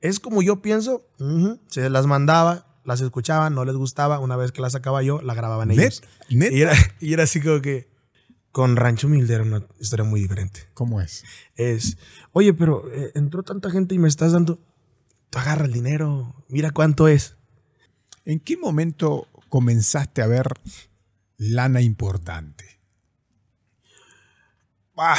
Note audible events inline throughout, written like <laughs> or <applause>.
es como yo pienso, se las mandaba, las escuchaban, no les gustaba, una vez que las sacaba yo, la grababan ellos. ¿Neta? Y era, <laughs> y era así como que con Rancho Humilde era una historia muy diferente. ¿Cómo es? Es, oye, pero eh, entró tanta gente y me estás dando, tú agarra el dinero, mira cuánto es. ¿En qué momento comenzaste a ver lana importante? Ah,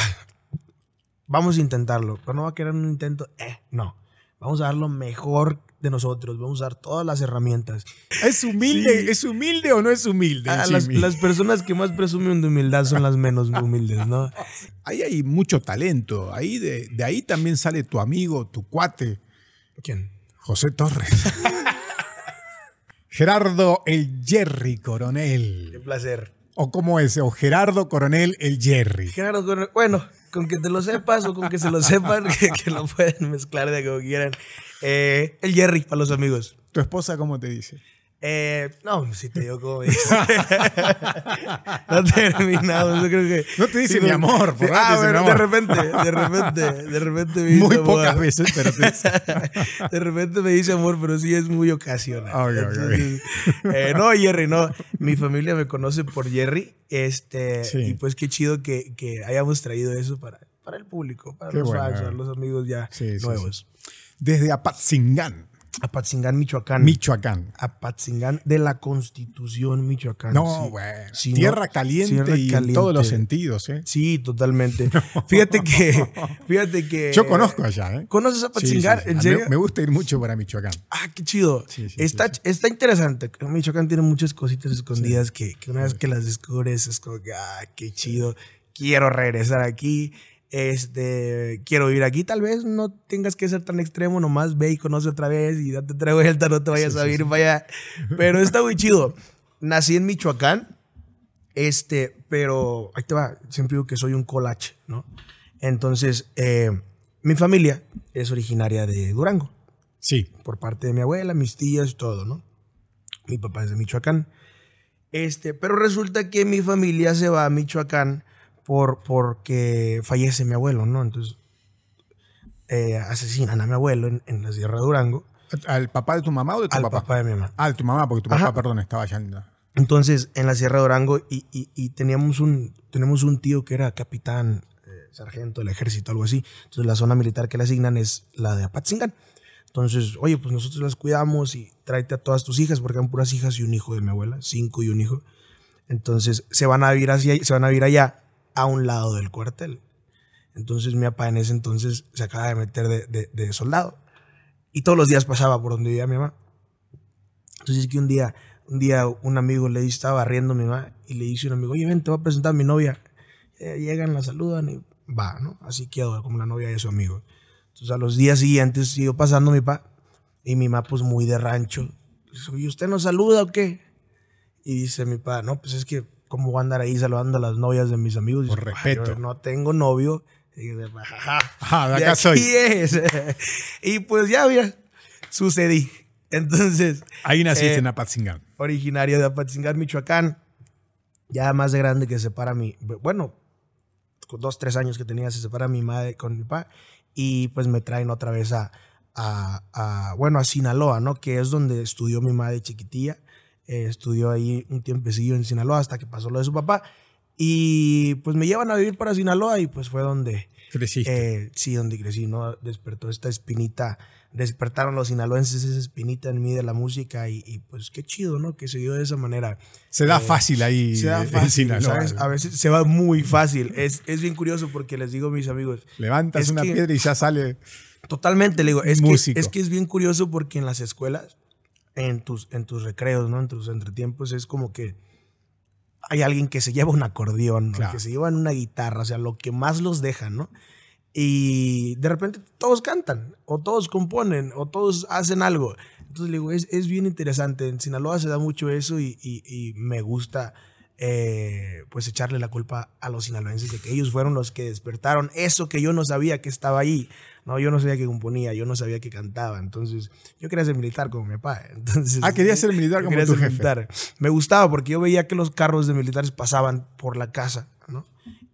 vamos a intentarlo, pero no va a querer un intento, eh, no. Vamos a dar lo mejor de nosotros, vamos a usar todas las herramientas. ¿Es humilde? Sí. ¿Es humilde o no es humilde? Ah, las, personas que más presumen de humildad son las menos humildes, ¿no? <laughs> Ahí hay mucho talento. Ahí de, de ahí también sale tu amigo, tu cuate, ¿Quién? José Torres. <laughs> Gerardo el Jerry Qué Coronel. placer. ¿O cómo es? O Gerardo Coronel el Jerry. Gerardo Coronel, bueno, con que te lo sepas o con que se lo sepan, <laughs> que, que lo pueden mezclar de como quieran. Eh, el Jerry para los amigos. ¿Tu esposa cómo te dice? Eh, no, si te digo cómo me dice. <laughs> no terminamos, yo creo que. No te dice Sí, mi amor, por Ah, rato dice bueno, mi de repente, de repente, de repente me <laughs> dice Muy amor. pocas veces, pero te dice. <laughs> de repente me dice amor, pero sí es muy ocasional. Eh, no, Jerry, no. Mi familia me conoce por Jerry. Este, Sí. y pues qué chido que, que hayamos traído eso para, para el público, para Qué los bueno, fans, para los amigos ya Sí, sí, nuevos. Desde Apatzingán, Apatzingán, Michoacán. Michoacán. Apatzingán de la Constitución, Michoacán. No, sí. bueno. Sí, tierra, no, caliente tierra y en todos los sentidos, ¿eh? Sí, totalmente. <laughs> Fíjate que, fíjate que. Yo conozco allá, ¿eh? ¿Conoces Sí, sí, Apatzingán? sí. ¿En A- serio? Me, me gusta ir mucho para Michoacán. Ah, qué chido. Sí, sí, está, sí, está interesante. Michoacán tiene muchas cositas escondidas que, que una vez que las descubres es como que, ah, qué chido. Quiero regresar aquí. Este, quiero vivir aquí. Tal vez no tengas que ser tan extremo, nomás ve y conoce otra vez y date otra <laughs> vuelta, no te vayas Sí, a sí, vivir sí. para allá. <laughs> Pero está muy chido. Nací en Michoacán, este, pero ahí te va. Siempre digo que soy un colache, ¿no? Entonces, eh, mi familia es originaria de Durango Sí. por parte de mi abuela, mis tías, todo, ¿no? Mi papá es de Michoacán. Este, pero resulta que mi familia se va a Michoacán por, porque fallece mi abuelo, ¿no? Entonces, eh, asesinan a mi abuelo en, en la Sierra de Durango, ¿Al papá de tu mamá o de tu al papá? papá de mi mamá. Ah, de tu mamá, porque tu papá, Ajá. perdón, estaba allá. en Entonces, en la Sierra de Durango, y, y- y teníamos, un, tenemos un tío que era capitán, eh, sargento del ejército, algo así. Entonces, la zona militar que le asignan es la de Apatzingán. Entonces, oye, pues nosotros las cuidamos y tráete a todas tus hijas, porque eran puras hijas y un hijo de mi abuela, cinco y un hijo. Entonces, se van a vivir, hacia, se van a vivir allá, a un lado del cuartel. Entonces, mi papá en ese entonces se acaba de meter de, de- soldado. Y todos los días pasaba por donde vivía mi mamá. Entonces, que un día, un día un amigo le estaba barriendo a mi mamá y le dice un amigo, oye, ven, te voy a presentar a mi novia. Llegan, la saludan y va, ¿no? Así quedó como la novia de su amigo. Entonces, a los días siguientes siguió pasando mi papá y mi mamá, pues muy de rancho. Le dice, ¿y usted nos saluda o qué? Y dice mi papá, no, pues es que, ¿cómo voy a andar ahí saludando a las novias de mis amigos? Por Dice, "Ah, respeto. no tengo novio. Y dice, "Ajá, Ajá, de de acá aquí soy. es. <laughs> y pues ya, mira, sucedí. Entonces, Ahí naciste Eh, en Apatzingán. originario de Apatzingán, Michoacán. Ya más de grande que se separa mi. Bueno, dos, tres años que tenía, se separa mi madre con mi papá. Y pues me traen otra vez a, a- a, bueno, a Sinaloa, ¿no? Que es donde estudió mi madre chiquitilla. Eh, estudió ahí un tiempecillo en Sinaloa hasta que pasó lo de su papá. Y pues me llevan a vivir para Sinaloa y pues fue donde. Creciste. Eh, sí, donde crecí, ¿no? Despertó esta espinita, despertaron los sinaloenses esa espinita en mí de la música y, y, pues qué chido, ¿no? Que se dio de esa manera. se da eh, fácil ahí Se da en Sinaloa. ¿sabes? A veces se va muy fácil. Es, es bien curioso porque les digo a mis amigos, Levantas una que- piedra y ya sale. totalmente, le digo, es que, es que es bien curioso porque en las escuelas, en tus, en tus recreos, ¿no? En tus entretiempos, es como que hay alguien que se lleva un acordeón, ¿no? Claro. que se lleva una guitarra, o sea, lo que más los deja, ¿no? Y de repente todos cantan, o todos componen, o todos hacen algo. Entonces le digo, es, es bien interesante. En Sinaloa se da mucho eso y, y- y me gusta eh, pues echarle la culpa a los sinaloenses de que ellos fueron los que despertaron eso que yo no sabía que estaba ahí. No, yo no sabía que componía, yo no sabía que cantaba. Entonces, yo quería ser militar como mi papá. <laughs> Entonces, Ah, querías ser militar como quería tu ser jefe. militar. Me gustaba porque yo veía que los carros de militares pasaban por la casa, ¿no?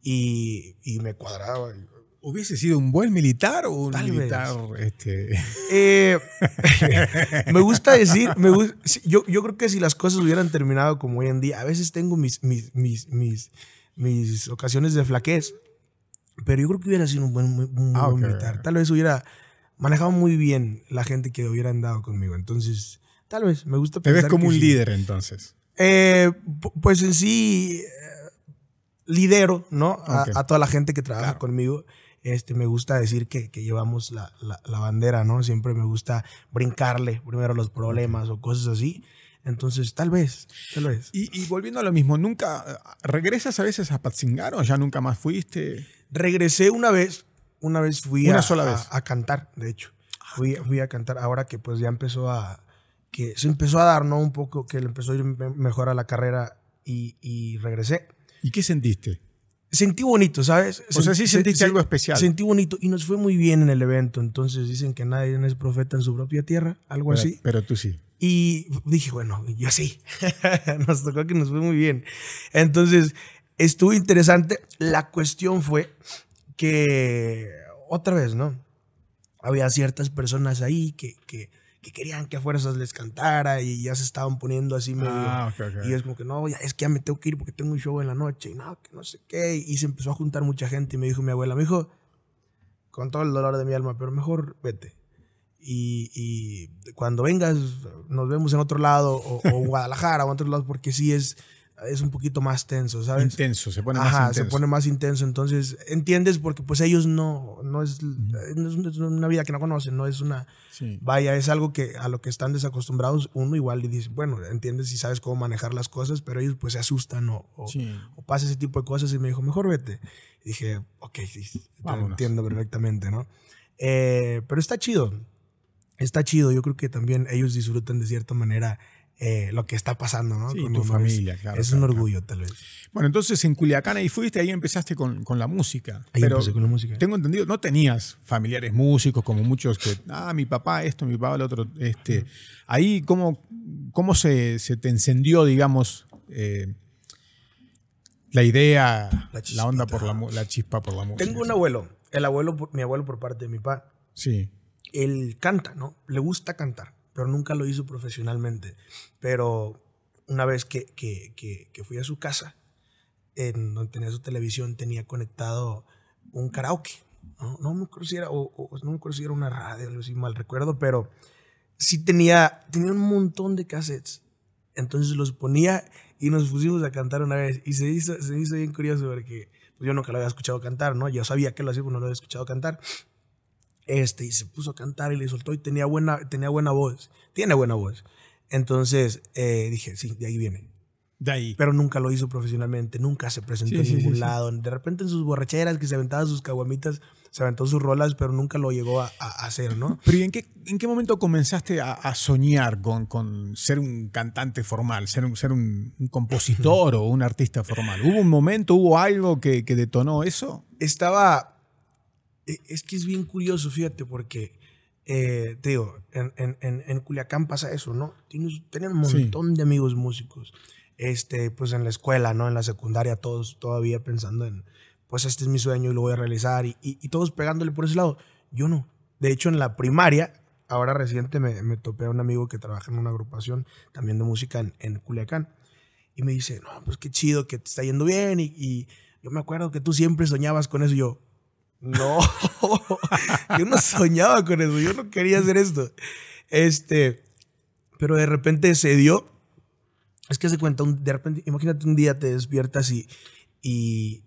Y, y me cuadraba. ¿Hubiese sido un buen militar o un Tal militar este, Eh, <laughs> me gusta decir, me yo, yo creo que si las cosas hubieran terminado como hoy en día, a veces tengo mis, mis, mis, mis, mis ocasiones de flaquez, pero yo creo que hubiera sido un buen, un Ah, buen ok. militar. Tal vez hubiera manejado muy bien la gente que hubieran dado conmigo. Entonces, tal vez, me gusta Te ves pensar como que un sí. líder entonces. Eh, pu- pues en sí, eh, lidero, ¿no? A, Ok. a toda la gente que trabaja Claro. conmigo. Este, me gusta decir que, que llevamos la, la- la bandera, ¿no? Siempre me gusta brincarle primero los problemas o cosas así. Entonces, tal vez, tal vez. Y, y volviendo a lo mismo, ¿nunca eh, regresas a veces a Patzingar o ya nunca más fuiste? Regresé una vez, una vez fui Una a, sola a- vez. a cantar, de hecho. Fui, fui a cantar ahora que pues ya empezó a, que se empezó a dar, ¿no? Un poco que le empezó a ir me- mejor a la carrera y, y regresé. ¿Y qué sentiste? Sentí bonito, ¿sabes? O sea, sí Sen- sentiste se- algo especial. Sentí bonito y nos fue muy bien en el evento. Entonces dicen que nadie es profeta en su propia tierra, algo Pero, así. pero tú sí. Y dije, bueno, yo sí. <laughs> nos tocó que nos fue muy bien. Entonces, estuvo interesante. La cuestión fue que, otra vez, ¿no? Había ciertas personas ahí que, que, que querían que a fuerzas les cantara y ya se estaban poniendo así medio... Ah, ok, ok. Y es como que no, ya, es que ya me tengo que ir porque tengo un show en la noche. Y no, que no sé qué. Y se empezó a juntar mucha gente y me dijo mi abuela, me dijo, con todo el dolor de mi alma, pero mejor vete. Y, y cuando vengas, nos vemos en otro lado, o, o <laughs> Guadalajara, o en otro lado, porque sí es, es un poquito más tenso, ¿sabes? Intenso, se pone Ajá, más intenso. se pone más intenso. Entonces, entiendes, porque pues ellos no, no es, no es una vida que no conocen, no es una, Sí. Vaya, es algo que a lo que están desacostumbrados, uno igual y dice, bueno, entiendes y sabes cómo manejar las cosas, pero ellos pues se asustan o, o, Sí. o pasa ese tipo de cosas y me dijo, mejor vete. Y dije, ok, sí, te entiendo perfectamente, ¿no? Eh, pero está chido, está chido, yo creo que también ellos disfrutan de cierta manera eh, lo que está pasando, ¿no? Sí, Con tu familia, es, claro, Es claro, un claro. orgullo, tal vez. Bueno, entonces en Culiacán ahí fuiste, ahí empezaste con, con la música. Ahí pero empecé con la música. tengo entendido, no tenías familiares músicos como muchos que, ah, mi papá esto, mi papá lo otro. Este, ahí, ¿cómo, cómo se, se te encendió, digamos, eh, la idea, La la, onda por la, la chispa por la música? Tengo un abuelo, el abuelo, mi abuelo por parte de mi papá. Sí. Él canta, ¿no? Le gusta cantar, pero nunca lo hizo profesionalmente. Pero una vez que, que, que, que fui a su casa, en donde tenía su televisión, tenía conectado un karaoke. No, no me acuerdo si era, o, no me acuerdo una radio, algo así mal recuerdo, pero sí tenía, tenía un montón de cassettes. Entonces los ponía y nos pusimos a cantar una vez. Y se hizo, se hizo bien curioso porque pues, yo nunca lo había escuchado cantar, ¿no? Yo sabía que lo hacía, pero no lo había escuchado cantar. Este, y se puso a cantar y le soltó y tenía buena, tenía buena voz. Tiene buena voz. Entonces eh, dije, sí, de ahí viene. De ahí. Pero nunca lo hizo profesionalmente, nunca se presentó Sí, en sí, ningún sí, lado. De repente en sus borracheras que se aventaba sus caguamitas, se aventó sus rolas, pero nunca lo llegó a, a hacer, ¿no? Pero ¿y en qué, en qué momento comenzaste a, a soñar con, con ser un cantante formal, ser un, ser un, un compositor <laughs> o un artista formal? ¿Hubo un momento, hubo algo que, que detonó eso? Estaba. E- Es que es bien curioso, fíjate, porque. eh, te digo, en, en, en, Culiacán pasa eso, ¿no? Tienes, tienen un Sí. montón de amigos músicos. Este, pues en la escuela, ¿no? En la secundaria, todos todavía pensando en, pues este es mi sueño y lo voy a realizar. Y, y, y todos pegándole por ese lado. Yo no. De hecho, en la primaria, ahora reciente me, me topé a un amigo que trabaja en una agrupación también de música en, en Culiacán. Y me dice, no, pues qué chido que te está yendo bien. Y, y yo me acuerdo que tú siempre soñabas con eso. Y yo, no, <laughs> yo no soñaba con eso. Yo no quería hacer esto. Este, pero de repente se dio. Es que se cuenta, un- de repente, imagínate un día te despiertas y, y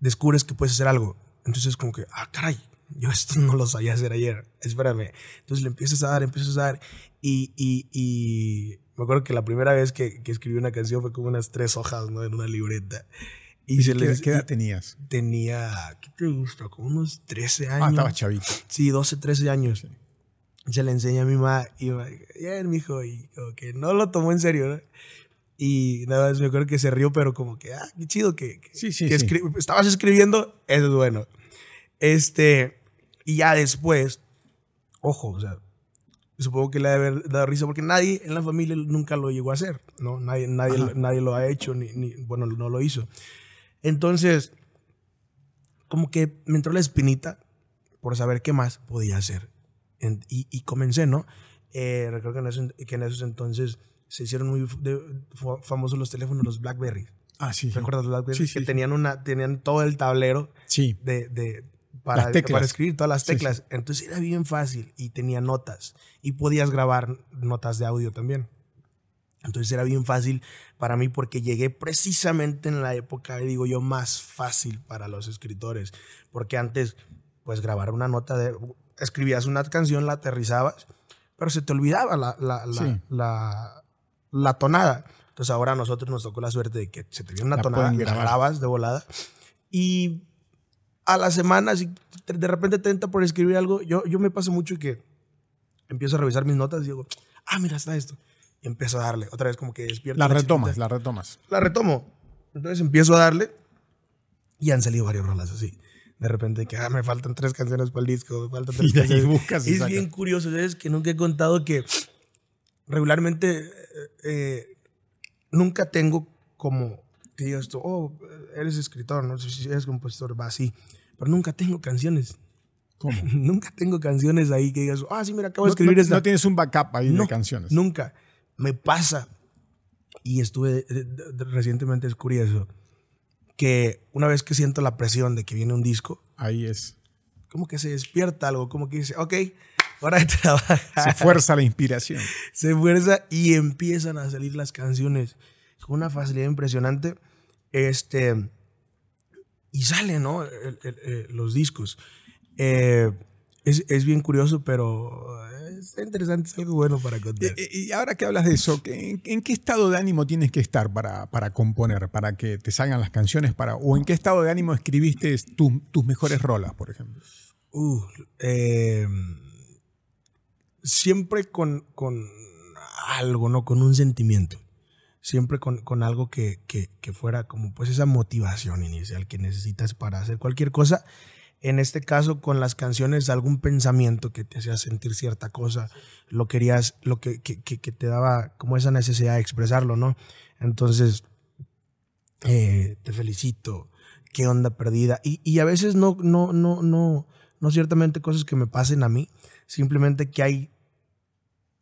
descubres que puedes hacer algo. Entonces, como que, ah, caray, yo esto no lo sabía hacer ayer. Espérame. Entonces le empiezas a dar, empiezas a dar. Y, y, y me acuerdo que la primera vez que, que escribí una canción fue como unas tres hojas, ¿no? En una libreta. Y se ¿Qué, les, qué edad tenías? tenía, ¿qué te gusta? Como unos 13 años. Ah, estabas chavito. Sí, 12, 13 años. Se le enseña a mi mamá y va, bien, mijo, y como que no lo tomó en serio, ¿no? Y nada más me acuerdo que se rió, pero como que, ah, qué chido que, que, Sí, sí, que sí. escri- estabas escribiendo, eso es bueno. Este, y ya después, ojo, o sea, supongo que le debe haber dado risa porque nadie en la familia nunca lo llegó a hacer, ¿no? Nadie, nadie, nadie lo ha hecho, ni, ni, bueno, no lo hizo. Entonces, como que me entró la espinita por saber qué más podía hacer. En- y, y comencé, ¿no? Eh, recuerdo que en, esos, que en esos entonces se hicieron muy de- famosos los teléfonos, los BlackBerry. Ah, sí. sí. ¿Recuerdas los BlackBerry? Sí, sí, que sí. tenían, una, tenían todo el tablero Sí. de, de- para, teclas. escribir todas las Sí, sí. teclas. Entonces era bien fácil y tenía notas y podías grabar notas de audio también. Entonces era bien fácil para mí porque llegué precisamente en la época, digo yo, más fácil para los escritores. Porque antes, pues grabar una nota de... Escribías una canción, la aterrizabas, pero se te olvidaba la, la, la, Sí. la, la tonada. Entonces ahora a nosotros nos tocó la suerte de que se te viene una tonada grabas de volada. Y a la semana, si de repente te entra por escribir algo, yo, yo me pasa mucho que empiezo a revisar mis notas y digo, ah, mira, está esto. Y empiezo a darle. Otra vez como que despierto. La retomas, la retomas. La retomo. Entonces empiezo a darle y han salido varias rolas así. De repente que ah, me faltan tres canciones para el disco, me faltan tres <laughs> Y canciones. buscas y es sacas. bien curioso, ¿sabes? Que nunca he contado que regularmente eh, eh, nunca tengo como que digas esto, oh, eres escritor, no sé si eres compositor, va así. Pero nunca tengo canciones. ¿Cómo? <laughs> Nunca tengo canciones ahí que digas, ah, sí, mira, acabo No, de escribir no- esta. no tienes un backup ahí No, de canciones. Nunca. Me pasa. Y estuve eh, recientemente es curioso que una vez que siento la presión de que viene un disco, Ahí es. como que se despierta algo, como que dice, ok, hora de <laughs> trabajar. Se fuerza la inspiración. se fuerza y empiezan a salir las canciones con una facilidad impresionante. Este, y salen, ¿no? El- los discos. Eh, es, es bien curioso, pero eh, está interesante, es algo bueno para contar. Y ahora que hablas de eso, ¿qué- ¿en, en qué estado de ánimo tienes que estar para, para componer, para que te salgan las canciones? Para, ¿O en qué estado de ánimo escribiste tu- tus mejores rolas, por ejemplo? Uh, eh, siempre con, con algo, ¿no? Con un sentimiento. Siempre con, con algo que, que, que fuera como pues esa motivación inicial que necesitas para hacer cualquier cosa. En este caso, con las canciones, algún pensamiento que te hacía sentir cierta cosa, lo querías, lo que, que, que- te daba como esa necesidad de expresarlo, ¿no? Entonces, eh, te felicito, qué onda perdida. Y, y a veces no, no, no, no, no ciertamente cosas que me pasen a mí, simplemente que hay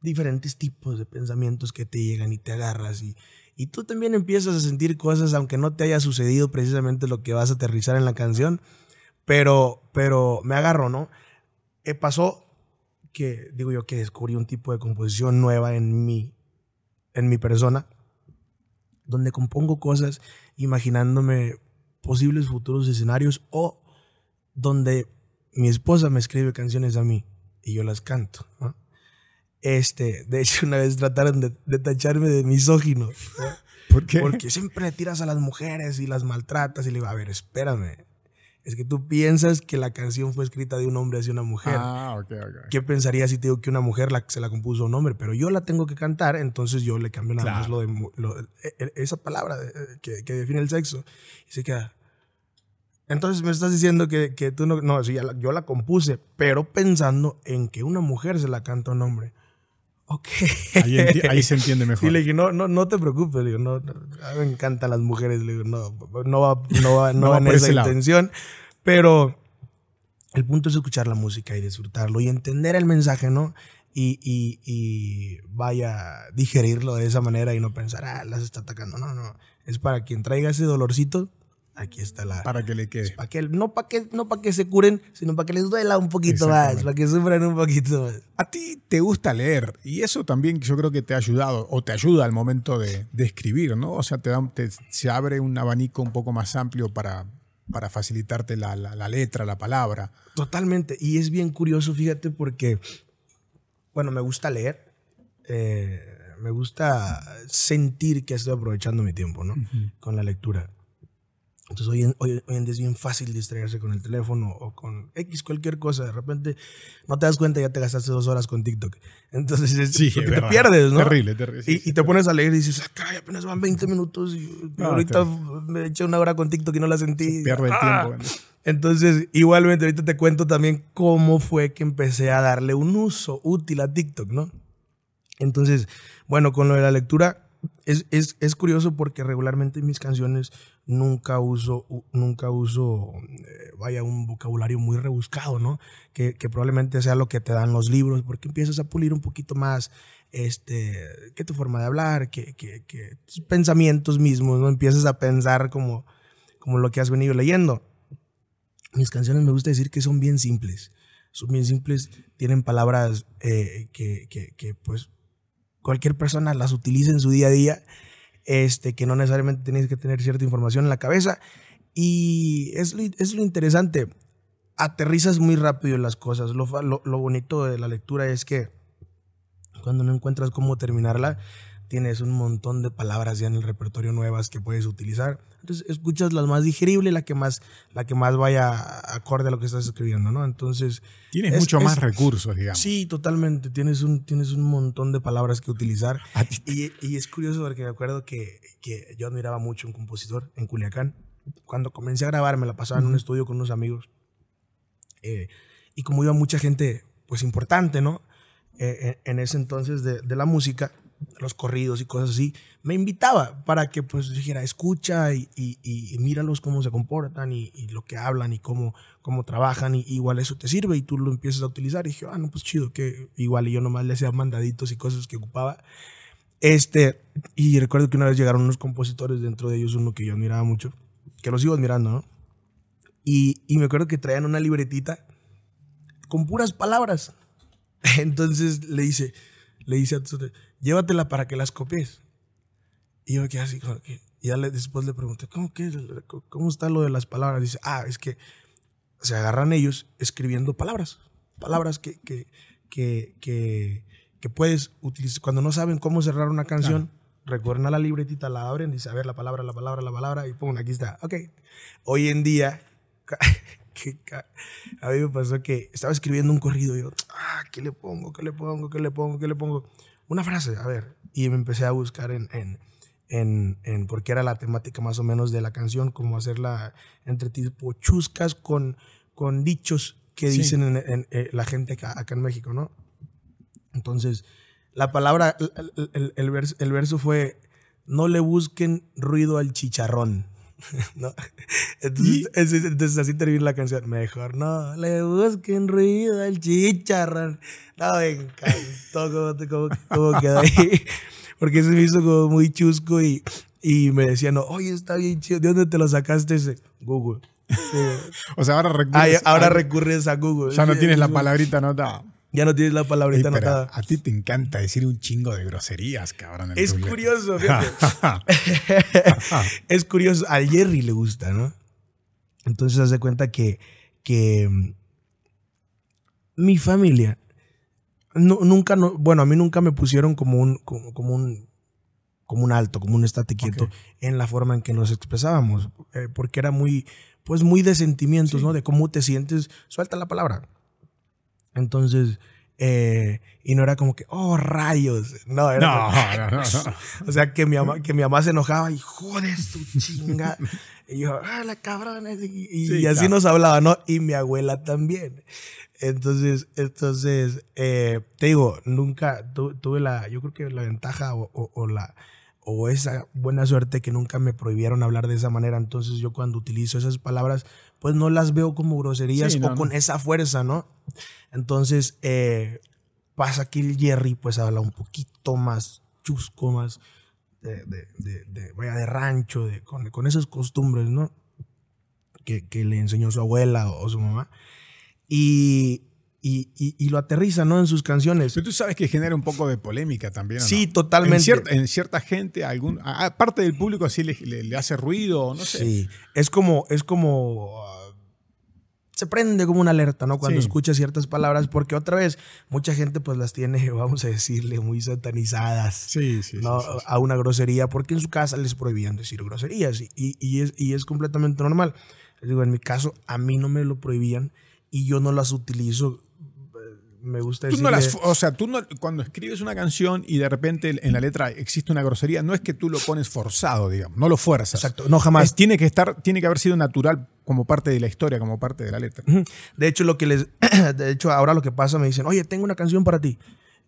diferentes tipos de pensamientos que te llegan y te agarras y, y tú también empiezas a sentir cosas aunque no te haya sucedido precisamente lo que vas a aterrizar en la canción, pero, pero me agarro, ¿no? Eh, pasó que, digo yo, que descubrí un tipo de composición nueva en mí, en mi persona, donde compongo cosas imaginándome posibles futuros escenarios o donde mi esposa me escribe canciones a mí y yo las canto. ¿no? Este, de hecho, una vez trataron de, de tacharme de misógino. ¿no? ¿Por qué? Porque siempre le tiras a las mujeres y las maltratas y le digo, a ver, espérame. Es que tú piensas que la canción fue escrita de un hombre hacia una mujer. Ah, ok, ok. ¿Qué pensaría si te digo que una mujer la, se la compuso a un hombre? Pero yo la tengo que cantar, entonces yo le cambio nada más Claro. lo de, lo- e- e- esa palabra eh, que, que define el sexo. Y se queda. Entonces me estás diciendo que, que tú no. No, sí, yo la compuse, pero pensando en que una mujer se la canta a un hombre. Ok. Ahí, se entiende <laughs> mejor. Y le dije, no, no, no te preocupes. Le digo, no, no, a mí me encantan las mujeres. Le digo, no, no va, no va, no <laughs> No va en esa intención. Pero el punto es escuchar la música y disfrutarlo y entender el mensaje, ¿no? Y, y, y vaya, digerirlo de esa manera y no pensar, ah, las está atacando. No, no. Es para quien traiga ese dolorcito, aquí está la. Para que le quede. para que, no para que, no pa' que se curen, sino para que les duela un poquito más, para que sufran un poquito más. A ti te gusta leer y eso también yo creo que te ha ayudado o te ayuda al momento de, de escribir, ¿no? O sea, te, da, te- se abre un abanico un poco más amplio para, para facilitarte la, la- la letra, la palabra. Totalmente. Y es bien curioso, fíjate, porque, bueno, me gusta leer. eh, me gusta sentir que estoy aprovechando mi tiempo, ¿no? Con la lectura. Entonces, hoy en, hoy, hoy en día es bien fácil distraerse con el teléfono o con X, cualquier cosa. De repente, no te das cuenta, ya te gastaste dos horas con TikTok. <laughs> Entonces, es, Sí, te, verdad. pierdes, ¿no? Terrible, terrible, sí, y, sí, y te pones a leer y dices, ah, caray, apenas van 20 minutos y No, ahorita me eché una hora con TikTok y no la sentí. Pierde el Ah. tiempo. Entonces, igualmente, ahorita te cuento también cómo fue que empecé a darle un uso útil a TikTok, ¿no? Entonces, bueno, con lo de la lectura, es, es, es, curioso porque regularmente en mis canciones nunca uso, nunca uso, eh, vaya, un vocabulario muy rebuscado, ¿no? Que, que, probablemente sea lo que te dan los libros, porque empiezas a pulir un poquito más, este, que tu forma de hablar, que, que, que tus pensamientos mismos, ¿no? Empiezas a pensar como, como lo que has venido leyendo. Mis canciones me gusta decir que son bien simples. Son bien simples, tienen palabras eh, que, que, que, pues, cualquier persona las utiliza en su día a día, este, que no necesariamente tienes que tener cierta información en la cabeza. Y es lo, es lo interesante, aterrizas muy rápido las cosas. Lo, lo, lo bonito de la lectura es que cuando no encuentras cómo terminarla, tienes un montón de palabras ya en el repertorio nuevas que puedes utilizar. Entonces escuchas la más digerible, la que más, la que más vaya acorde a lo que estás escribiendo, ¿no? Entonces... Tienes mucho más recursos, digamos. Sí, totalmente. Tienes un, tienes un montón de palabras que utilizar. Y, y, es curioso porque me acuerdo que, que, yo admiraba mucho un compositor en Culiacán. Cuando comencé a grabar me la pasaba en un estudio con unos amigos. Eh, y como iba mucha gente, pues importante, ¿no? Eh, en ese entonces de, de la música, los corridos y cosas así, me invitaba para que pues dijera, escucha y, y, y míralos cómo se comportan y, y, lo que hablan y cómo, cómo trabajan y igual eso te sirve y tú lo empiezas a utilizar. Y dije, ah, no, pues chido, que igual y yo nomás le hacía mandaditos y cosas que ocupaba. Este, y recuerdo que una vez llegaron unos compositores, dentro de ellos uno que yo admiraba mucho, que los sigo admirando, ¿no? Y, y me acuerdo que traían una libretita con puras palabras. <laughs> Entonces le dice, le dice a llévatela para que las copies. Y yo quedé así, y ya le, después le pregunté, ¿cómo, qué, ¿cómo está lo de las palabras? Dice, ah, es que se agarran ellos escribiendo palabras, palabras que, que, que, que, que puedes utilizar. Cuando no saben cómo cerrar una canción, recurren a la libretita, la abren, dice, a ver, la palabra, la palabra, la palabra, y pum, aquí está. Ok. Hoy en día, <laughs> a mí me pasó que estaba escribiendo un corrido y yo, ah, ¿qué le pongo? ¿Qué le pongo? ¿Qué le pongo? ¿Qué le pongo? Una frase, a ver. Y me empecé a buscar en, en, en, en, porque era la temática más o menos de la canción, como hacerla entre tipo chuscas con, con dichos que dicen en, en, eh, la gente acá, acá, en México, ¿no? Entonces, la palabra, el, el, el, verso, el verso fue, no le busquen ruido al chicharrón. <laughs> ¿no? Entonces, entonces, así termina la canción. Mejor no le busquen ruido al chicharrón. No, me encantó cómo, cómo, quedó ahí. <laughs> Porque se me hizo como muy chusco y, y me decían, no, oye, está bien chido. ¿De dónde te lo sacaste ese? Google. <laughs> o sea, ahora recurres, ahora recurres a Google. Ya no tienes la palabrita anotada. Ya no tienes la palabrita Ey, anotada. A ti te encanta decir un chingo de groserías, cabrón. <laughs> Es curioso, es curioso. A Jerry le gusta, ¿no? Entonces, hace cuenta que, que mm, mi familia no, nunca, no, bueno, a mí nunca me pusieron como un, como, como un, como un alto, como un estate quieto okay. en la forma en que nos expresábamos, eh, porque era muy, pues muy de sentimientos, sí. ¿no? De cómo te sientes, suelta la palabra. Entonces, eh, y no era como que, oh, rayos. No, era. No, como, no, no, <laughs> O sea, que mi, mamá, que mi mamá se enojaba y joder su chinga. <laughs> y yo, ah, la cabrona. Y, y, sí, y así claro. nos hablaba, ¿no? Y mi abuela también. Entonces, entonces eh, te digo, nunca tu, tuve la, yo creo que la ventaja o, o, o, la o esa buena suerte que nunca me prohibieron hablar de esa manera. Entonces yo cuando utilizo esas palabras, pues no las veo como groserías sí, no, o con no. esa fuerza, ¿no? Entonces eh, pasa que el Jerry pues habla un poquito más chusco, más de, de, de, de vaya, de rancho, con, con esas costumbres, ¿no? Que, que le enseñó su abuela o, o su mamá. Y, y, y, y, lo aterriza ¿no? en sus canciones. Pero tú sabes que genera un poco de polémica también. Sí, totalmente. En, cierta, en, cierta gente, algún, aparte del público, así le, le, le, hace ruido, no sé. Sí, es como, es como uh, se prende como una alerta, ¿no? Cuando sí. escucha ciertas palabras, porque otra vez, mucha gente pues las tiene, <laughs> vamos a decirle, muy satanizadas. Sí, sí, ¿no? sí, sí, A una grosería, porque en su casa les prohibían decir groserías y, y, y, es, y es completamente normal. Les digo, en mi caso, a mí no me lo prohibían y yo no las utilizo. Me gusta decir. No o sea, tú no, cuando escribes una canción y de repente en la letra existe una grosería, no es que tú lo pones forzado, digamos, no lo fuerzas. Exacto, no jamás. Es, tiene que estar, tiene que haber sido natural como parte de la historia, como parte de la letra. De hecho, lo que les, <clears throat> de hecho, ahora lo que pasa me dicen, oye, tengo una canción para ti.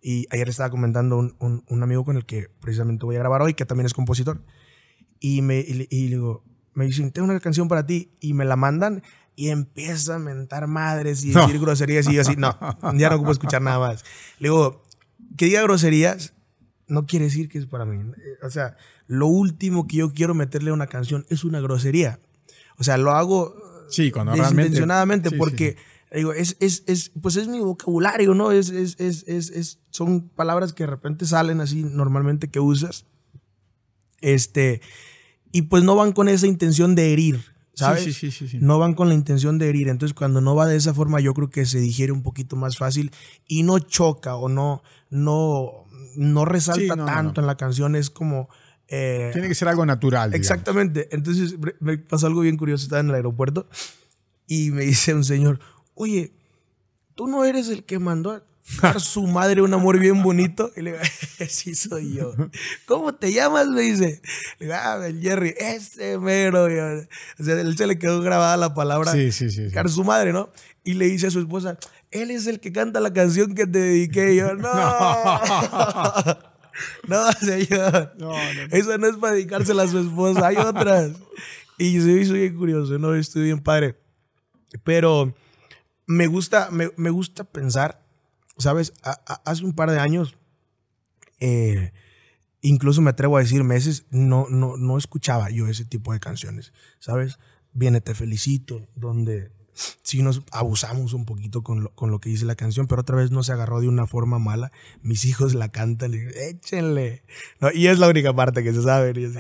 Y ayer estaba comentando un, un, un amigo con el que precisamente voy a grabar hoy, que también es compositor. Y me y, digo, me dicen, tengo una canción para ti. Y me la mandan y empieza a mentar madres y No. decir groserías. Y yo así, no, ya no ocupo escuchar nada más. Le digo, que diga groserías no quiere decir que es para mí. Eh, O sea, lo último que yo quiero meterle a una canción es una grosería. O sea, lo hago Sí, cuando realmente. desintencionadamente Sí, sí, porque digo es, es, es pues es mi vocabulario no es, es, es, es- son palabras que de repente salen así normalmente que usas este y pues no van con esa intención de herir sabes Sí, sí, sí, sí, sí. no van con la intención de herir entonces cuando no va de esa forma yo creo que se digiere un poquito más fácil y no choca o no no no resalta Sí, no, no, tanto no. en la canción es como eh, Tiene que ser algo natural. digamos. Exactamente. Entonces me pasó algo bien curioso. Estaba en el aeropuerto y me dice un señor, oye, tú no eres el que mandó a <laughs> dar su madre un amor bien bonito. Y le digo, <laughs> sí soy yo. ¿Cómo te llamas? Me dice. Le digo, ah, el Jerry, ese mero. Yo, O sea, él se le quedó grabada la palabra. Sí, sí, sí. sí. Su madre, ¿no? Y le dice a su esposa, él es el que canta la canción que te dediqué. Y yo, <laughs> no. No, señor. No, no. Esa no es para dedicársela a su esposa, hay otras. Y me hizo bien curioso, ¿no? Estoy bien padre. Pero me gusta, me, me gusta pensar, ¿sabes? A- a- hace un par de años, eh, incluso me atrevo a decir meses, no, no, no escuchaba yo ese tipo de canciones, ¿sabes? Viene Te Felicito, donde sí nos abusamos un poquito con lo, con lo que dice la canción, pero otra vez no se agarró de una forma mala. Mis hijos la cantan y digo, échenle. No, y es la única parte que se sabe. Y, así.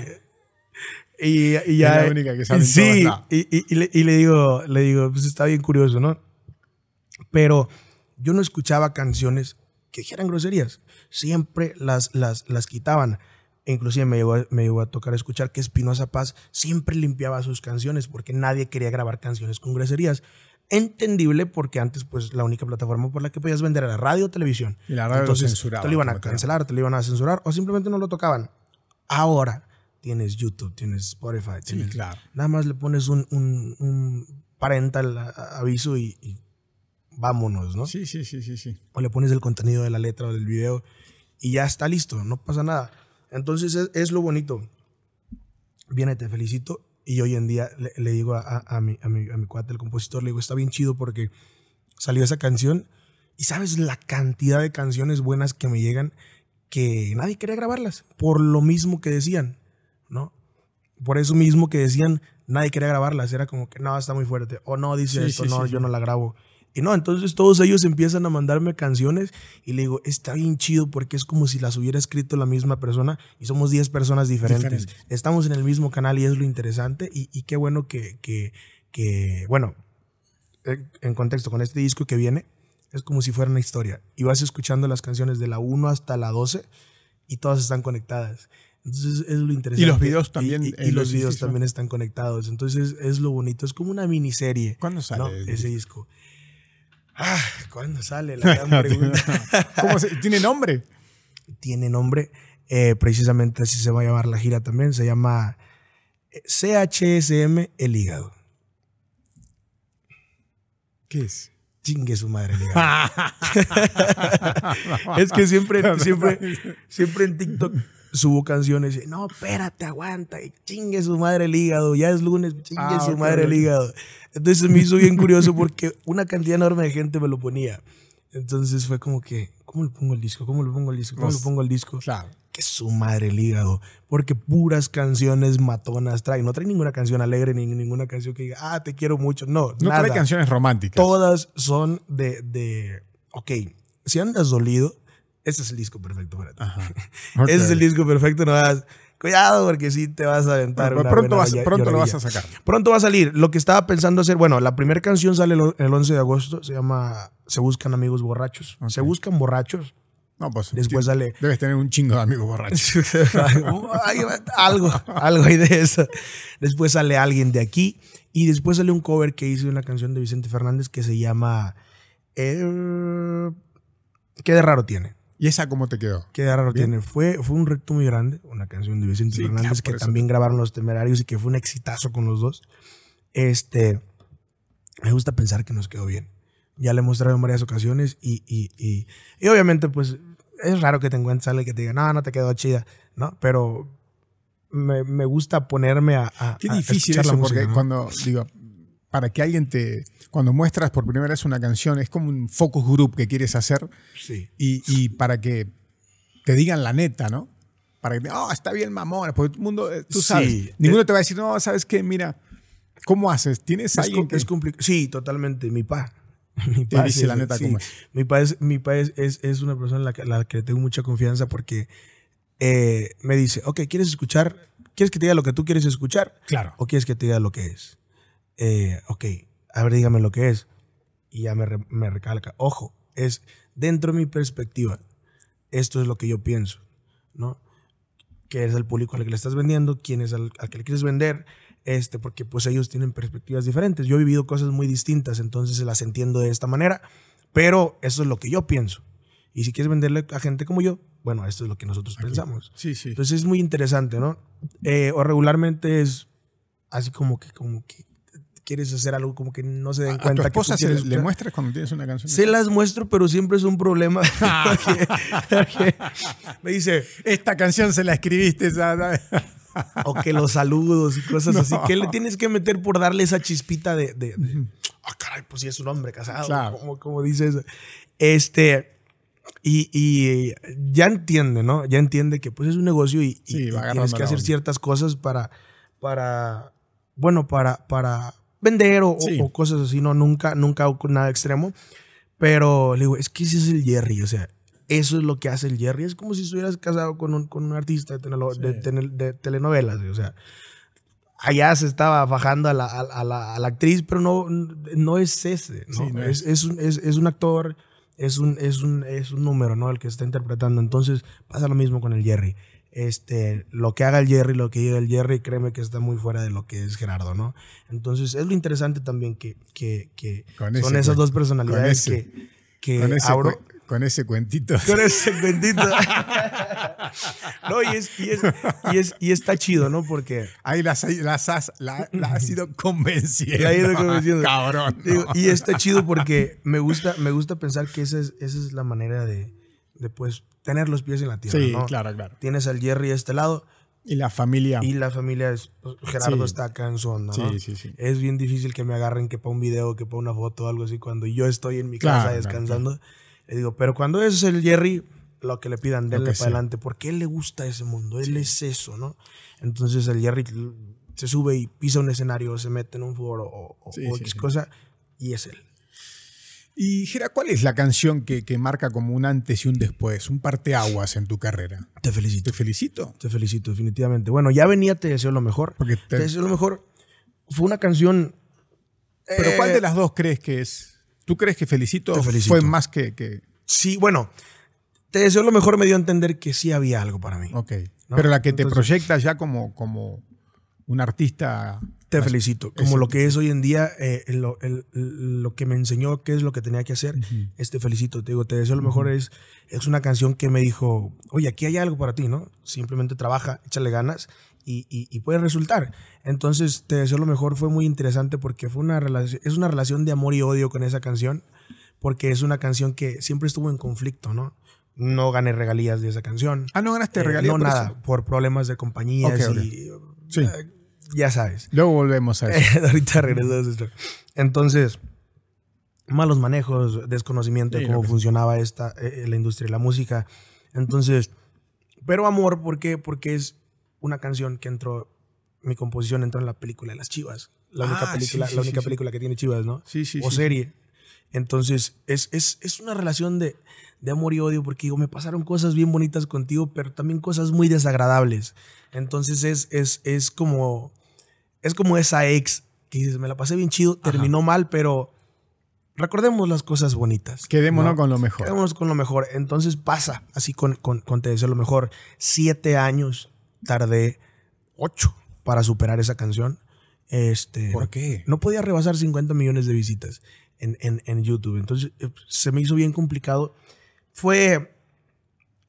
y, y ya, Es la única que saben Sí, no. y le, y le digo, le digo, pues está bien curioso, ¿no? Pero yo no escuchaba canciones que dijeran groserías. Siempre las, las, las quitaban. E inclusive me llegó, a- me llegó a tocar escuchar que Espinosa Paz siempre limpiaba sus canciones porque nadie quería grabar canciones con groserías. Entendible porque antes pues la única plataforma por la que podías vender era radio o televisión. Y la radio lo Entonces, censuraba, Te lo iban a cancelar, te lo iban a censurar o simplemente no lo tocaban. Ahora tienes YouTube, tienes Spotify, Sí, tienes claro. Nada más le pones un, un, un parental aviso y, y vámonos, ¿no? Sí, sí, sí, sí, sí. O le pones el contenido de la letra o del video y ya está listo, no pasa nada. Entonces es, es lo bonito. Viene, te felicito. Y hoy en día le, le digo a, a- a mi, a, mi, a mi cuate, el compositor, le digo, está bien chido porque salió esa canción y sabes la cantidad de canciones buenas que me llegan que nadie quería grabarlas por lo mismo que decían, ¿no? Por eso mismo que decían, nadie quería grabarlas. Era como que no, está muy fuerte. O no, dice Sí, esto, sí, no, sí, yo no la grabo. Y no, entonces todos ellos empiezan a mandarme canciones y le digo, está bien chido porque es como si las hubiera escrito la misma persona y somos 10 personas diferentes. Estamos en el mismo canal y es lo interesante y, y qué bueno que, que, que, bueno, eh, en contexto con este disco que viene, es como si fuera una historia y vas escuchando las canciones de la 1 hasta la 12 y todas están conectadas. Entonces es lo interesante. Y los videos también, Y, y- y eh, los videos también están conectados. Entonces es lo bonito. Es como una miniserie. ¿Cuándo sale? ¿no? Ese disco. Ah, ¿cuándo sale? La gran <laughs> pregunta. ¿Cómo se- ¿Tiene nombre? Tiene nombre. eh, precisamente así se va a llamar la gira también. Se llama eh, CHSM El Hígado. ¿Qué es? Chingue su madre el hígado. <laughs> <laughs> es que siempre, siempre, siempre en TikTok subo canciones y no, espérate, aguanta, y chingue su madre el hígado, ya es lunes, chingue Ah, su madre el hígado. Entonces me hizo bien curioso porque una cantidad enorme de gente me lo ponía. Entonces fue como que, ¿cómo le pongo el disco? ¿Cómo le pongo el disco? ¿Cómo le pongo el disco? Claro. Que su madre el hígado. Porque puras canciones matonas trae. No trae ninguna canción alegre, ni ninguna canción que diga, ah, te quiero mucho. No, No nada. trae canciones románticas. Todas son de, de, ok, si andas dolido, este es el disco perfecto para ti. <laughs> Ese es el disco perfecto, no vas, cuidado porque sí te vas a aventar Bueno, una pronto vas- lo vas a sacar. Pronto va a salir. Lo que estaba pensando hacer, bueno, la primera canción sale el, el 11 de agosto, se llama Se buscan amigos borrachos. Se buscan borrachos. No, pues. Después sale Debes tener un chingo de amigos borrachos. <laughs> Algo, algo hay de eso. Después sale alguien de aquí y después sale un cover que hice de una canción de Vicente Fernández que se llama eh, ¿Qué de raro tiene? ¿Y esa cómo te quedó? ¿Qué raro Bien. tiene? Fue, fue un reto muy grande, una canción de Vicente Sí, Fernández claro, que eso. también grabaron los temerarios y que fue un exitazo con los dos. Este, me gusta pensar que nos quedó bien. Ya le he mostrado en varias ocasiones y, y, y, y obviamente pues es raro que te encuentres alguien que te diga, no, no te quedó chida, ¿no? Pero me, me gusta ponerme a. a Qué a difícil la eso, música, porque ¿no? cuando, digo, para que alguien te. Cuando muestras por primera vez una canción, es como un focus group que quieres hacer Sí. y, y para que te digan la neta, ¿no? Para que, oh, está bien mamona, porque todo el mundo, eh, tú Sí. sabes, ninguno te va a decir, no, ¿sabes qué? Mira, ¿cómo haces? ¿Tienes Es, alguien que es complicado. Sí, totalmente. Mi pa. <laughs> Mi pa dice sí, la neta cómo es. Mi pa, es, mi pa es, es- es una persona en la que, la que tengo mucha confianza porque eh, me dice, ok, ¿quieres escuchar? ¿Quieres que te diga lo que tú quieres escuchar? Claro. ¿O quieres que te diga lo que es? Eh, ok, a ver, dígame lo que es. Y ya me, re- me recalca. Ojo, es dentro de mi perspectiva. Esto es lo que yo pienso, ¿no? Que es el público al que le estás vendiendo, quién es al, al que le quieres vender, este, porque pues ellos tienen perspectivas diferentes. Yo he vivido cosas muy distintas, entonces las entiendo de esta manera, pero eso es lo que yo pienso. Y si quieres venderle a gente como yo, bueno, esto es lo que nosotros pensamos. Sí, sí. Entonces es muy interesante, ¿no? Eh, o regularmente es así como que, como que quieres hacer algo como que no se den ¿A tu cuenta que esposa se quieres le muestras cuando tienes una canción? Se las muestro, pero siempre es un problema. porque- <laughs> porque <laughs> me dice, Esta canción se la escribiste, ¿sabes? o que los saludos y cosas No. así. ¿Qué le tienes que meter por darle esa chispita de, de, de, ah, caray, pues sí es un hombre casado, Claro. como, como dices. Este, y, y ya entiende, ¿no? Ya entiende que pues es un negocio y, Sí, tienes que hacer onda. ciertas cosas para, para, bueno, para, para vender o, Sí. o cosas así, ¿no? Nunca, nunca nada extremo. Pero le digo, es que ese es el Jerry, o sea, eso es lo que hace el Jerry. Es como si estuvieras casado con un, con un artista de, tenelo- de tenel- de telenovelas, o sea, allá se estaba bajando a la, a, a la, a la actriz, pero no, no es ese, ¿no? Sí, no es, es un, es, es un actor, es un, es, un, es un número, ¿no? El que está interpretando. Entonces pasa lo mismo con el Jerry. Este, lo que haga el Jerry, lo que diga el Jerry, créeme que está muy fuera de lo que es Gerardo, ¿no? Entonces es lo interesante también que, que, son ese esas dos personalidades con ese- que, que Con ese, abro. cue- con ese cuentito. <laughs> Con ese cuentito. no, y, es, y, es, y, es- y está chido, ¿no? Porque Ahí las, las has, la, la has ido convenciendo. La he ido convenciendo. Cabrón. y está chido porque me gusta, me gusta pensar que esa es, esa es la manera de, de, pues, tener los pies en la tierra. sí, ¿no? claro, claro. Tienes al Jerry de este lado Y la familia. y la familia, es, pues, Gerardo Sí. está acá en su onda, sí, ¿no? sí, sí. Es bien difícil que me agarren que para un video, que para una foto o algo así cuando yo estoy en mi Claro, casa claro, descansando. Le digo, pero cuando es el Jerry, lo que le pidan, denle para sea. adelante, porque él le gusta ese mundo, él es eso, ¿no? Entonces el Jerry se sube y pisa un escenario, se mete en un foro o, o- Sí, sí, X sí. cosa, y es él. Y Gera, ¿cuál es la canción que, que marca como un antes y un después? Un parteaguas en tu carrera. Te felicito. Te felicito. Te felicito, definitivamente. Bueno, ya venía Te deseo lo mejor. Porque Te, te- deseo lo mejor. Fue una canción. Pero eh, ¿cuál de las dos crees que es? ¿Tú crees que felicito, Te felicito. fue más que, que- Sí, bueno. Te deseo lo mejor me dio a entender que sí había algo para mí. Ok. No, Pero la que te entonces- proyecta ya como, como un artista. Te felicito. Como lo que es hoy en día, eh, lo, el- lo que me enseñó qué es lo que tenía que hacer, es te felicito. Te digo, te deseo lo mejor. Es, es una canción que me dijo, oye, aquí hay algo para ti, ¿no? Simplemente trabaja, échale ganas y, y, y puede resultar. Entonces, te deseo lo mejor fue muy interesante porque fue una relación, es una relación de amor y odio con esa canción, porque es una canción que siempre estuvo en conflicto, ¿no? No gané regalías de esa canción. Ah, no ganaste Eh, regalías. no por nada, eso? por problemas de compañías Ok, ok. y Sí. eh, ya sabes. Luego volvemos a eso. <laughs> Ahorita regreso a eso. Entonces, malos manejos, desconocimiento de Sí, cómo lo que- funcionaba esta, eh, la industria de la música. Entonces, pero amor, ¿por qué? Porque es una canción que entró, mi composición entró en la película de las Chivas. La única, Ah, película, sí, sí, la sí, única sí. película que tiene Chivas, ¿no? Sí, sí, o sí, serie. Entonces, es, es, es una relación de, de amor y odio porque digo, me pasaron cosas bien bonitas contigo, pero también cosas muy desagradables. Entonces es, es, es como es como esa ex que dices, me la pasé bien chido, terminó mal, pero recordemos las cosas bonitas. Quedémonos ¿no? con lo mejor. Quedémonos con lo mejor. Entonces pasa así con, con, con Te deseo lo mejor. Siete años tardé, ocho, para superar esa canción. Este, ¿Por qué? no podía rebasar 50 millones de visitas en, en- en YouTube. Entonces eh, se me hizo bien complicado. Fue.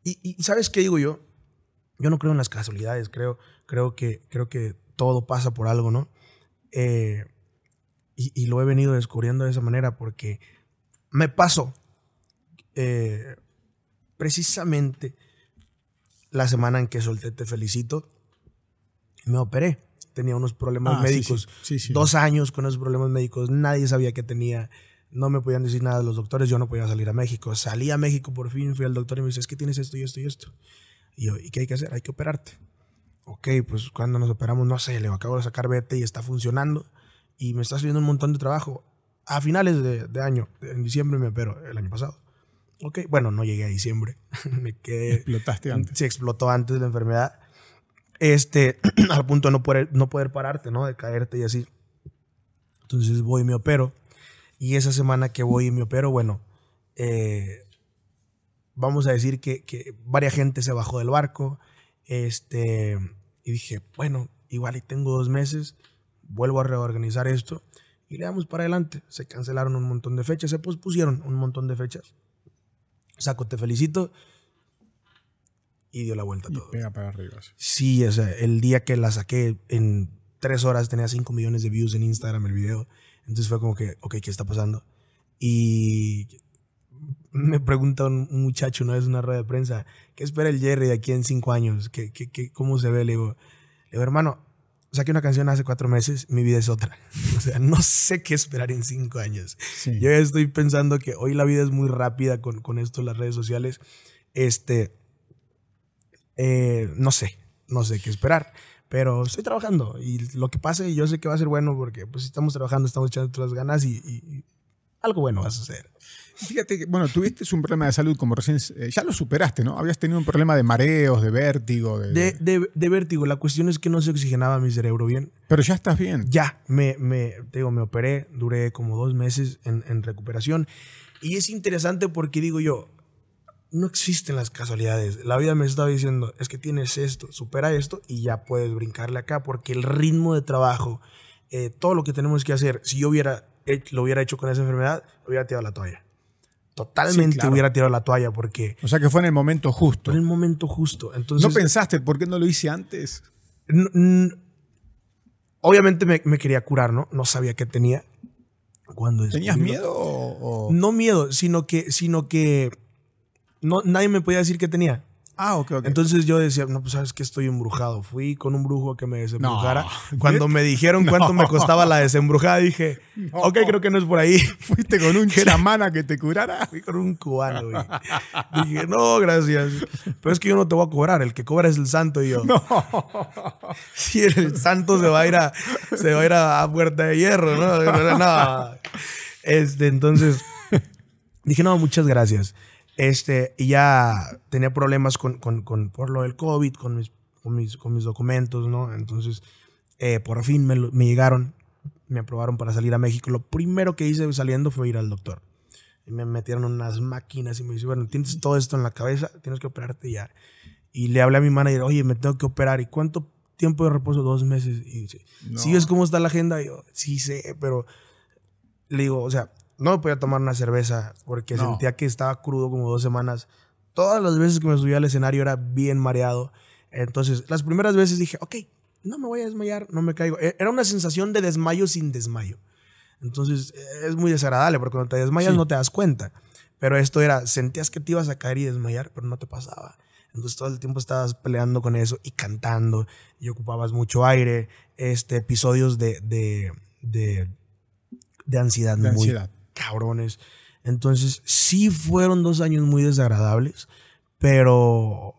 Y, y ¿sabes qué digo yo? Yo no creo en las casualidades. Creo, creo, que, creo que todo pasa por algo, ¿no? Eh, y, y lo he venido descubriendo de esa manera porque me pasó. eh, precisamente la semana en que solté Te Felicito, me operé. Tenía unos problemas Ah, médicos. sí. Sí, sí. Dos años con esos problemas médicos. Nadie sabía que tenía. No me podían decir nada los doctores. Yo no podía salir a México. Salí a México por fin. Fui al doctor y me dice, es que tienes esto y esto y esto. Y yo, ¿y qué hay que hacer? Hay que operarte. Ok, pues cuando nos operamos, no sé, le acabo de sacar vete y está funcionando. Y me está saliendo un montón de trabajo. A finales de, de año, en diciembre me opero, el año pasado. Ok, bueno, no llegué a diciembre. <laughs> me quedé Explotaste antes. se explotó antes de la enfermedad. Este, <clears throat> al punto de no poder, no poder pararte, ¿no? De caerte y así. Entonces voy y me opero. Y esa semana que voy y me opero, bueno, eh, vamos a decir que, que varias gente se bajó del barco. Este, y dije, bueno, igual y tengo dos meses, vuelvo a reorganizar esto y le damos para adelante. Se cancelaron un montón de fechas, se pospusieron un montón de fechas. Saco, te felicito. Y dio la vuelta Y todo. pega para arriba. sí. Sí, o sea, el día que la saqué en tres horas tenía 5 millones de views en Instagram el video. Entonces fue como que, ok, ¿qué está pasando? Y me pregunta un un muchacho una vez en una rueda de prensa, ¿qué espera el Jerry de aquí en cinco años? ¿Qué, qué, qué- cómo se ve? Le digo, le digo, hermano, saqué una canción hace cuatro meses, mi vida es otra. <laughs> O sea, no sé qué esperar en cinco años. Sí. Yo estoy pensando que hoy la vida es muy rápida con, con esto, las redes sociales. Este, eh, no sé, no sé qué esperar, pero estoy trabajando y lo que pase yo sé que va a ser bueno porque pues estamos trabajando, estamos echando todas las ganas y- y algo bueno va a suceder. Fíjate que, bueno, tuviste un problema de salud como recién, eh, ya lo superaste, ¿no? Habías tenido un problema de mareos, de vértigo, de, De, de- de vértigo, la cuestión es que no se oxigenaba mi cerebro bien. pero ya estás bien. Ya, me, me, te digo, me operé, duré como dos meses en, en recuperación. Y es interesante porque digo yo, no existen las casualidades. La vida me estaba diciendo, es que tienes esto, supera esto y ya puedes brincarle acá, porque el ritmo de trabajo, eh, todo lo que tenemos que hacer, si yo hubiera lo hubiera hecho con esa enfermedad, hubiera tirado la toalla. Totalmente Sí, claro. hubiera tirado la toalla porque O sea que fue en el momento justo. en el momento justo. Entonces, ¿No pensaste por qué no lo hice antes? Obviamente me, me quería curar, ¿no? No sabía qué tenía. Cuando ¿Tenías miedo o- No miedo, sino que, sino que no, nadie me podía decir qué tenía. Ah, ok, ok. Entonces yo decía, no, pues sabes que estoy embrujado. Fui con un brujo a que me desembrujara. No. Cuando me dijeron <laughs> cuánto me costaba la desembrujada, dije, ok, creo que no es por ahí. <laughs> ¿Fuiste con un <laughs> chamán a que te curara? Fui con un cubano, güey. Dije, no, gracias. Pero es que yo no te voy a cobrar. El que cobra es el santo y yo. No. Sí, el santo se va a ir a, se va a, ir a, a Puerta de Hierro, ¿no? No. Este, entonces, dije, no, muchas gracias. Este, y ya tenía problemas con, con, con- por lo del COVID, con mis, con mis, con mis documentos, ¿no? Entonces, eh, por fin me, me llegaron, me aprobaron para salir a México. Lo primero que hice saliendo fue ir al doctor. Y me metieron unas máquinas y me dice, bueno, tienes todo esto en la cabeza, tienes que operarte ya. Y le hablé a mi manager, oye, me tengo que operar. ¿Y cuánto tiempo de reposo? Dos meses. Y dice, No. ¿sigues cómo está la agenda? Y yo, sí sé, pero le digo, o sea, no me podía tomar una cerveza porque No. sentía que estaba crudo como dos semanas. Todas las veces que me subía al escenario era bien mareado. Entonces, las primeras veces dije, ok, no me voy a desmayar, no me caigo. E- Era una sensación de desmayo sin desmayo. Entonces, eh, es muy desagradable porque cuando te desmayas Sí. no te das cuenta. Pero esto era, sentías que te ibas a caer y desmayar, pero no te pasaba. Entonces todo el tiempo estabas peleando con eso y cantando y ocupabas mucho aire. Este, episodios de, de, de, de ansiedad De muy ansiedad. Cabrones. Entonces sí fueron dos años muy desagradables, pero,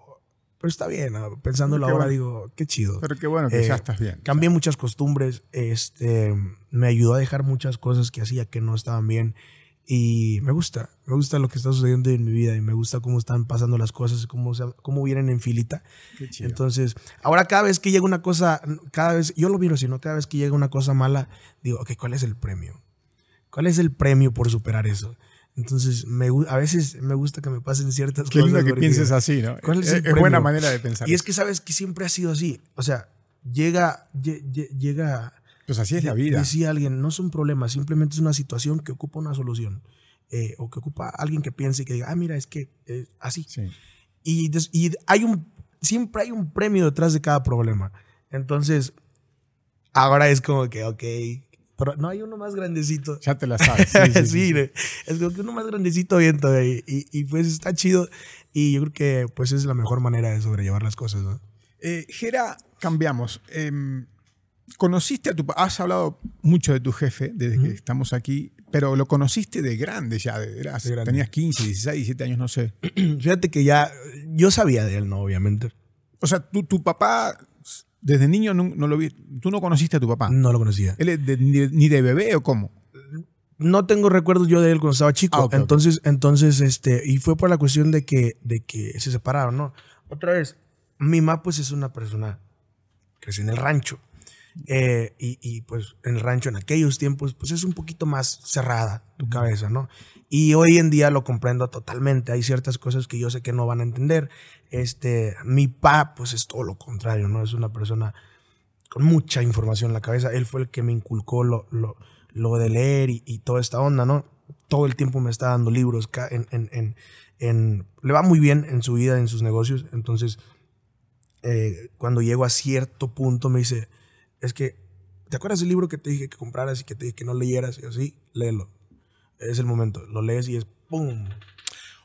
pero está bien. ¿no? Pensándolo ahora bueno. digo, qué chido. Pero qué bueno que Eh, ya estás bien. Cambié muchas costumbres, este, me ayudó a dejar muchas cosas que hacía que no estaban bien y me gusta, me gusta lo que está sucediendo en mi vida y me gusta cómo están pasando las cosas, cómo, se- cómo vienen en filita. Qué chido. Entonces, ahora cada vez que llega una cosa, cada vez, yo lo miro así, ¿no? Cada vez que llega una cosa mala, digo, ok, ¿cuál es el premio? ¿Cuál es el premio por superar eso? Entonces, me, a veces me gusta que me pasen ciertas Qué cosas. lindo que pienses así, ¿no? ¿Cuál es es el es premio? buena manera de pensar. Y es que sabes que siempre ha sido así. O sea, llega, lle- lle- llega, Pues así es la vida. decía alguien, no son problemas, simplemente es una situación que ocupa una solución. eh, o que ocupa alguien que piense y que diga, ah, mira, es que eh, así. Sí. Y, des- y hay un, siempre hay un premio detrás de cada problema. Entonces, ahora es como que, ok, pero no hay uno más grandecito. Ya te la sabes. Sí, sí, <laughs> es como que uno más grandecito viento y, y, pues está chido y yo creo que pues es la mejor manera de sobrellevar las cosas, ¿no? Eh, Gera, cambiamos. Em, conociste a tu has hablado mucho de tu jefe desde que estamos aquí, pero lo conociste de grande ya, de, tenías 15, 16, 17 años, no sé. <clears throat> Fíjate que ya yo sabía de él, no, obviamente. O sea, tu, tu papá desde niño no, lo vi. ¿Tú no conociste a tu papá? No lo conocía. ¿Él ni, de bebé o cómo? No tengo recuerdos yo de él cuando estaba chico. Ah, entonces, entonces, este, y fue por la cuestión de que, de que se separaron, ¿no? Otra vez, mi mamá pues es una persona, creció en el rancho. Eh, y, y, pues en el rancho en aquellos tiempos, pues es un poquito más cerrada tu cabeza, ¿no? Y hoy en día lo comprendo totalmente. Hay ciertas cosas que yo sé que no van a entender. Este, mi pa, pues es todo lo contrario, ¿no? Es una persona con mucha información en la cabeza. Él fue el que me inculcó lo, lo, lo de leer y, y, toda esta onda, ¿no? Todo el tiempo me está dando libros. En, en, en, en, le va muy bien en su vida, en sus negocios. Entonces, eh, cuando llego a cierto punto, me dice, es que, ¿te acuerdas del libro que te dije que compraras y que te dije que no leyeras? Y así, léelo es el momento. Lo lees y es ¡pum!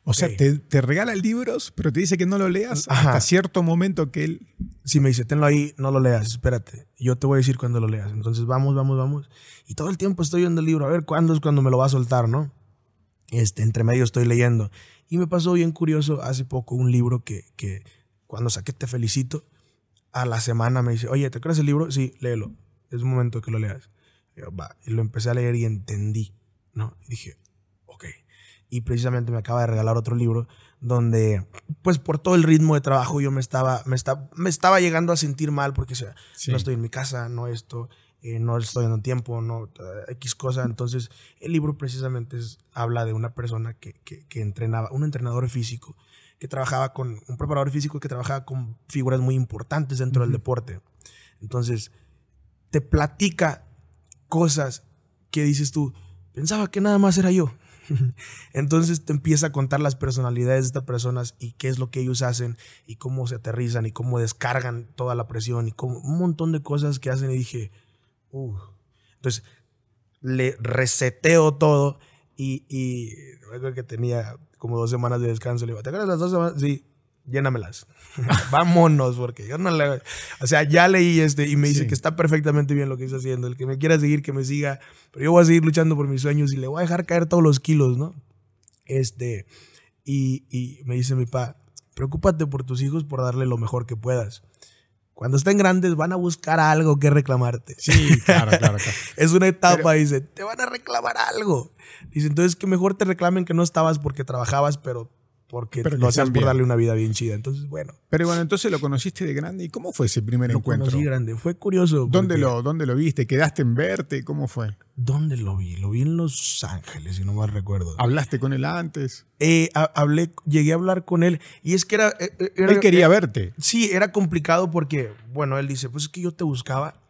O sea, te, te, regala libros, pero te dice que no lo leas hasta cierto momento que él... Sí, me dice, tenlo ahí, no lo leas, espérate. Yo te voy a decir cuando lo leas. Entonces, vamos, vamos, vamos. Y todo el tiempo estoy viendo el libro, a ver cuándo es cuando me lo va a soltar, ¿no? Este, entre medio estoy leyendo. Y me pasó bien curioso hace poco un libro que, que cuando saqué Te Felicito, a la semana me dice, oye, ¿te crees el libro? Sí, léelo. Es un momento que lo leas. Y, yo, y lo empecé a leer y entendí ¿no? Y dije, ok. Y precisamente me acaba de regalar otro libro donde, pues por todo el ritmo de trabajo, yo me estaba, me, me estaba llegando a sentir mal porque o sea, no estoy en mi casa, no esto, eh, no estoy dando tiempo, no X cosa. Entonces, el libro precisamente habla de una persona que, que, entrenaba, un entrenador físico que trabajaba con, un preparador físico que trabajaba con figuras muy importantes dentro del deporte. Entonces, te platica cosas que dices tú, Pensaba que nada más era yo. <laughs> Entonces te empieza a contar las personalidades de estas personas y qué es lo que ellos hacen y cómo se aterrizan y cómo descargan toda la presión y como un montón de cosas que hacen y dije, uh. entonces le reseteo todo y, y que tenía como dos semanas de descanso. Le digo, ¿te acuerdas las dos semanas? Sí, llénamelas. <laughs> Vámonos, porque yo no le. O sea, ya leí este y me dice que está perfectamente bien lo que está haciendo. El que me quiera seguir, que me siga. Pero yo voy a seguir luchando por mis sueños y le voy a dejar caer todos los kilos, ¿no? Este. Y, y me dice mi papá, preocúpate por tus hijos por darle lo mejor que puedas. Cuando estén grandes van a buscar algo que reclamarte. Sí, claro, claro. <laughs> es una etapa, dice, te van a reclamar algo. Dice, entonces que mejor te reclamen que no estabas porque trabajabas, pero porque pero lo hacías por darle una vida bien chida. Entonces, bueno. Pero bueno, entonces lo conociste de grande. ¿Y cómo fue ese primer lo encuentro? Lo conocí grande. Fue curioso. ¿Dónde lo, ¿Dónde lo viste? ¿Quedaste en verte? ¿Cómo fue? ¿Dónde lo vi? Lo vi en Los Ángeles, si no mal recuerdo. ¿Hablaste con él antes? Eh, hablé, llegué a hablar con él. Y es que era... Eh, eh, él quería verte. Sí, era complicado porque, bueno, él dice, pues es que yo te buscaba,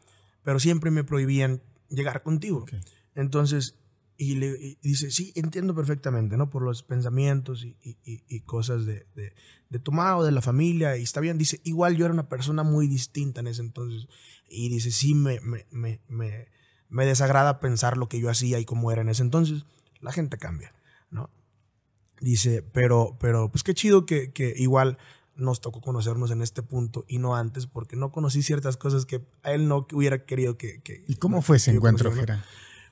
pero siempre me prohibían llegar contigo. Entonces, y le dice, sí, entiendo perfectamente, ¿no? Por los pensamientos y, y, y cosas de, de, de, tu mamá o de la familia. Y está bien, dice, igual yo era una persona muy distinta en ese entonces. Y dice, sí, me, me, me, me, me desagrada pensar lo que yo hacía y cómo era en ese entonces. La gente cambia, ¿no? Dice, pero, pero pues qué chido que, que igual nos tocó conocernos en este punto y no antes, porque no conocí ciertas cosas que a él no hubiera querido que... que ¿Y cómo fue ese encuentro, Jera?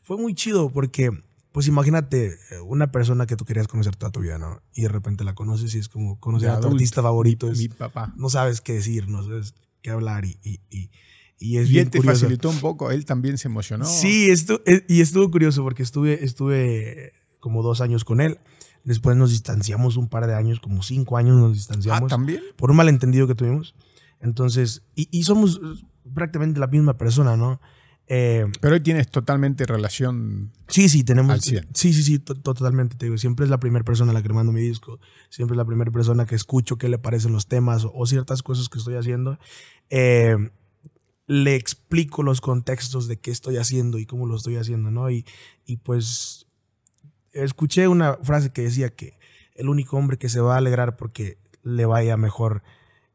Fue muy chido porque, pues imagínate eh, una persona que tú querías conocer toda tu vida, ¿no? Y de repente la conoces y es como conocer a tu artista favorito. Es, mi papá. No sabes qué decir, no sabes qué hablar y, y, y, y es bien te facilitó un poco, él también se emocionó. Sí, estuvo, eh, y estuvo curioso porque estuve, estuve como dos años con él. Después nos distanciamos un par de años, como cinco años nos distanciamos. Ah, también. Por un malentendido que tuvimos. Entonces, y, y somos prácticamente la misma persona, ¿no? Eh, Pero hoy tienes totalmente relación. Sí, sí, tenemos. Sí, sí, sí, totalmente. Te digo, siempre es la primera persona a la que le mando mi disco. Siempre es la primera persona que escucho qué le parecen los temas o, ciertas cosas que estoy haciendo. Eh, le explico los contextos de qué estoy haciendo y cómo lo estoy haciendo, ¿no? Y, y pues escuché una frase que decía que el único hombre que se va a alegrar porque le vaya mejor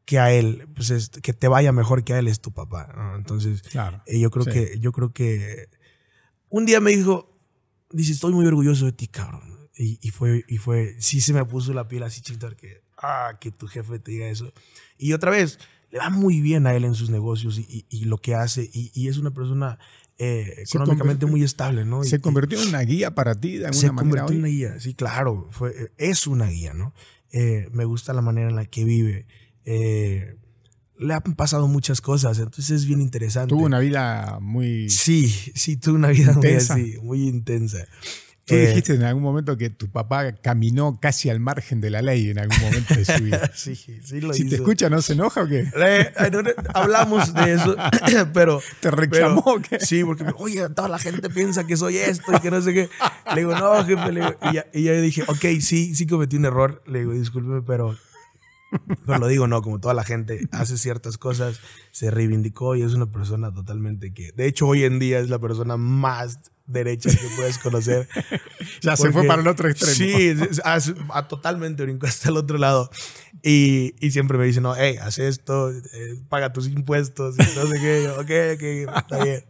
que a él, pues que te vaya mejor que a él es tu papá. Entonces, eh, yo creo que, yo creo que un día me dijo, dice, estoy muy orgulloso de ti, cabrón. Y, y fue, y fue, sí se me puso la piel así chita que, ah, que tu jefe te diga eso. Y otra vez, le va muy bien a él en sus negocios y, y- y lo que hace. Y, y es una persona eh, Se económicamente convirtió- muy estable, ¿no? Se convirtió en una guía para ti de alguna se manera convirtió hoy. en una guía, sí, claro, fue, es una guía, ¿no? Eh, me gusta la manera en la que vive. Eh, le han pasado muchas cosas, entonces es bien interesante. Tuvo una vida muy... Sí, sí, tuve una vida Intensa. muy así, muy intensa. Tú Eh, dijiste en algún momento que tu papá caminó casi al margen de la ley en algún momento de su vida. <laughs> sí, sí lo si te escucha, ¿no se enoja o qué? Eh, no, no, hablamos de eso, <laughs> <coughs> pero... ¿Te reclamó pero- o qué? Sí, porque, oye, toda la gente piensa que soy esto y que no sé qué. Le digo, no, jefe. Le digo, y, ya, y ya dije, ok, sí, sí cometí un error. Le digo, discúlpeme, pero... Pero lo digo, no, como toda la gente hace ciertas cosas, se reivindicó y es una persona totalmente que... De hecho, hoy en día es la persona más derecha que puedes conocer. <laughs> Ya se fue para el otro extremo. Sí, a- a- totalmente brincó hasta el otro lado. Y, y siempre me dice, no, hey, haz esto, eh, paga tus impuestos, y no sé qué. Yo, ok, ok, está bien.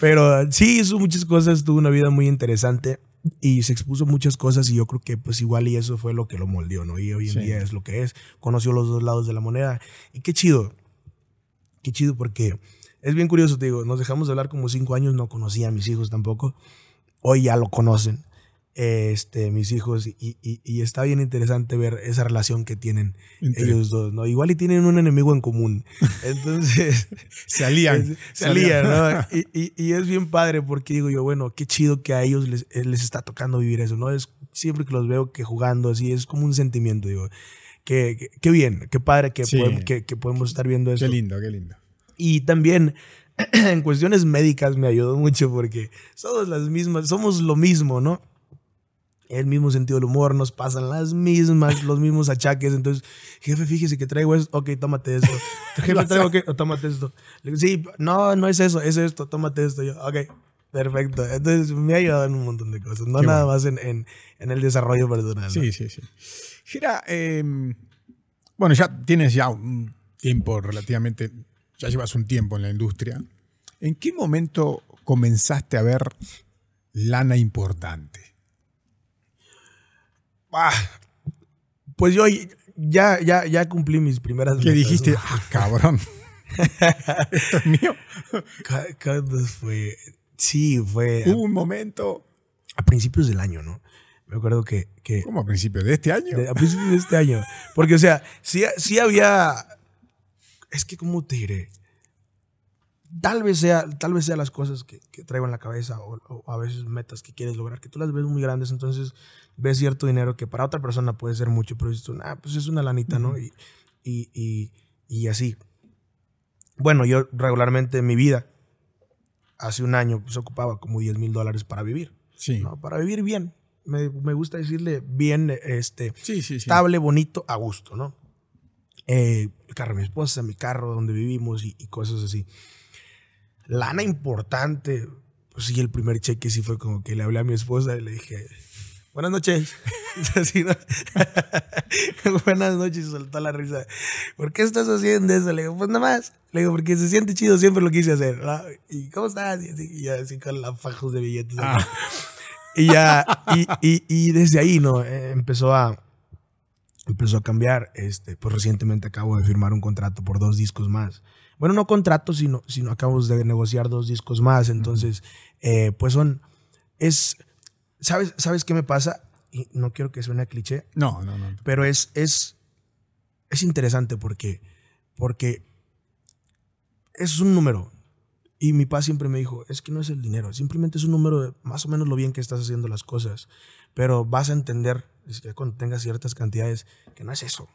Pero sí, hizo muchas cosas, tuvo una vida muy interesante y se expuso muchas cosas y yo creo que pues igual y eso fue lo que lo moldeó, ¿no? Y hoy en Sí. día es lo que es. Conoció los dos lados de la moneda. Y qué chido. Qué chido porque es bien curioso, te digo, nos dejamos de hablar como cinco años, no conocía a mis hijos tampoco. Hoy ya lo conocen, este, mis hijos, y, y- y está bien interesante ver esa relación que tienen ellos dos, ¿no? Igual y tienen un enemigo en común. <laughs> Entonces, <laughs> Se alían. se alían, ¿no? <laughs> Y, y- es bien padre porque digo yo, bueno, qué chido que a ellos les, eh, les está tocando vivir eso, ¿no? Es siempre que los veo que jugando así, es como un sentimiento, digo. Que, que- qué bien, qué padre que, Sí. podemos, que, que podemos estar viendo eso. Qué lindo, qué lindo. Y también <clears throat> en cuestiones médicas me ayudó mucho porque somos las mismas, somos lo mismo, ¿no? El mismo sentido del humor, nos pasan las mismas, los mismos achaques. Entonces, jefe, fíjese que traigo esto, ok, tómate esto. <laughs> Jefe, traigo que, tómate esto. Le digo, sí, no, no es eso, es esto, tómate esto. Yo, ok, perfecto. Entonces, me ha ayudado en un montón de cosas, no Qué nada bueno. más en, en, en el desarrollo personal. ¿no? Sí, sí, sí. Gira, eh, bueno, ya tienes ya un tiempo relativamente, ya llevas un tiempo en la industria. ¿En qué momento comenzaste a ver lana importante? Ah, pues yo ya, ya, ya cumplí mis primeras ¿Qué metas, dijiste? ¿no? Ah, cabrón. <laughs> Esto es mío. Cu- ¿Cuándo fue? Sí, fue Hubo un momento, a, a principios del año, ¿no? Me acuerdo que, que ¿cómo a principios de este año? de- a principios de este año. Porque, o sea, sí, sí había. Es que, ¿cómo te diré? Tal vez sea, tal vez sea las cosas que, que traigo en la cabeza o, o a veces metas que quieres lograr, que tú las ves muy grandes, entonces ves cierto dinero que para otra persona puede ser mucho, pero dices tú, ah, pues es una lanita, ¿no? Y, y, y, y así. Bueno, yo regularmente en mi vida, hace un año, pues ocupaba como 10 mil dólares para vivir, Sí. ¿no? Para vivir bien. Me, me gusta decirle bien, este, Sí, sí, sí. estable, bonito, a gusto, ¿no? Eh, el carro de mi esposa, mi carro donde vivimos y, y cosas así. Lana importante. Pues sí, el primer cheque sí fue como que le hablé a mi esposa y le dije, buenas noches. <laughs> Así, ¿no? <laughs> buenas noches, soltó la risa. ¿Por qué estás haciendo eso? Le digo, pues nada más. Le digo, porque se siente chido, siempre lo quise hacer. ¿no? ¿Y cómo estás? Y así, y ya así con la fajos de billetes. Ah. Y ya, y, y, y desde ahí, ¿no? Eh, empezó a, empezó a cambiar. Este, pues recientemente acabo de firmar un contrato por dos discos más. Bueno, no contrato, sino, sino acabamos de negociar dos discos más. Entonces, eh, pues son, es, ¿sabes, ¿sabes qué me pasa? Y no quiero que suene a cliché, No, no, no. pero es, es, es interesante porque, porque es un número. Y mi papá siempre me dijo, es que no es el dinero, simplemente es un número de más o menos lo bien que estás haciendo las cosas. Pero vas a entender, es que cuando tengas ciertas cantidades, que no es eso.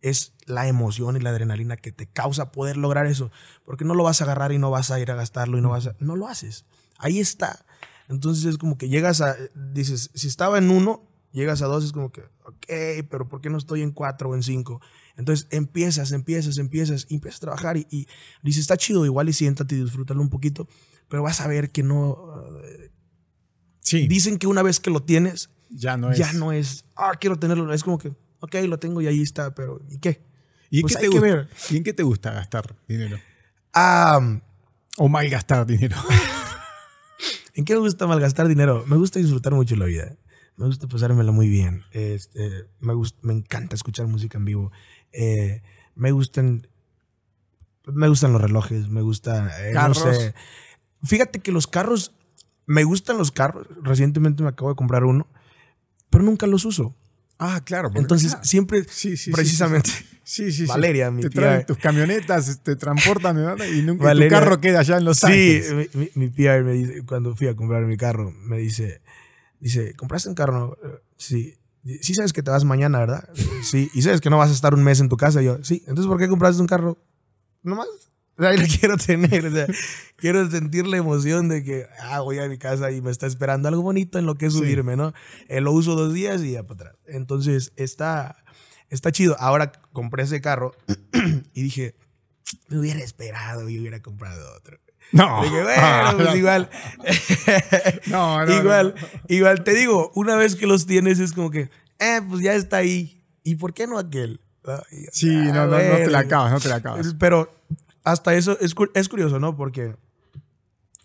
Es la emoción y la adrenalina que te causa poder lograr eso. Porque no lo vas a agarrar y no vas a ir a gastarlo y no vas a... No lo haces. Ahí está. Entonces es como que llegas a... Dices, si estaba en uno, llegas a dos, es como que, ok, pero ¿por qué no estoy en cuatro o en cinco? Entonces empiezas, empiezas, empiezas, y empiezas a trabajar y, y dices, está chido, igual y siéntate y disfrútalo un poquito, pero vas a ver que no... eh, Sí, dicen que una vez que lo tienes, ya no es. ya no es, ah, quiero tenerlo, es como que, ok, lo tengo y ahí está, pero ¿y qué? ¿Y en, Pues qué te que gusta, ver. ¿Y en qué te gusta gastar dinero? Ah, O malgastar dinero. <laughs> ¿En qué me gusta malgastar dinero? Me gusta disfrutar mucho la vida. Me gusta pasármela muy bien. Este, me, me encanta escuchar música en vivo. Eh, me gustan. Me gustan los relojes, me gusta. eh, no Carros. sé. Fíjate que los carros. Me gustan los carros. Recientemente me acabo de comprar uno. Pero nunca los uso. Ah, claro. Entonces, siempre. sí, sí, sí, precisamente. Sí, sí, sí. Valeria, mi Te tía. traen tus camionetas, te transportan ¿verdad? y nunca y Valeria. tu carro queda allá en Los Sí, Ángeles. mi, mi, mi PR me dice, cuando fui a comprar mi carro, me dice, dice, ¿compraste un carro? no?" Eh, Sí. Sí sabes que te vas mañana, ¿verdad? Sí. Y sabes que no vas a estar un mes en tu casa. Y yo, sí. Entonces, ¿por qué compraste un carro? Nomás. O sea, <laughs> lo quiero tener. O sea, quiero sentir la emoción de que, ah, voy a mi casa y me está esperando algo bonito en lo que subirme, ¿no? Eh, lo uso dos días y ya para atrás. Entonces, está, está chido. Ahora compré ese carro <clears throat> y dije, me hubiera esperado y hubiera comprado otro. No. Dije, <laughs> bueno, pues igual. <laughs> No, no, igual, no, igual. Te digo, una vez que los tienes es como que, eh, pues ya está ahí. ¿Y por qué no aquel? Y- Sí, ah, no, no, no te la acabas, no te la acabas. Pero hasta eso es, es curioso, ¿no? Porque,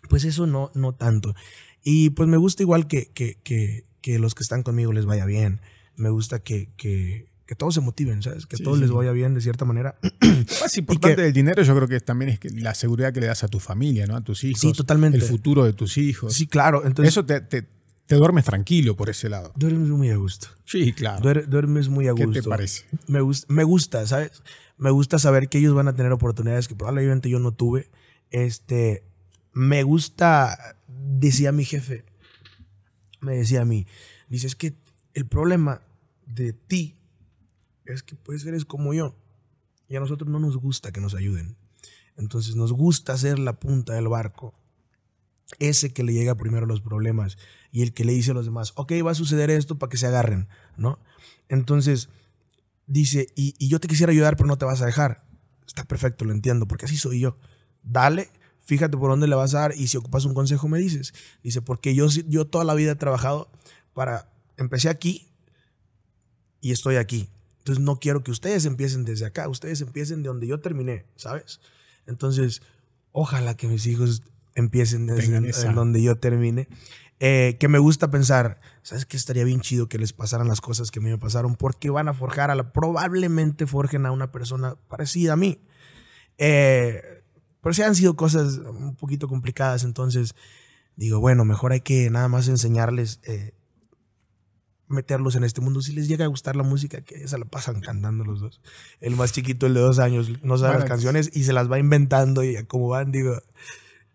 pues eso no, no tanto. Y pues me gusta igual que, que, que, que los que están conmigo les vaya bien. Me gusta que, que, que todos se motiven, ¿sabes? Que Sí, todos sí. les vaya bien de cierta manera. <clears throat> Más importante del dinero, yo creo que también es que la seguridad que le das a tu familia, ¿no? A tus hijos. Sí, totalmente. El futuro de tus hijos. Sí, claro. Entonces, Eso te, te, te duermes tranquilo por ese lado. duermes muy a gusto. Sí, claro. Duer- duermes muy a ¿Qué gusto. te parece? Me, gus- me gusta, ¿sabes? Me gusta saber que ellos van a tener oportunidades que probablemente yo no tuve. Este, me gusta, decía mi jefe, me decía a mí, dice, es que el problema de ti es que pues eres como yo. Y a nosotros no nos gusta que nos ayuden. Entonces nos gusta ser la punta del barco. Ese que le llega primero los problemas y el que le dice a los demás, ok, va a suceder esto para que se agarren, ¿no? Entonces, dice, y, y yo te quisiera ayudar, pero no te vas a dejar. Está perfecto, lo entiendo, porque así soy yo. Dale, fíjate por dónde le vas a dar y si ocupas un consejo me dices. Dice, porque yo, yo toda la vida he trabajado para, empecé aquí y estoy aquí. Entonces no quiero que ustedes empiecen desde acá, ustedes empiecen de donde yo terminé, ¿sabes? Entonces, ojalá que mis hijos empiecen desde en- esa- en donde yo termine. Eh, que me gusta pensar, ¿sabes qué? Estaría bien chido que les pasaran las cosas que a mí me pasaron porque van a forjar a la, probablemente forjen a una persona parecida a mí. Eh, pero sí han sido cosas un poquito complicadas, entonces digo, bueno, mejor hay que nada más enseñarles, eh, meterlos en este mundo. Si les llega a gustar la música, que se la pasan cantando los dos. El más chiquito, el de dos años, no sabe las canciones y se las va inventando y como van, digo,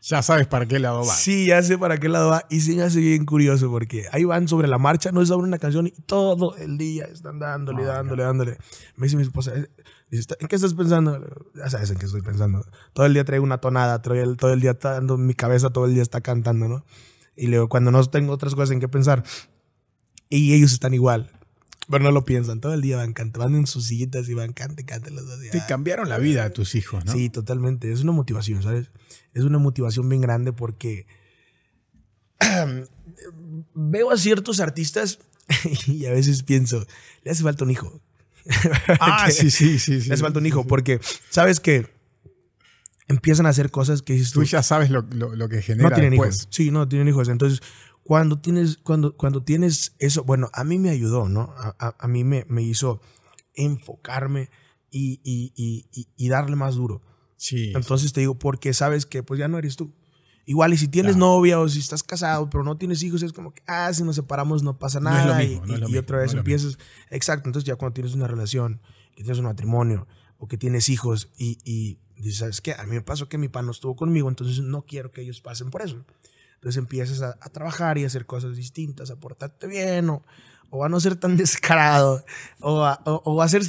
Ya sabes para qué lado va. Sí, ya sé para qué lado va. Y se me hace bien curioso porque ahí van sobre la marcha, no es sobre una canción y todo el día están dándole, Ah, dándole, dándole. Me dice mi esposa, eh, dice, "¿Está- ¿en qué estás pensando? Ya sabes en qué estoy pensando. Todo el día traigo una tonada, traigo todo el día está dando mi cabeza, todo el día está cantando, ¿no? Y luego cuando no tengo otras cosas en qué pensar, y ellos están igual. Pero no lo piensan, todo el día van cantando, van en sus sillitas y van cante, cante los dos. y, Te cambiaron la vida a tus hijos, ¿no? Sí, totalmente. Es una motivación, ¿sabes? Es una motivación bien grande porque <clears throat> veo a ciertos artistas <laughs> y a veces pienso, le hace falta un hijo. <laughs> Ah, sí, sí, sí. sí Le hace falta un hijo porque sabes que empiezan a hacer cosas que dices tú, Tú ya sabes lo, lo- lo que genera no tienen después. hijos. Sí, no tienen hijos. Entonces, cuando tienes, cuando, cuando tienes eso, bueno, a mí me ayudó, ¿no? A, a- a mí me, me hizo enfocarme y, y- y- y- darle más duro. Sí. Entonces te digo, porque sabes que pues ya no eres tú. Igual y si tienes novia o si estás casado pero no tienes hijos, es como que, ah, si nos separamos no pasa No nada. lo mismo, y, no mismo, otra vez no empiezas. Exacto, entonces ya cuando tienes una relación, que tienes un matrimonio o que tienes hijos y, y dices, ¿sabes qué? A mí me pasó que mi pan no estuvo conmigo, entonces no quiero que ellos pasen por eso. Entonces empiezas a, a trabajar y a hacer cosas distintas, a portarte bien o, o a no ser tan <laughs> descarado o a, o- o a hacer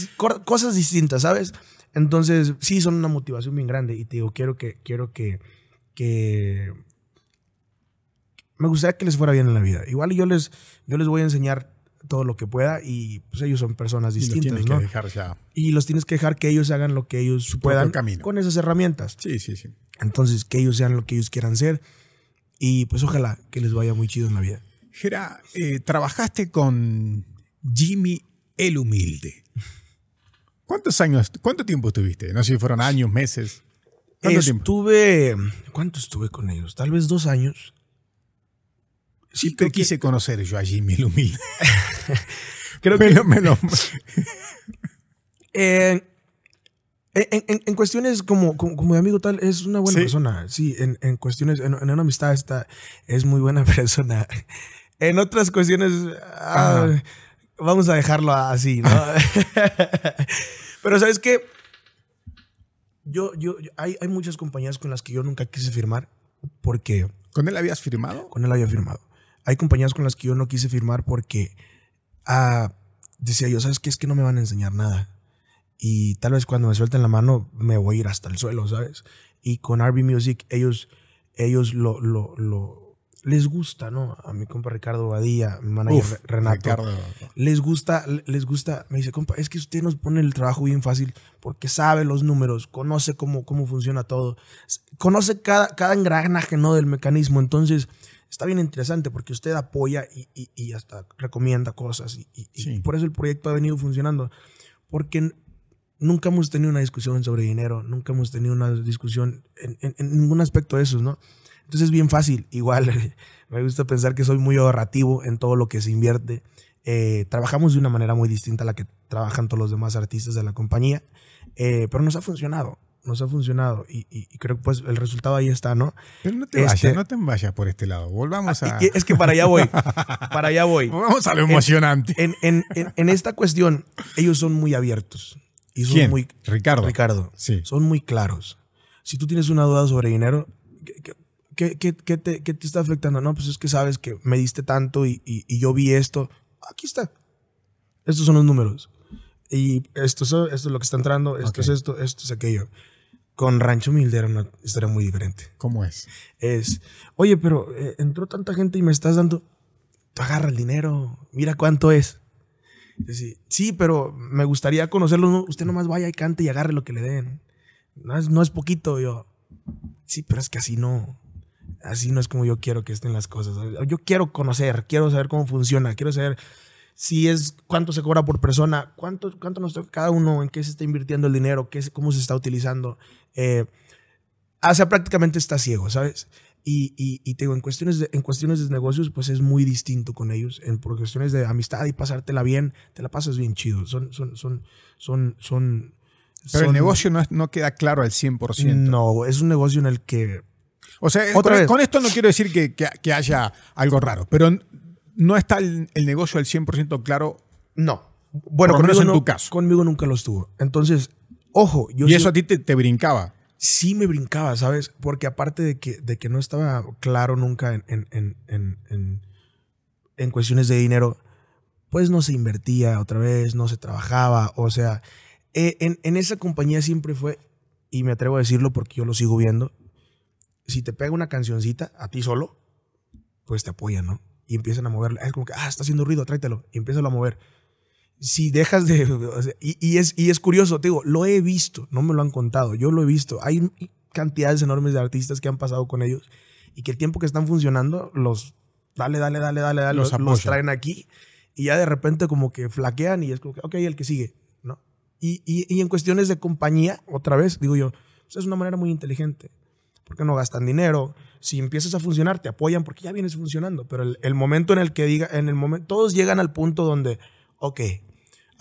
cosas distintas, ¿sabes? Entonces, sí, son una motivación bien grande y te digo, quiero que, quiero que, que me gustaría que les fuera bien en la vida. Igual yo les, yo les voy a enseñar todo lo que pueda y pues ellos son personas Y distintas, tienes ¿no? que dejar ya. Y los tienes que dejar que ellos hagan lo que ellos puedan camino. con esas herramientas. Sí, sí, sí. Entonces, que ellos sean lo que ellos quieran ser y pues ojalá que les vaya muy chido en la vida. Gera, eh, trabajaste con Jimmy el Humilde. ¿Cuántos años, cuánto tiempo estuviste? No sé si fueron años, meses. ¿Cuánto tiempo? Estuve, ¿cuánto estuve con ellos? Tal vez dos años. Sí, te quise conocer yo allí, mi humilde. <laughs> creo que... Me lo, <laughs> en, en, cuestiones como, como, de amigo tal, es una buena persona. Sí, en, cuestiones, en, una amistad está, es muy buena <laughs> persona. En otras cuestiones, ah, vamos a dejarlo así, ¿no? <laughs> Pero sabes qué, yo, yo, hay, hay muchas compañías con las que yo nunca quise firmar porque... ¿Con él habías firmado? Con él había firmado. Hay compañías con las que yo no quise firmar porque ah, decía yo, ¿sabes qué? Es que no me van a enseñar nada. Y tal vez cuando me suelten la mano me voy a ir hasta el suelo, ¿sabes? Y con RB Music ellos, ellos lo, lo, lo, les gusta, ¿no? A mi compa Ricardo Badía, mi manager Renato. Les gusta, les gusta, me dice, compa, es que usted nos pone el trabajo bien fácil porque sabe los números, conoce cómo, cómo funciona todo, conoce cada, cada engranaje, ¿no? Del mecanismo. Entonces, está bien interesante porque usted apoya y, y, hasta recomienda cosas y, y, por eso el proyecto ha venido funcionando. Porque nunca hemos tenido una discusión sobre dinero, nunca hemos tenido una discusión en, en, ningún aspecto de esos, ¿no? Entonces es bien fácil. Igual <laughs> me gusta pensar que soy muy ahorrativo en todo lo que se invierte. Eh, trabajamos de una manera muy distinta a la que trabajan todos los demás artistas de la compañía, eh, pero nos ha funcionado nos ha funcionado y, creo que pues el resultado ahí está, ¿no? Pero no te vayas, este no te vayas por este lado. Volvamos ah, a... Es que para allá voy, para allá voy. <laughs> Vamos a lo emocionante. En, en, en, esta cuestión, ellos son muy abiertos. Y son ¿Quién? muy... Ricardo. Ricardo. Sí. Son muy claros. Si tú tienes una duda sobre dinero, ¿qué, qué, qué, te, ¿qué, te, está afectando? No, pues es que sabes que me diste tanto y, y yo vi esto. Aquí está. Estos son los números. Y esto, esto es lo que está entrando, esto es esto, esto es aquello. Con Rancho Humilde era una historia muy diferente. ¿Cómo es? Es, oye, pero eh, entró tanta gente y me estás dando, tú agarra el dinero, mira cuánto es. Sí, pero me gustaría conocerlo. Usted nomás vaya y cante y agarre lo que le den. No es, no es poquito, yo. Sí, pero es que así no. Así no es como yo quiero que estén las cosas. Yo quiero conocer, quiero saber cómo funciona, quiero saber si es cuánto se cobra por persona, cuánto, cuánto nos toca cada uno, en qué se está invirtiendo el dinero, qué, cómo se está utilizando. Eh, o sea, prácticamente está ciego, ¿sabes? Y, y, te digo, en cuestiones, de, en cuestiones de negocios, pues es muy distinto con ellos. En por cuestiones de amistad y pasártela bien, te la pasas bien chido. Son, son, son, son, son. Pero el negocio no, no queda claro al 100%. No, es un negocio en el que. O sea, con, con, esto no quiero decir que, que, que, haya algo raro, pero no está el, negocio al 100% claro. No. Bueno, conmigo, en tu caso. conmigo nunca lo estuvo. Entonces, ojo. Yo ¿Y eso a ti te, brincaba? Sí me brincaba, ¿sabes? Porque aparte de que, de que no estaba claro nunca en, en, en, cuestiones de dinero, pues no se invertía otra vez, no se trabajaba. O sea, eh, en, esa compañía siempre fue, y me atrevo a decirlo porque yo lo sigo viendo, si te pega una cancioncita a ti solo, pues te apoyan, ¿no? y empiezan a moverlo. Es como que, ah, está haciendo ruido, tráetelo. Y empieza a mover. Si dejas de... <laughs> y, es, y es curioso, te digo, lo he visto, no me lo han contado, yo lo he visto. Hay cantidades enormes de artistas que han pasado con ellos y que el tiempo que están funcionando los... Dale, dale, dale, dale, dale, los, los traen aquí y ya de repente como que flaquean y es como que, ok, el que sigue, ¿no? Y, y, y en cuestiones de compañía, otra vez, digo yo, pues es una manera muy inteligente porque no gastan dinero. Si empiezas a funcionar, te apoyan porque ya vienes funcionando. Pero el, momento en el que diga, en el momento, todos llegan al punto donde, ok,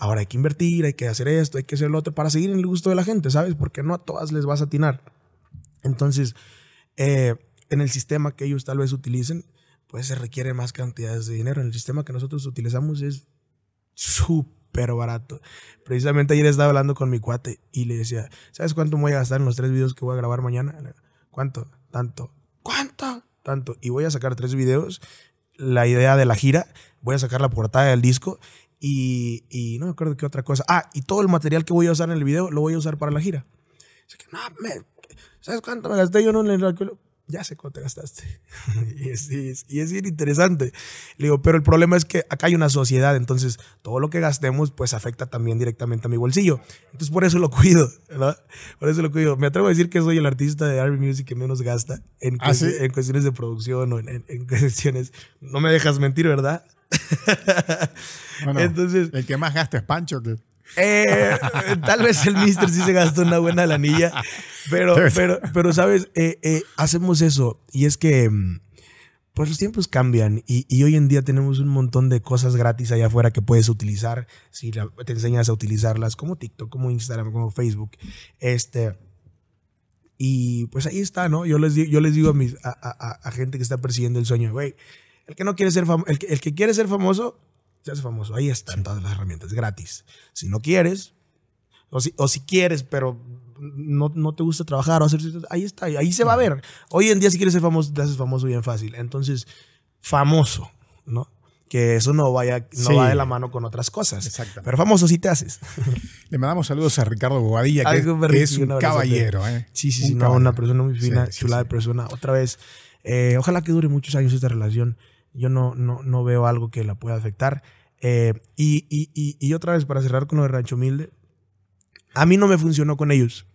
ahora hay que invertir, hay que hacer esto, hay que hacer lo otro para seguir en el gusto de la gente, ¿sabes? Porque no a todas les vas a atinar. Entonces, eh, en el sistema que ellos tal vez utilicen, pues se requiere más cantidades de dinero. En el sistema que nosotros utilizamos es súper barato. Precisamente ayer estaba hablando con mi cuate y le decía, ¿sabes cuánto voy a gastar en los tres videos que voy a grabar mañana? ¿Cuánto? Tanto. ¿Cuánto? Tanto. Y voy a sacar tres videos. La idea de la gira. Voy a sacar la portada del disco. Y, y no me acuerdo qué otra cosa. Ah, y todo el material que voy a usar en el video lo voy a usar para la gira. Así que, no, ¿sabes cuánto me gasté yo en el ya sé cuánto gastaste. <laughs> y, es, y, es, bien interesante. Le digo, pero el problema es que acá hay una sociedad, entonces todo lo que gastemos pues afecta también directamente a mi bolsillo. Entonces por eso lo cuido, <laughs> ¿verdad? Por eso lo cuido. Me atrevo a decir que soy el artista de R&B Music que menos gasta en, ¿Ah, en cuestiones de producción o en, en, cuestiones... No me dejas mentir, ¿verdad? <laughs> bueno, entonces, el que más gasta es Pancho. Que... Eh, tal vez el Mister sí se gastó una buena lanilla, pero, pero, pero sabes, eh, eh, hacemos eso y es que mm, pues los tiempos cambian y, y, hoy en día tenemos un montón de cosas gratis allá afuera que puedes utilizar si te enseñas a utilizarlas como TikTok, como Instagram, como Facebook. Este, y pues ahí está, ¿no? Yo les, yo les digo a, mis, a, a, a gente que está persiguiendo el sueño, güey, el que no quiere ser famoso, el que, el que quiere ser famoso, se hace famoso. Ahí están todas las herramientas, gratis. Si no quieres, o si, o si quieres, pero no, no, te gusta trabajar o hacer. Ahí está, ahí se va a ver. Hoy en día, si quieres ser famoso, te haces famoso bien fácil. Entonces, famoso, ¿no? Que eso no vaya, no va de la mano con otras cosas. Pero famoso sí te haces. <laughs> Le mandamos saludos a Ricardo Bobadilla, que, es un caballero. ¿eh? Sí, sí, sí, una persona muy fina, chula de persona. Otra vez, eh, ojalá que dure muchos años esta relación. Yo no, no, no veo algo que la pueda afectar. Eh, y, y, y, y, otra vez, para cerrar con lo de Rancho Humilde, a mí no me funcionó con ellos.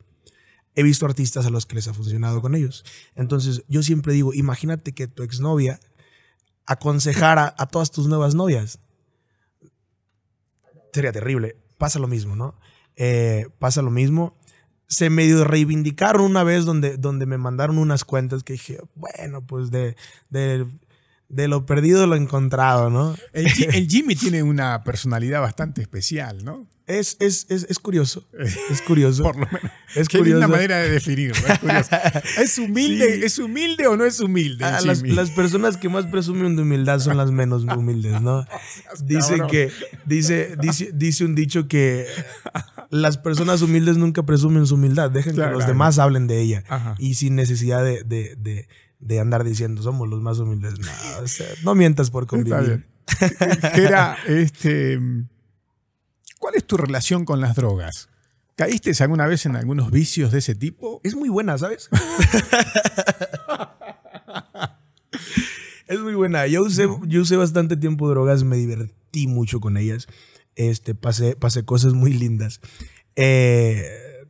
He visto artistas a los que les ha funcionado con ellos. Entonces, yo siempre digo, imagínate que tu exnovia aconsejara a todas tus nuevas novias. Sería terrible. Pasa lo mismo, ¿no? Eh, pasa lo mismo. Se medio reivindicaron una vez donde, donde me mandaron unas cuentas que dije, bueno, pues de, de de lo perdido lo encontrado, ¿no? El, Jimmy tiene una personalidad bastante especial, ¿no? Es, es, es, es curioso. <laughs> Es curioso. Por lo menos. Es Qué linda manera de definirlo. Es, humilde, ¿Es humilde o no es humilde? Ah, las, las, personas que más presumen de humildad son las menos humildes, ¿no? <laughs> Dice que, dice, dice, dice un dicho que las personas humildes nunca presumen su humildad. Dejen que los demás hablen de ella. Y sin necesidad de, de, de de andar diciendo somos los más humildes. No, no mientas por convivir. <laughs> Era, este, ¿cuál es tu relación con las drogas? ¿Caíste alguna vez en algunos vicios de ese tipo? Es muy buena, ¿sabes? es muy buena. Yo usé, yo usé bastante tiempo drogas, me divertí mucho con ellas. Este, pasé, pasé cosas muy lindas. Eh,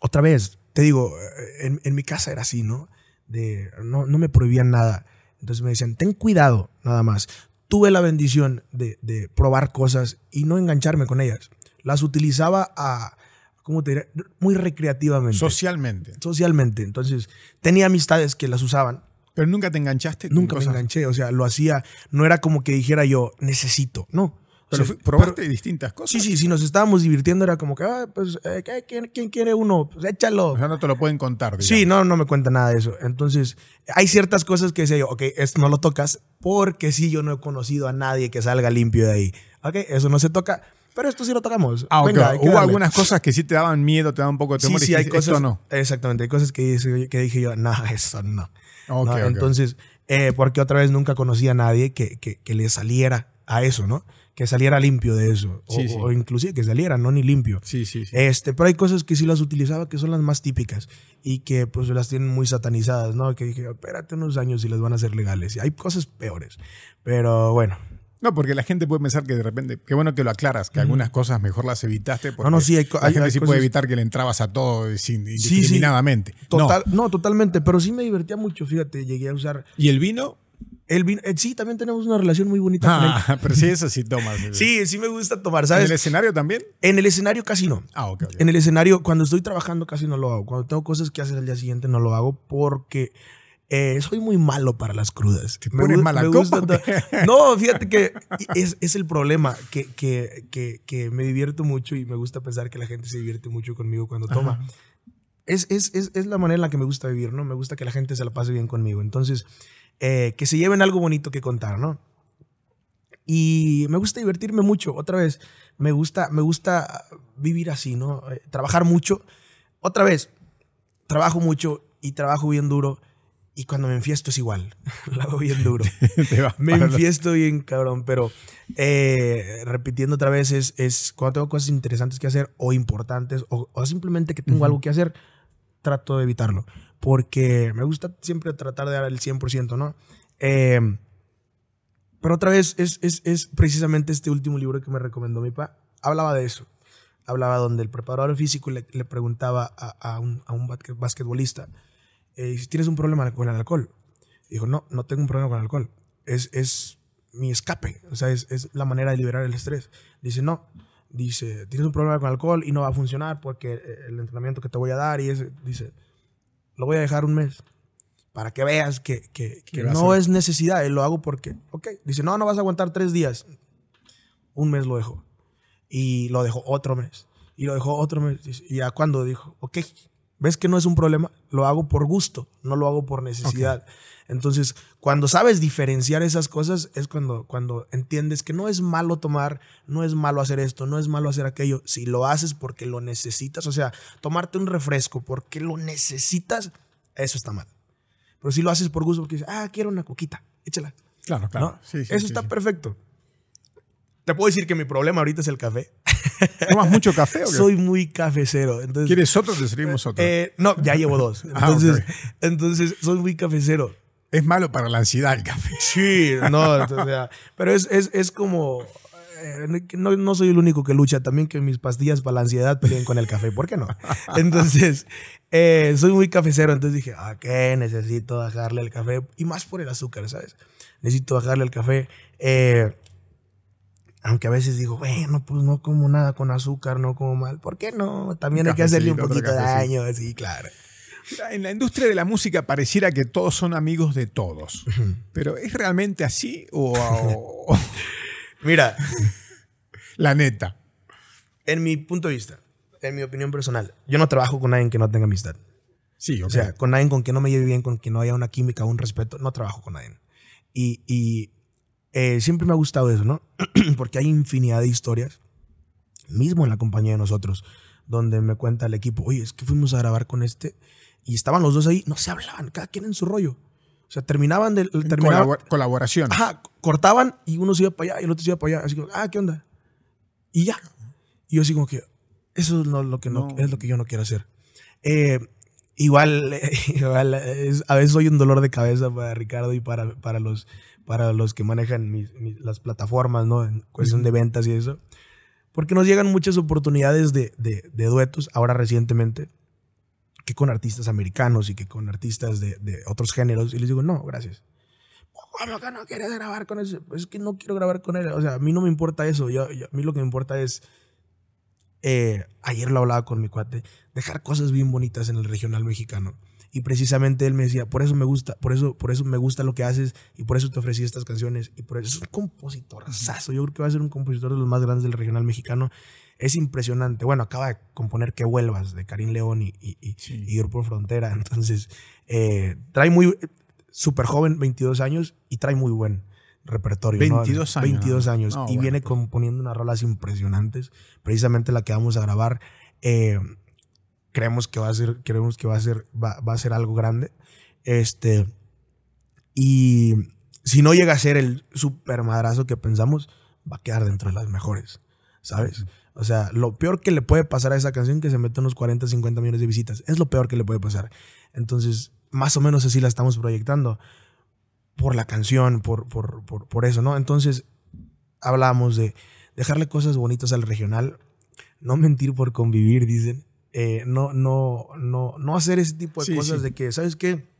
otra vez, te digo, en, en mi casa era así, ¿no? De, no, no me prohibían nada. Entonces me decían, ten cuidado, nada más. Tuve la bendición de, de probar cosas y no engancharme con ellas. Las utilizaba a, ¿cómo te diré? Muy recreativamente. Socialmente. Socialmente. Entonces, tenía amistades que las usaban. Pero nunca te enganchaste. Nunca me enganché. O sea, lo hacía, no era como que dijera yo, necesito. No. Pero probaste distintas cosas. Sí, sí, si nos estábamos divirtiendo era como que, ah, pues, eh, ¿quién, ¿quién, quiere uno? Pues échalo. O sea, no te lo pueden contar. Digamos. Sí, no, no me cuenta nada de eso. Entonces, hay ciertas cosas que decía yo, ok, esto no lo tocas porque sí, yo no he conocido a nadie que salga limpio de ahí. Ok, eso no se toca. Pero esto sí lo tocamos. Ah, Venga, Hubo algunas cosas que sí te daban miedo, te daban un poco de temor. Sí, sí, hay cosas. no. Exactamente, hay cosas que, que dije yo, no, <laughs> eso no. Okay, Entonces, eh, porque otra vez nunca conocí a nadie que, que, que le saliera a eso, ¿no? Que saliera limpio de eso. o, inclusive que saliera, no ni limpio. Sí, sí, sí. Este, pero hay cosas que sí las utilizaba que son las más típicas y que pues las tienen muy satanizadas, ¿no? Que dije, espérate unos años y las van a hacer legales. Y hay cosas peores. Pero bueno. No, porque la gente puede pensar que de repente, qué bueno que lo aclaras, que algunas cosas mejor las evitaste. Porque no, no, sí, hay, la gente sí puede evitar que le entrabas a todo sin, indiscriminadamente. Total, no. totalmente, pero sí me divertía mucho, fíjate, llegué a usar. ¿Y el vino? El vino, eh, sí, también tenemos una relación muy bonita con él. <laughs> Pero sí, eso sí <laughs> tomas. sí, sí me gusta tomar, ¿sabes? ¿En el escenario también? En el escenario casi no. Ah, ok. En el escenario, cuando estoy trabajando casi no lo hago. Cuando tengo cosas que hacer al día siguiente no lo hago porque eh, soy muy malo para las crudas. ¿Te pones mala copa, <laughs> No, fíjate que es, es el problema, que, que, que, que, me divierto mucho y me gusta pensar que la gente se divierte mucho conmigo cuando toma. Es, es, es, es la manera en la que me gusta vivir, ¿no? Me gusta que la gente se la pase bien conmigo. Entonces... Eh, que se lleven algo bonito que contar, ¿no? Y me gusta divertirme mucho, otra vez, me gusta, me gusta vivir así, ¿no? Eh, trabajar mucho. Otra vez, trabajo mucho y trabajo bien duro. Y cuando me enfiesto es igual. <laughs> Lo hago bien duro. <laughs> me enfiesto bien cabrón. Pero eh, repitiendo otra vez, es, es, cuando tengo cosas interesantes que hacer o importantes o, simplemente que tengo algo que hacer, trato de evitarlo porque me gusta siempre tratar de dar el 100%, ¿no? Eh, pero otra vez es, es, es, precisamente este último libro que me recomendó mi papá. Hablaba de eso. Hablaba donde el preparador físico le, le preguntaba a, a, un, a, un, basquetbolista eh, tienes un problema con el alcohol. Dijo, no, no tengo un problema con el alcohol. Es, es mi escape. O sea, es, es la manera de liberar el estrés. Dice, no. Dice, tienes un problema con alcohol y no va a funcionar porque el entrenamiento que te voy a dar y es, dice, lo voy a dejar un mes. para que veas que, que- no es necesidad, lo hago porque, ok, dice, no, no vas a aguantar tres días. Un mes lo dejó. Y lo dejó otro mes. Y lo dejó otro mes. Y ya cuando dijo, ok, ¿ves que no es un problema? Lo hago por gusto, no lo hago por necesidad. Entonces, cuando sabes diferenciar esas cosas, es cuando, cuando entiendes que no es malo tomar, no es malo hacer esto, no es malo hacer aquello. Si lo haces porque lo necesitas, o sea, tomarte un refresco porque lo necesitas, eso está mal. Pero si lo haces por gusto, porque dices, ah, quiero una coquita, échala. Claro, claro. ¿no? Sí, sí, eso sí, está perfecto. Te puedo decir que mi problema ahorita es el café. <laughs> ¿Tomas mucho café o qué? Soy muy cafecero. Entonces, ¿Quieres otro? Te servimos otro. eh, no, ya llevo dos. <laughs> Ah, Entonces, entonces soy muy cafecero. es malo para la ansiedad el café. <laughs> Sí, no, o sea, pero es, es, es como. eh, No, no soy el único que lucha, también que mis pastillas para la ansiedad peleen con el café, ¿por qué no? Entonces, eh, soy muy cafecero, entonces dije, ok, necesito bajarle el café, y más por el azúcar, ¿sabes? Necesito bajarle el café. eh, aunque a veces digo, bueno, pues no como nada con azúcar, no como mal. ¿Por qué no? También hay que hacerle un poquito de daño, sí, claro. En la industria de la música pareciera que todos son amigos de todos. Pero ¿es realmente así o, <laughs> o- Mira, la neta? en mi punto de vista, en mi opinión personal, yo no trabajo con nadie que no tenga amistad. Sí, ok. O sea, con nadie con quien no me lleve bien, con quien no haya una química, un respeto, no trabajo con nadie. Y, y, eh, siempre me ha gustado eso, ¿no? <clears throat> Porque hay infinidad de historias, mismo en la compañía de nosotros, donde me cuenta el equipo, oye, es que fuimos a grabar con este y estaban los dos ahí, no se hablaban, cada quien en su rollo. O sea, terminaban de... Terminaban, Colabor- colaboración. Ajá, cortaban y uno se iba para allá y el otro se iba para allá. Así como, ah, ¿qué onda? Y ya. Y yo así como que, eso es no, lo, que no, No. es lo que yo no quiero hacer. Eh, igual, eh, <laughs> igual es- a veces soy un dolor de cabeza para Ricardo y para, para, los, para los que manejan mis- mis- las plataformas, ¿no? En cuestión de ventas y eso. Porque nos llegan muchas oportunidades de, de- de duetos, ahora recientemente, que con artistas americanos y que con artistas de, de otros géneros. Y les digo, no, gracias. ¿Cómo que no quieres grabar con ese? Pues es que no quiero grabar con él. O sea, a mí no me importa eso. Yo, yo- a mí lo que me importa es. eh, ayer lo hablaba con mi cuate. Dejar cosas bien bonitas en el regional mexicano. Y precisamente él me decía, por eso me gusta, por eso, por eso me gusta lo que haces y por eso te ofrecí estas canciones. Y por eso es un compositor Yo creo que va a ser un compositor de los más grandes del regional mexicano. Es impresionante. Bueno, acaba de componer Que vuelvas de Karim León y, y, y, Sí. y Grupo Frontera. Entonces, eh, trae muy súper joven, 22 años, y trae muy buen repertorio. ¿no? 22 años. 22 años. No, y bueno, viene pues. componiendo unas rolas impresionantes. Precisamente la que vamos a grabar. eh, creemos que va a ser, creemos que va a ser, va, va a ser algo grande. Este. Y si no llega a ser el super madrazo que pensamos, va a quedar dentro de las mejores. ¿Sabes? O sea, lo peor que le puede pasar a esa canción que se mete unos 40, 50 millones de visitas. Es lo peor que le puede pasar. Entonces, más o menos así la estamos proyectando. Por la canción, por, por, por, por eso, ¿no? Entonces, hablábamos de dejarle cosas bonitas al regional. No mentir por convivir, dicen. Eh, no, no, no, no hacer ese tipo de Sí, cosas sí. de que, ¿sabes qué?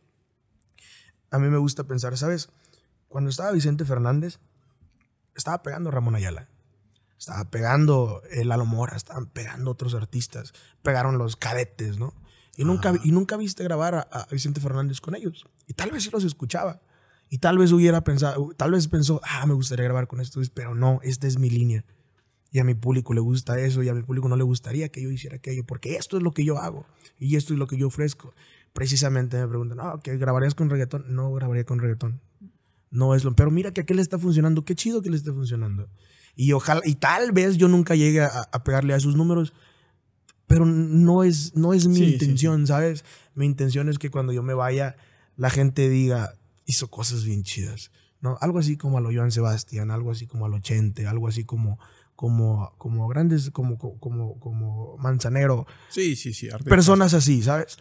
A mí me gusta pensar, ¿sabes? Cuando estaba Vicente Fernández, estaba pegando Ramón Ayala. Estaba pegando el Lalo Mora, estaban pegando otros artistas. Pegaron los cadetes, ¿no? Y nunca, y nunca viste grabar a, a Vicente Fernández con ellos. Y tal vez sí los escuchaba. Y tal vez hubiera pensado, tal vez pensó, ah, me gustaría grabar con estos, pero no, esta es mi línea. Y a mi público le gusta eso, y a mi público no le gustaría que yo hiciera aquello, porque esto es lo que yo hago, y esto es lo que yo ofrezco. Precisamente me preguntan, ah, ¿qué grabarías con reggaetón? No grabaría con reggaetón. No es lo, pero mira que a qué le está funcionando, qué chido que le está funcionando. Y ojalá, y tal vez yo nunca llegue a, a pegarle a sus números, pero no es, no es mi Sí, sí, intención, ¿sabes? Mi intención es que cuando yo me vaya, la gente diga, hizo cosas bien chidas, ¿no? Algo así como a lo Joan Sebastián, algo así como a lo Chente, algo así como, como, como grandes, como, como, como Manzanero, Sí, sí, sí. artistas. personas así, ¿sabes?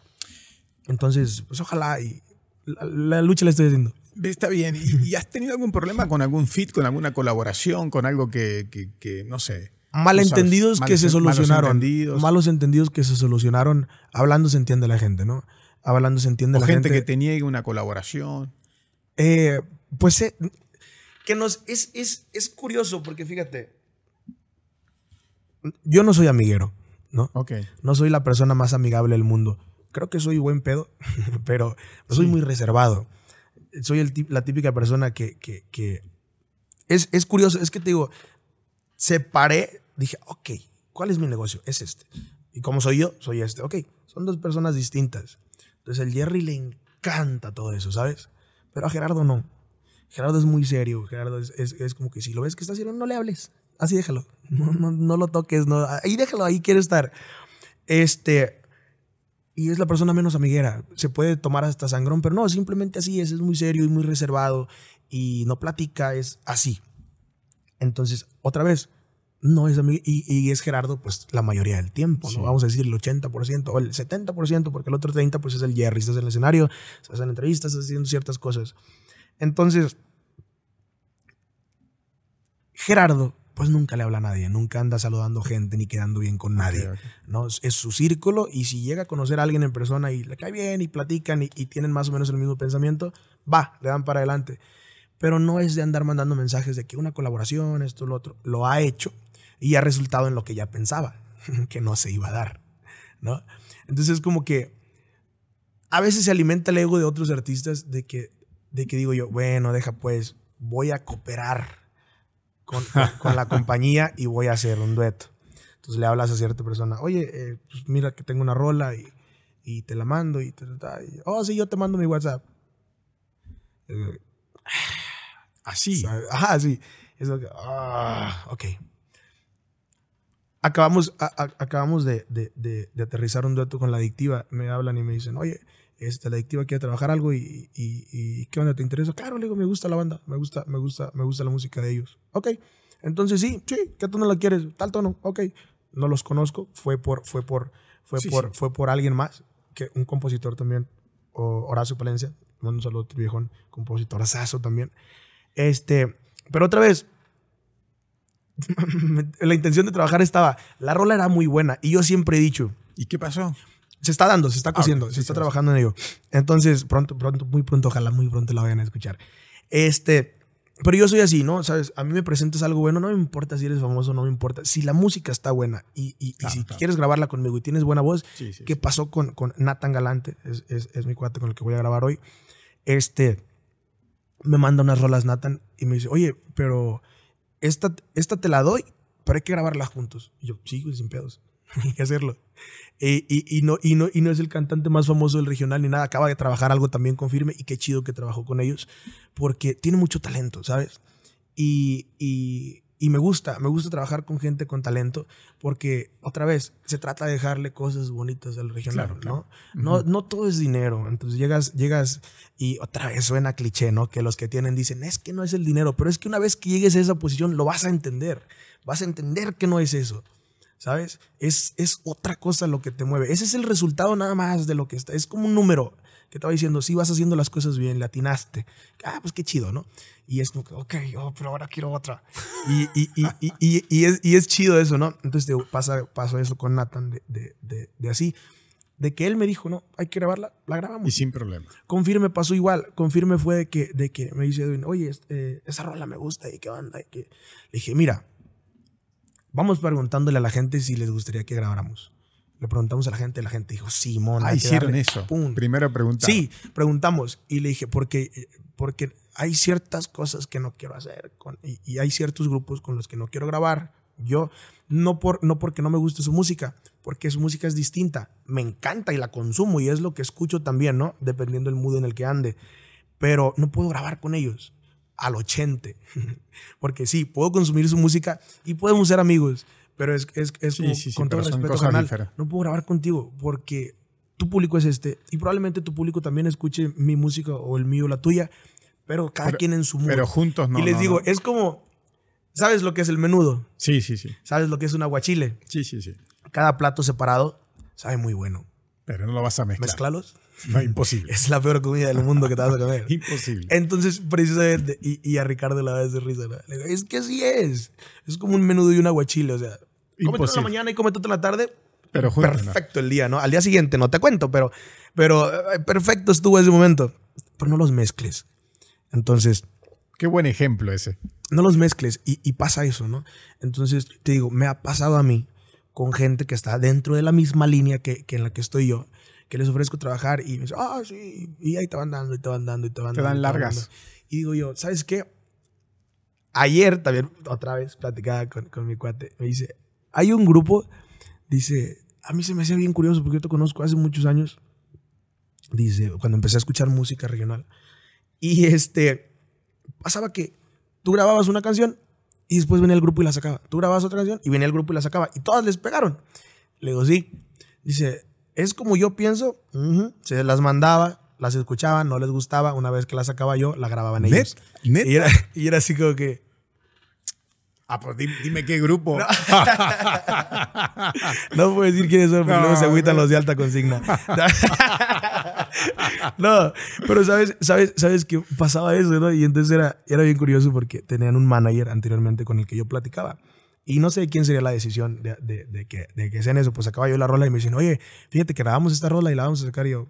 Entonces, pues ojalá y la, la lucha la estoy haciendo. Está bien. ¿Y, y has tenido algún problema con algún fit, con alguna colaboración, con algo que, que- que, no sé? Malentendidos Malos- que se malos solucionaron. entendidos. Malos entendidos que se solucionaron. Hablando se entiende la gente, ¿no? Hablando se entiende O la gente, gente. que te niegue una colaboración. Eh, pues eh, que nos es, es, es curioso porque fíjate, yo no soy amiguero, ¿no? Ok. No soy la persona más amigable del mundo. creo que soy buen pedo, <laughs> pero soy muy reservado. Soy el, la típica persona que, que, que es, es, curioso, es que te digo, separé, dije, ok, ¿cuál es mi negocio? Es este. Y como soy yo, soy este. Ok, son dos personas distintas. Entonces el Jerry le encanta todo eso, ¿sabes? Pero a Gerardo no. Gerardo es muy serio. Gerardo es, es, es como que si lo ves que está haciendo, no le hables. Así déjalo. No, no, no lo toques. No. Ahí déjalo, ahí quiere estar. Este. Y es la persona menos amiguera. Se puede tomar hasta sangrón, pero no, simplemente así es. Es muy serio y muy reservado. Y no platica, es así. Entonces, otra vez, no es amigo. Y, y, es Gerardo, pues la mayoría del tiempo, ¿no? Sí. Vamos a decir el 80% o el 70%, porque el otro 30% pues es el Jerry. Estás en el escenario, estás en entrevistas, estás haciendo ciertas cosas. Entonces, Gerardo, pues nunca le habla a nadie, nunca anda saludando gente ni quedando bien con nadie. Okay, okay. ¿no? Es su círculo y si llega a conocer a alguien en persona y le cae bien y platican y, y, tienen más o menos el mismo pensamiento, va, le dan para adelante. Pero no es de andar mandando mensajes de que una colaboración, esto, lo otro. Lo ha hecho y ha resultado en lo que ya pensaba, <laughs> que no se iba a dar. ¿no? Entonces, como que a veces se alimenta el ego de otros artistas de que, de que digo yo, bueno, deja pues, voy a cooperar con, con, con, la compañía y voy a hacer un dueto. Entonces le hablas a cierta persona, oye, eh, pues mira que tengo una rola y, y te la mando y, te, y, oh, sí, yo te mando mi WhatsApp. Eh, así. Ajá, sí. Eso, ah, ok. Acabamos, a, a, acabamos de, de, de, de, aterrizar un dueto con la adictiva. Me hablan y me dicen, oye, este, la adictiva quiere trabajar algo y, y, y, ¿qué onda? ¿Te interesa? Claro, le digo, me gusta la banda, me gusta, me gusta, me gusta la música de ellos. Ok, entonces sí, sí, ¿qué tono la quieres? Tal tono, ok. No los conozco, fue por, fue por, fue sí, por, sí. fue por alguien más, que un compositor también, Horacio Palencia, mando un saludo viejón, compositor asazo también. Este, pero otra vez, <laughs> la intención de trabajar estaba, la rola era muy buena y yo siempre he dicho. ¿Y qué pasó? Se está dando, se está cociendo, ah, okay, se está trabajando en ello. Entonces, pronto, pronto, muy pronto, ojalá muy pronto la vayan a escuchar. Este, pero yo soy así, ¿no? ¿Sabes? A mí me presentas algo bueno, no me importa si eres famoso, no me importa. Si la música está buena y, y, claro, y si claro. quieres grabarla conmigo y tienes buena voz, sí, sí, ¿qué pasó con, con Nathan Galante? Es, es, es, mi cuate con el que voy a grabar hoy. Este, me manda unas rolas Nathan y me dice, oye, pero esta, esta te la doy, pero hay que grabarla juntos. Y yo, sí, sin pedos. <laughs> hay que hacerlo. Y, y, y, no, y, no, y no es el cantante más famoso del regional ni nada. Acaba de trabajar algo también con Firme y qué chido que trabajó con ellos porque tiene mucho talento, ¿sabes? Y, y, y me gusta, me gusta trabajar con gente con talento porque, otra vez, se trata de dejarle cosas bonitas al regional, claro, claro. ¿no? Uh -huh. No, no todo es dinero. Entonces llegas, llegas y otra vez suena cliché, ¿no? Que los que tienen dicen, es que no es el dinero, pero es que una vez que llegues a esa posición lo vas a entender. Vas a entender que no es eso. ¿Sabes? Es, es otra cosa lo que te mueve. Ese es el resultado nada más de lo que está. Es como un número que te va diciendo, si sí, vas haciendo las cosas bien, le atinaste. Ah, pues qué chido, ¿no? Y es como que, ok, oh, pero ahora quiero otra. Y, y, y, y, y, es, y es chido eso, ¿no? Entonces te pasa, pasó eso con Nathan de, de, de, de así de que él me dijo, no, hay que grabarla, la grabamos. Y sin problema. Confirme pasó igual. Confirme fue de que, de que me dice, oye, eh, esa rola me gusta y qué onda. Y que... Le dije, mira, Vamos preguntándole a la gente si les gustaría que grabáramos. Le preguntamos a la gente, la gente dijo, Simón. Ah, hicieron eso. Pum. Primero preguntamos. Sí, preguntamos. Y le dije, porque, porque hay ciertas cosas que no quiero hacer con, y, y, hay ciertos grupos con los que no quiero grabar. Yo, no, por, no porque no me guste su música, porque su música es distinta. Me encanta y la consumo y es lo que escucho también, ¿no? Dependiendo del mood en el que ande. Pero no puedo grabar con ellos al 80. <laughs> Porque sí, puedo consumir su música y podemos ser amigos, pero es, es, es sí, sí, sí, con todo respeto canal, no puedo grabar contigo porque tu público es este y probablemente tu público también escuche mi música o el mío, la tuya, pero cada pero, quien en su mundo. Pero juntos no. Y les no, digo, no. es como, ¿sabes lo que es el menudo? Sí, sí, sí. ¿Sabes lo que es un aguachile? Sí, sí, sí. Cada plato separado sabe muy bueno. Pero no lo vas a mezclar. Mezclalos. No, imposible. Es la peor comida del mundo que te vas a comer. <laughs> imposible. Entonces, precisamente, y, y, a Ricardo la vez de risa, ¿no? Le digo, es que así es. Es como un menudo y un aguachile, o sea, cómete en la mañana y cómete en la tarde. Pero perfecto no. el día, ¿no? Al día siguiente no te cuento, pero, pero eh, perfecto estuvo ese momento. Pero no los mezcles. Entonces. Qué buen ejemplo ese. No los mezcles y, y pasa eso, ¿no? Entonces, te digo, me ha pasado a mí con gente que está dentro de la misma línea que, que en la que estoy yo que les ofrezco trabajar. Y me dice, ah, sí. Y ahí te van dando, y te van dando, y te van Te dando. dan y van largas. dando. Y digo yo, ¿sabes qué? Ayer también, otra vez, platicaba con, con mi cuate. Me dice, hay un grupo, dice, a mí se me hacía bien curioso porque yo te conozco hace muchos años. Dice, cuando empecé a escuchar música regional. Y este, pasaba que tú grababas una canción y después venía el grupo y la sacaba. Tú grababas otra canción y venía el grupo y la sacaba. Y todas les pegaron. Le digo, sí. Dice, es como yo pienso. Se las mandaba, las escuchaban, no les gustaba. Una vez que la sacaba yo, la grababan ellos. ¿Net? Y era, <laughs> y era así como que, Ah, pues dime, dime qué grupo. <laughs> no puedo decir quiénes son No, luego se agüitan los de alta consigna. <laughs> no, pero sabes, sabes, sabes que pasaba eso, ¿no? Y entonces era, era bien curioso porque tenían un manager anteriormente con el que yo platicaba. Y no sé quién sería la decisión de, que, de que sean eso. Pues acaba yo la rola y me dicen, oye, fíjate que grabamos esta rola y la vamos a sacar. Y yo,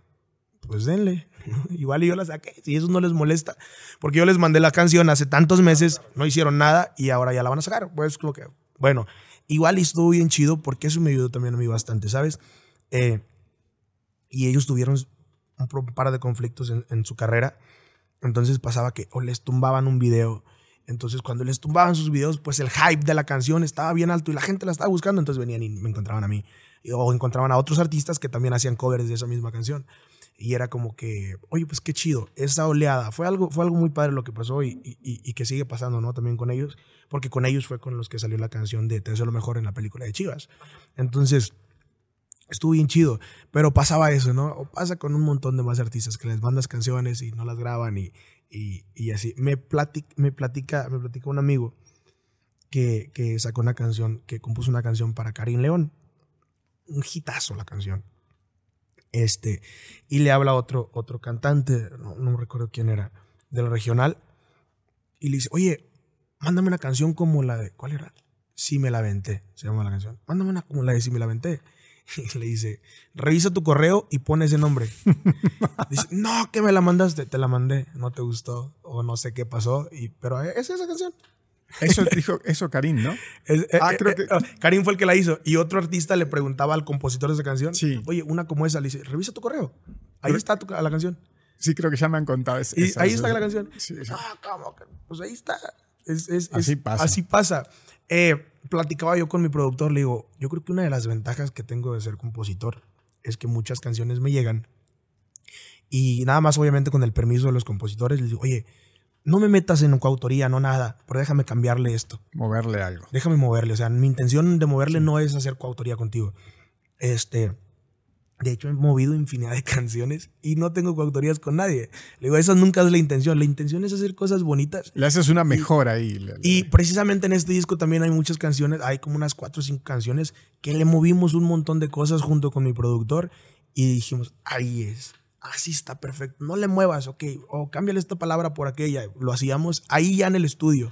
pues denle. <laughs> Igual yo la saqué. Si eso no les molesta. Porque yo les mandé la canción hace tantos meses, no hicieron nada y ahora ya la van a sacar. Pues como que, bueno, igual estuvo bien chido porque eso me ayudó también a mí bastante, ¿sabes? Eh, y ellos tuvieron un par de conflictos en su carrera. Entonces pasaba que o les tumbaban un video. Entonces cuando les tumbaban sus videos, pues el hype de la canción estaba bien alto y la gente la estaba buscando. Entonces venían y me encontraban a mí. O encontraban a otros artistas que también hacían covers de esa misma canción. Y era como que, oye, pues qué chido, esa oleada. Fue algo, fue algo muy padre lo que pasó y- y que sigue pasando, ¿no? También con ellos. Porque con ellos fue con los que salió la canción de Te deseo lo mejor en la película de Chivas. Entonces, estuvo bien chido. Pero pasaba eso, ¿no? O pasa con un montón de más artistas que les mandas canciones y no las graban y, y, así. Me, platic- me, platica, me platica un amigo que, que sacó una canción, que compuso una canción para Karim León. Un hitazo la canción. Este, y le habla otro, otro cantante, no, no recuerdo quién era, del regional, y le dice, oye, mándame una canción como la de, ¿cuál era? Si me la venté, se llama la canción. Mándame una como la de Si me la venté. Y <laughs> le dice, revisa tu correo y pone ese nombre. <laughs> dice, no, que me la mandaste, te la mandé, no te gustó, o no sé qué pasó, y, pero es esa canción. Eso <laughs> dijo, eso Karim, ¿no? Es- eh, Ah, eh, creo eh, que- oh, Karim fue el que la hizo. Y otro artista le preguntaba al compositor de esa canción. Sí. Oye, una como esa. Le dice, revisa tu correo. Ahí Pero- está tu- la canción. Sí, creo que ya me han contado. esa- Y ahí esa- está la canción. Sí. Ah, ¿cómo? Pues ahí está. Es- es- es- Así pasa. Así pasa. Eh, platicaba yo con mi productor. Le digo, yo creo que una de las ventajas que tengo de ser compositor es que muchas canciones me llegan. Y nada más, obviamente, con el permiso de los compositores, les digo, oye, no me metas en coautoría, no nada, pero déjame cambiarle esto. Moverle algo. Déjame moverle. O sea, mi intención de moverle no es hacer coautoría contigo. Este. De hecho, he movido infinidad de <laughs> canciones y no tengo coautorías con nadie. Le digo, esa nunca es la intención. La intención es hacer cosas bonitas. Le haces una mejora ahí. le- le- Y precisamente en este disco también hay muchas canciones, hay como unas cuatro o cinco canciones que le movimos un montón de cosas junto con mi productor y dijimos, ahí es, así está perfecto, no le muevas, ok, o cámbiale esta palabra por aquella, lo hacíamos ahí ya en el estudio.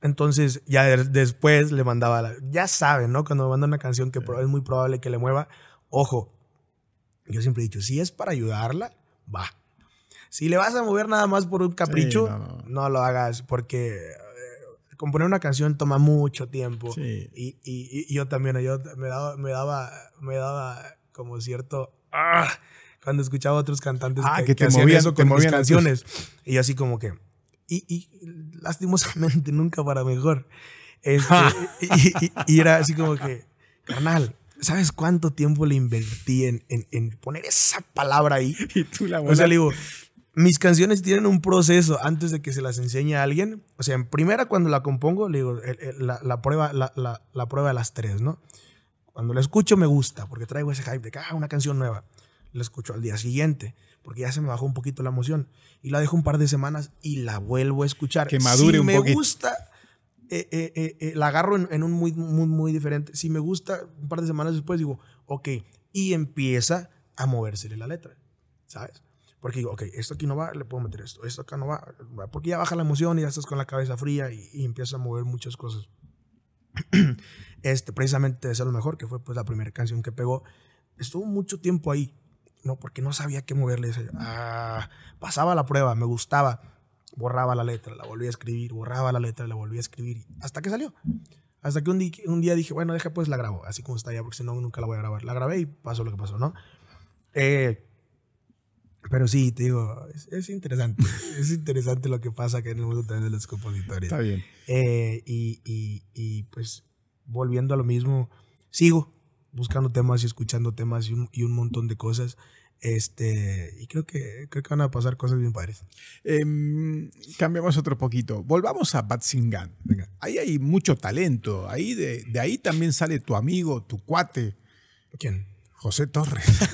Entonces ya de- después le mandaba, la- ya saben, ¿no? Cuando me manda una canción que es muy probable que le mueva, ojo, yo siempre he dicho, si es para ayudarla, va. Si le vas a mover nada más por un capricho, no, no. no lo hagas porque eh, componer una canción toma mucho tiempo. Sí. Y, y- y yo también, yo me daba, me daba, me daba como cierto... ¡ah! cuando escuchaba a otros cantantes Ah, que, que te movían- eso te con mis movían a tus- canciones. Y yo así como que... Y, y lastimosamente <laughs> nunca para mejor. Este, y, y- y era así como que, carnal, ¿sabes cuánto tiempo le invertí en, en- en poner esa palabra ahí? <laughs> Y tú la O sea, le digo, mis canciones tienen un proceso antes de que se las enseñe a alguien. O sea, en primera cuando la compongo, le digo, el- el- la, la prueba, la, la- la prueba de las tres, ¿no? Cuando la escucho me gusta, porque traigo ese hype de que, ah, una canción nueva. La escucho al día siguiente, porque ya se me bajó un poquito la emoción. Y la dejo un par de semanas y la vuelvo a escuchar. Que madure si un me poquito. gusta, eh, eh, eh, eh, la agarro en, un muy, muy, muy diferente. Si me gusta, un par de semanas después digo, ok, y empieza a movérsele la letra, ¿sabes? Porque digo, ok, esto aquí no va, le puedo meter esto, esto acá no va, porque ya baja la emoción y ya estás con la cabeza fría y, y empiezas a mover muchas cosas. <clears throat> este, precisamente Deseo lo mejor, que fue pues la primera canción que pegó, estuvo mucho tiempo ahí, ¿no? Porque no sabía qué moverle. Ah, pasaba la prueba, me gustaba, borraba la letra, la volvía a escribir, borraba la letra, la volvía a escribir, hasta que salió. Hasta que un, di- un día dije, bueno, deja pues la grabo, así como está ya, porque si no nunca la voy a grabar. La grabé y pasó lo que pasó, ¿no? Eh, pero sí, te digo, es, interesante. <laughs> es interesante lo que pasa acá en el mundo también de los compositores. Está bien. Eh, y, y, y, pues volviendo a lo mismo, sigo buscando temas y escuchando temas y un, y un montón de cosas. Este, y creo que, creo que van a pasar cosas bien padres. Em, cambiamos otro poquito. Volvamos a Batsingan. Venga. Ahí hay mucho talento. Ahí de, de ahí también sale tu amigo, tu cuate. ¿Quién? José Torres. <laughs>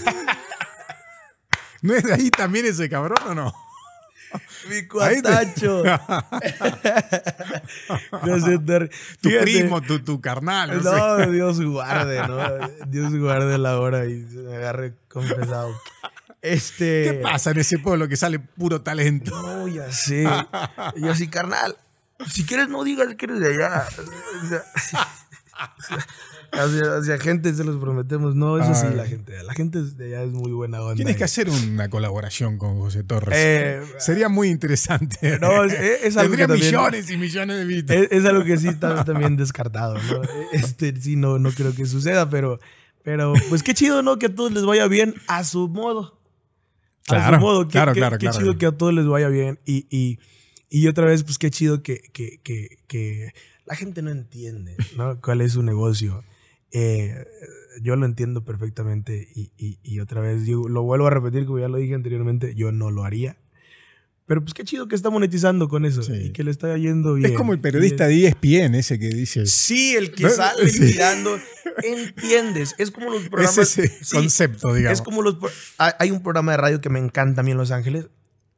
¿No es de ahí también ese cabrón o no? <laughs> Mi cuatacho. <laughs> <laughs> Tu primo, tu, tu carnal. no sé. Dios guarde, ¿no? Dios guarde la hora y se me agarre confesado. Este. ¿Qué pasa en ese pueblo que sale puro talento? No, ya sé. Yo así, carnal, si quieres no digas que eres de allá. O sea, hacia, hacia gente se los prometemos. No, eso sí, la gente. La gente de allá es muy buena onda. Tienes que hacer una colaboración con José Torres. Eh, Sería muy interesante. <laughs> No, es, es algo que Tendría también, millones y millones de vistas. es, es algo que sí está también descartado, ¿no? <laughs> Este, sí, no, no creo que suceda, pero, pero pues qué chido, ¿no? Que a todos les vaya bien a su modo. a Claro, su modo. Qué, claro, qué- claro, qué claro. chido que a todos les vaya bien. Y, y, y otra vez, pues qué chido que, que, que, que la gente no entiende, ¿no? ¿Cuál es su negocio? Eh, yo lo entiendo perfectamente y, y, y otra vez digo, lo vuelvo a repetir como ya lo dije anteriormente, yo no lo haría. Pero pues qué chido que está monetizando con eso Sí. y que le está yendo bien. Es como el periodista de ESPN ese que dice. Sí, el que sale Sí. mirando. Entiendes. Es como los Es programas. ese sí, concepto, digamos. es como los. Hay un programa de radio que me encanta a mí en Los Ángeles,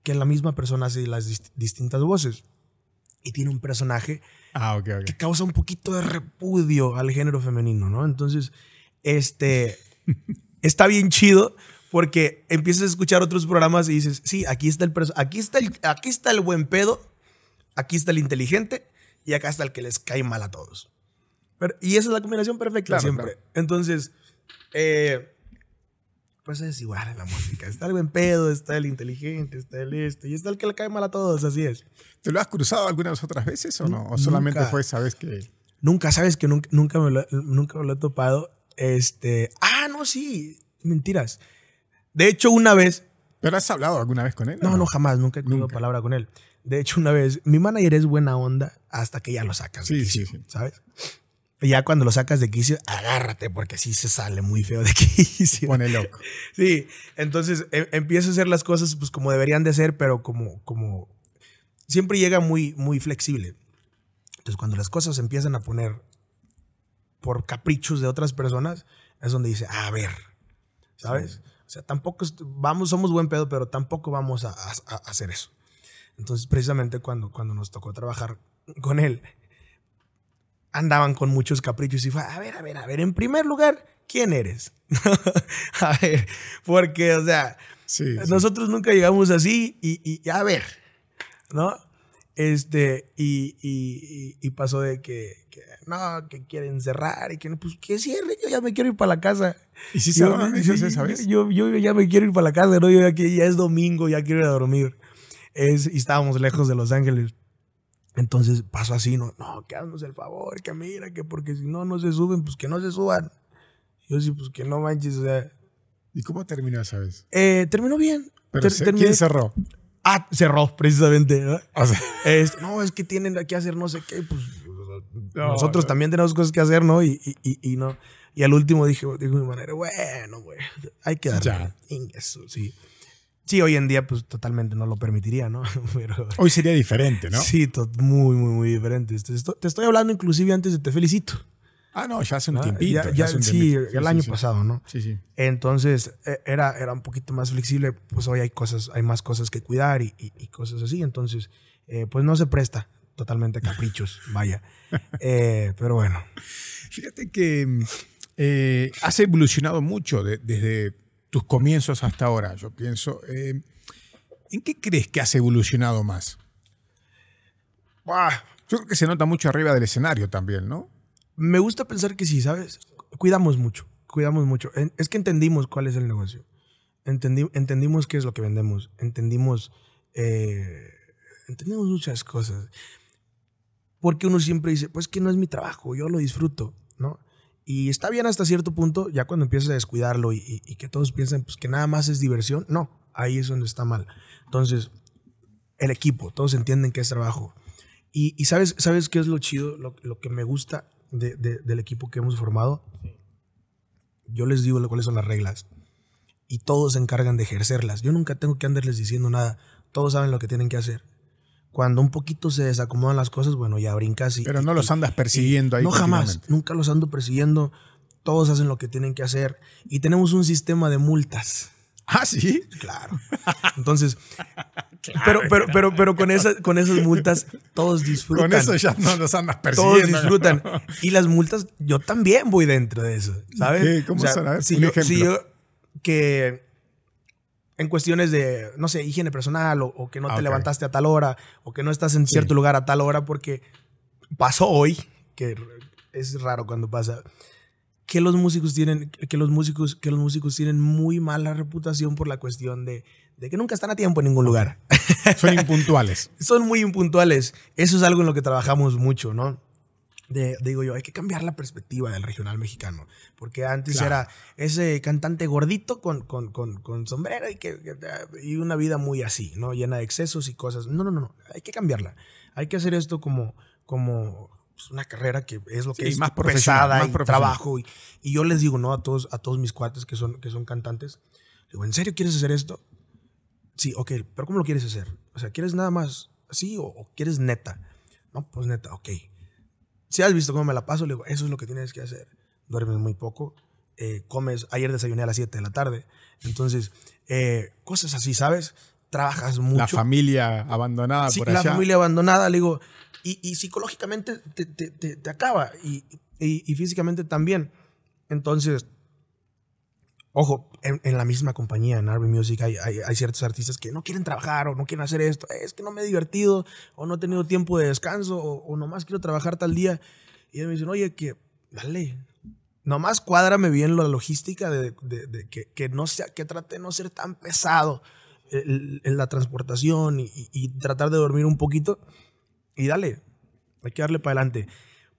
que la misma persona hace las dist- distintas voces. Y tiene un personaje Ah, ok, que ok. causa un poquito de repudio al género femenino, ¿no? Entonces, este. <laughs> está bien chido. Porque empiezas a escuchar otros programas y dices, sí, aquí está el aquí está el, aquí está el buen pedo, aquí está el inteligente y acá está el que les cae mal a todos. Pero- y esa es la combinación perfecta Claro, siempre. claro. Entonces, eh, pues es igual en la música. Está el buen pedo, está el inteligente, está el este, y está el que le cae mal a todos, así es. ¿Te lo has cruzado algunas otras veces o no? ¿O Nunca. solamente fue esa vez que.? Nunca, sabes que nunca, nunca, me lo, nunca me lo he topado. Este, ah, no, sí, mentiras. De hecho, una vez, ¿Pero has hablado alguna vez con él? o no, no, jamás, nunca he tenido palabra con él. De hecho, una vez, mi manager es buena onda hasta que ya lo sacas Sí, sí, sí. ¿sabes? Ya cuando lo sacas de quicio, agárrate, porque sí se sale muy feo de <laughs> quicio. Pone loco. Sí, entonces em- empieza a hacer las cosas pues como deberían de ser, pero como, como siempre llega muy, muy flexible. Entonces cuando las cosas se empiezan a poner por caprichos de otras personas, es donde dice, a ver, ¿sabes? O sea, tampoco, vamos, somos buen pedo, pero tampoco vamos a, a- a hacer eso. Entonces precisamente cuando, cuando nos tocó trabajar con él, andaban con muchos caprichos y fue, a ver, a ver, a ver, en primer lugar, ¿quién eres? <laughs> a ver, porque, o sea, Sí. sí. nosotros nunca llegamos así y, y- a ver, ¿no? Este, y, y- y- pasó de que, que no, que quieren cerrar y que no, pues que cierre, yo ya me quiero ir para la casa. ¿Y si Yo- cerraron yo, esa vez? yo, yo ya me quiero ir para la casa, ¿no? Yo ya, ya es domingo, ya quiero ir a dormir. Es, y estábamos lejos de Los Ángeles. Entonces pasó así, no, no, que haznos el favor, que mira, que porque si no, no se suben, pues que no se suban. Yo sí, pues que no manches, o sea. ¿Y cómo terminó esa vez? Eh, terminó bien. Pero Ter- se- terminé- ¿Quién cerró? Ah, cerró, precisamente. ¿no? O sea, Este, no, es que tienen que hacer no sé qué, pues No, nosotros no. también tenemos cosas que hacer, ¿no? Y, y, y, y no. Y al último dije, dijo mi manera, bueno, güey, hay que darle. Ya. Eso, sí. Sí, hoy en día, pues totalmente no lo permitiría, ¿no? <laughs> Pero. hoy sería diferente, ¿no? Sí, muy, muy, muy diferente. Te estoy, te estoy hablando inclusive antes de Te Felicito. Ah, no, ya hace un ¿no? tiempito. Ya- hace un sí, tiempito. el Sí, año sí, pasado, ¿no? Sí, sí. Entonces eh, era, era un poquito más flexible, pues hoy hay cosas, hay más cosas que cuidar y, y- y cosas así, entonces eh, pues no se presta totalmente a caprichos, <laughs> vaya. Eh, pero bueno, Fíjate que mm, eh, has evolucionado mucho de- desde tus comienzos hasta ahora. Yo pienso, eh, ¿en qué crees que has evolucionado más? ¡buah! Yo creo que se nota mucho arriba del escenario también, ¿no? me gusta pensar que sí, ¿sabes? Cuidamos mucho, cuidamos mucho. Es que entendimos cuál es el negocio, Entendi- entendimos qué es lo que vendemos, entendimos, eh, entendimos muchas cosas. Porque uno siempre dice, pues que no es mi trabajo, yo lo disfruto. Y está bien hasta cierto punto, ya cuando empiezas a descuidarlo y, y- y que todos piensan pues, que nada más es diversión, no, ahí es donde está mal. Entonces, el equipo, todos entienden que es trabajo. Y, y sabes, ¿sabes qué es lo chido? Lo, lo que me gusta de- de- del equipo que hemos formado. Yo les digo cuáles son las reglas. Y todos se encargan de ejercerlas. Yo nunca tengo que andarles diciendo nada. Todos saben lo que tienen que hacer. Cuando un poquito se desacomodan las cosas, bueno, ya brincas y... Pero y- no los andas persiguiendo ahí. no jamás, nunca los ando persiguiendo. Todos hacen lo que tienen que hacer. Y tenemos un sistema de multas. Ah, sí. Claro. Entonces, <laughs> pero, pero, pero, pero con, esa, con esas multas todos disfrutan. Con eso ya no los andas todos persiguiendo. disfrutan. <laughs> Y las multas, yo también voy dentro de eso, ¿sabes? ¿Qué? ¿Cómo son? A ver, si un yo, ejemplo. si yo- que en cuestiones de, no sé, higiene personal o, o que no Ah, te ok. levantaste a tal hora o que no estás en cierto lugar a tal hora porque pasó hoy, que es raro cuando pasa, que los músicos tienen, que los músicos, que los músicos tienen muy mala reputación por la cuestión de, de que nunca están a tiempo en ningún lugar. Son impuntuales. <laughs> Son muy impuntuales. Eso es algo en lo que trabajamos mucho, ¿no? De- digo yo, hay que cambiar la perspectiva del regional mexicano. Porque antes Claro. era ese cantante gordito con, con, con, con sombrero y, que, y una vida muy así, ¿no? Llena de excesos y cosas. No, no, no, no. Hay que cambiarla. Hay que hacer esto como, como pues, una carrera que es lo que Sí, es más pesada más y trabajo. Y, y yo les digo, ¿no? A todos, a todos mis cuates que son, que son cantantes. Digo, ¿en serio quieres hacer esto? Sí, ok, pero ¿cómo lo quieres hacer? O sea, ¿quieres nada más así o, o quieres neta? No, pues neta, ok. Si has visto cómo me la paso, le digo, eso es lo que tienes que hacer. Duermes muy poco, eh, comes, ayer desayuné a las 7 de la tarde. Entonces, eh, cosas así, ¿sabes? Trabajas mucho. La familia abandonada Sí, por la allá. familia abandonada, le digo, y, y psicológicamente te, te- te- te acaba y, y- y físicamente también. Entonces, ojo, en, en la misma compañía, en Arby Music, hay, ciertos artistas que no quieren trabajar o no quieren hacer esto. Es que no me he divertido o no he tenido tiempo de descanso o, o nomás quiero trabajar tal día. Y ellos me dicen, oye, que dale. Nomás cuádrame bien la logística de, que, no sea, que trate de no ser tan pesado el- la transportación y- y tratar de dormir un poquito. Y dale, hay que darle para adelante.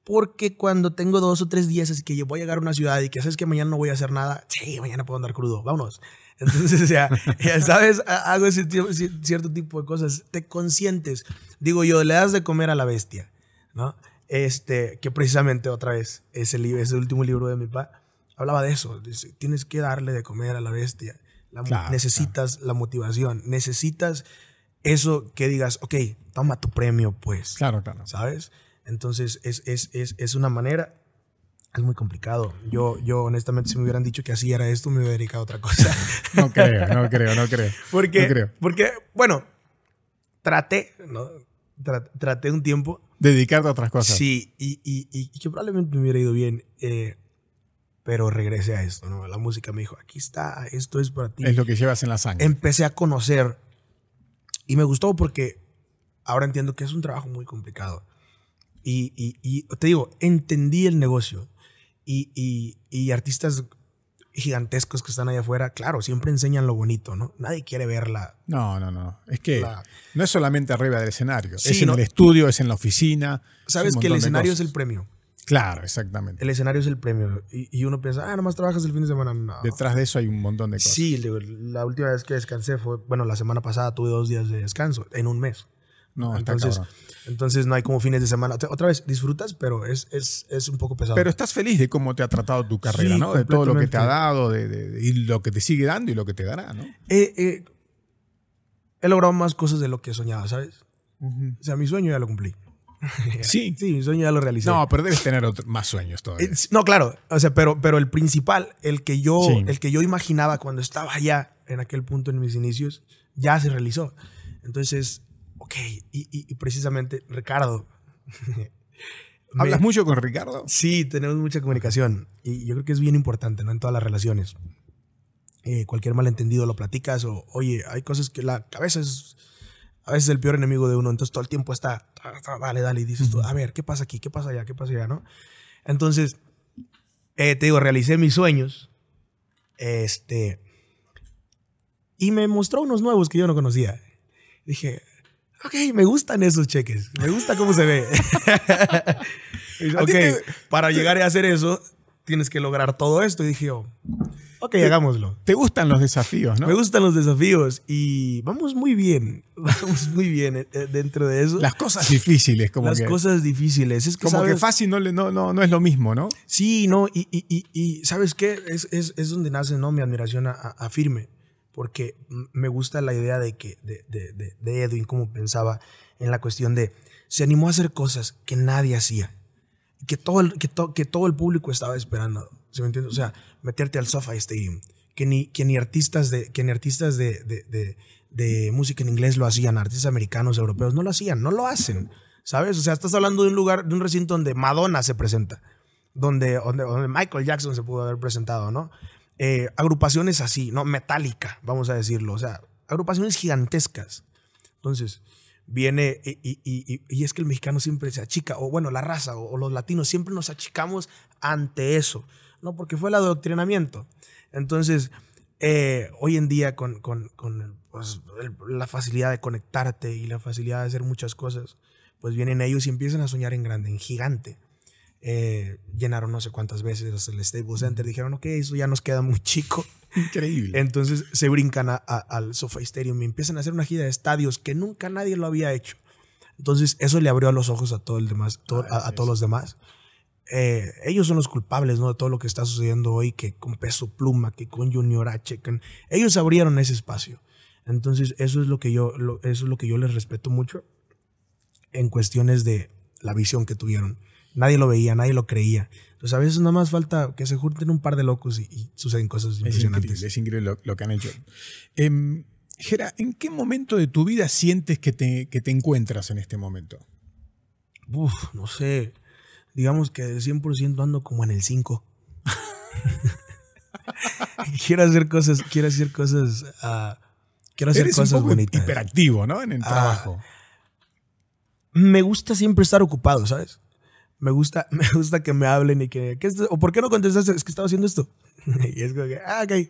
Porque cuando tengo dos o tres días así que yo voy a llegar a una ciudad y que sabes que mañana no voy a hacer nada, sí, mañana puedo andar crudo, vámonos. <laughs> Entonces, o sea, ya sabes, Ha- hago ese cierto tipo de cosas, te consientes. Digo yo, le das de comer a la bestia, ¿no? Este, que precisamente otra vez, ese, libro, ese último libro de mi papá, hablaba de eso. dice, tienes que darle de comer a la bestia. La mo- Claro, necesitas la motivación, necesitas eso que digas, ok, toma tu premio, pues. Claro, claro. ¿sabes? Entonces es, es, es, es una manera, es muy complicado. Yo, yo honestamente, si me hubieran dicho que así era esto, me hubiera dedicado a otra cosa. <laughs> No creo, no creo, no creo. porque, No creo. porque, bueno, traté, ¿no? Tra- traté un tiempo, Dedicarte a otras cosas. sí, y, y, y- y que probablemente me hubiera ido bien, eh, pero regresé a esto, ¿no? La música me dijo, aquí está, esto es para ti. Es lo que llevas en la sangre. Empecé a conocer y me gustó porque ahora entiendo que es un trabajo muy complicado. Y, y- y te digo, entendí el negocio. Y, y- artistas gigantescos que están allá afuera, claro, siempre enseñan lo bonito, ¿no? Nadie quiere verla. No, no, no. Es que La- no es solamente arriba del escenario. Sí, es en no. el estudio, es en la oficina. es Sabes que el escenario es el premio. Claro, exactamente. El escenario es el premio. Y, y uno piensa, ah, nomás trabajas el fin de semana. No. Detrás de eso hay un montón de cosas. Sí, la última vez que descansé fue, bueno, la semana pasada tuve dos días de descanso en un mes. No, entonces, entonces no hay como fines de semana. Otra- vez, disfrutas, pero es, es, es un poco pesado. Pero estás feliz de cómo te ha tratado tu carrera, Sí, ¿no? De todo lo que te ha dado de, de- de- y lo que te sigue dando y lo que te dará, ¿no? Eh, eh, he logrado más cosas de lo que soñaba, ¿sabes? O sea, mi sueño ya lo cumplí. <laughs> Sí. Sí, mi sueño ya lo realicé. No, pero debes tener otro- más sueños todavía. Eh, no, claro. O sea, pero, pero el principal, el que yo, Sí. el que yo imaginaba cuando estaba allá, en aquel punto en mis inicios, ya se realizó. Entonces, ok. Y, y- y precisamente, Ricardo. <laughs> me- ¿Hablas mucho con Ricardo? Sí, tenemos mucha comunicación y yo creo que es bien importante, ¿no? En todas las relaciones. Eh, cualquier malentendido lo platicas o, oye, hay cosas que la cabeza es a veces el peor enemigo de uno, entonces todo el tiempo está, dale, dale, y dices tú, a ver, ¿qué pasa aquí? ¿Qué pasa allá? ¿Qué pasa allá? ¿No? Entonces, eh, te digo, realicé mis sueños, este, y me mostró unos nuevos que yo no conocía. Dije, ok, me gustan esos cheques, me gusta cómo se ve. <laughs> ¿A ok, te- para llegar a hacer eso, tienes que lograr todo esto. Y dije, ok, hagámoslo. ¿Te gustan los desafíos, no? Me gustan los desafíos y vamos muy bien, <laughs> vamos muy bien eh, eh, dentro de eso. Las cosas difíciles, como Las que, cosas difíciles. Es que, como que fácil no, le- no, no, no es lo mismo, ¿no? Sí, no, y, y, y, y ¿sabes qué? Es, es, es donde nace ¿no? mi admiración a- a Firme, porque me gusta la idea de, que, de, de, de, Edwin, como pensaba en la cuestión de, se animó a hacer cosas que nadie hacía, que todo el, que to- que todo el público estaba esperando, ¿se me entiende? O sea, meterte al SoFi Stadium, que ni, que ni artistas, de, que ni artistas de, de, de música en inglés lo hacían, artistas americanos, europeos, no lo hacían, no lo hacen, ¿sabes? O sea, estás hablando de un lugar, de un recinto donde Madonna se presenta donde, donde, donde Michael Jackson se pudo haber presentado, ¿no? Eh, agrupaciones así, ¿no? Metálica, vamos a decirlo, o sea, agrupaciones gigantescas. Entonces, viene, y, es que el mexicano siempre se achica, o bueno, la raza, o, los latinos, siempre nos achicamos ante eso, ¿no? Porque fue el adoctrinamiento. Entonces, eh, hoy en día con, con- pues, la facilidad de conectarte y la facilidad de hacer muchas cosas, pues vienen ellos y empiezan a soñar en grande, en gigante. Eh, llenaron no sé cuántas veces el Staples Center, dijeron, ok, eso ya nos queda muy chico. Increíble. Entonces se brincan a- a- al SoFi Stadium y empiezan a hacer una gira de estadios que nunca nadie lo había hecho. Entonces eso le abrió los ojos a todo el demás, to- Ah, a, a todos los demás. Eh, ellos son los culpables ¿no? de todo lo que está sucediendo hoy, que con Peso Pluma, que con Junior H, que- ellos abrieron ese espacio. Entonces eso es lo que yo, lo- eso es lo que yo les respeto mucho en cuestiones de la visión que tuvieron. Nadie lo veía, nadie lo creía. Entonces a veces nada más falta que se junten un par de locos y, y suceden cosas Es impresionantes. increíble, es increíble lo, lo que han hecho. Em, Jera, ¿en qué momento de tu vida sientes que te, que te encuentras en este momento? Uf, no sé. Digamos que del 100% ando como en el 5. <laughs> quiero hacer cosas, quiero hacer cosas, ah, quiero hacer Eres un cosas poco bonitas. hiperactivo, ¿no? En el Ah, trabajo. Me gusta siempre estar ocupado, ¿sabes? Me gusta, <laughs> me gusta que me hablen y que, ¿qué es? ¿o por qué no contestaste? Es que estaba haciendo esto. <laughs> y es como que, ah, ok.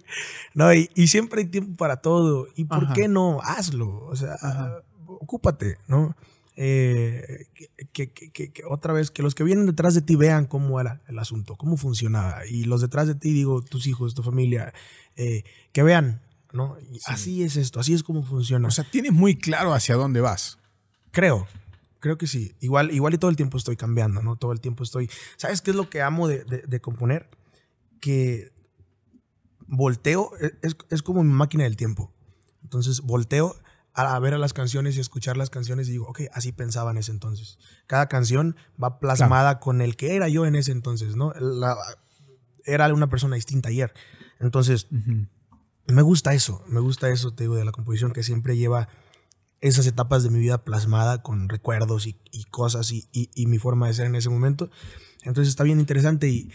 No, y, y siempre hay tiempo para todo. ¿Y por Ajá. qué no? Hazlo. O sea, Ajá. ocúpate, ¿no? Eh, que, que- que- que otra vez, que los que vienen detrás de ti vean cómo era el asunto, cómo funcionaba. Y los detrás de ti, digo, tus hijos, tu familia, eh, que vean, ¿no? Así es esto, así es como funciona. O sea, tienes muy claro hacia dónde vas. Creo, creo que sí. Igual, igual y todo el tiempo estoy cambiando, ¿no? Todo el tiempo estoy. ¿Sabes qué es lo que amo de, de- de componer? Que volteo, e, es, es como mi máquina del tiempo. Entonces volteo a ver a las canciones y escuchar las canciones y digo, ok, así pensaba en ese entonces. Cada canción va plasmada con el que era yo en ese entonces, ¿no? La- era una persona distinta ayer. Entonces, me gusta eso, me gusta eso, te digo, de la composición que siempre lleva esas etapas de mi vida plasmada con recuerdos y, y cosas y, y- y mi forma de ser en ese momento. Entonces está bien interesante y,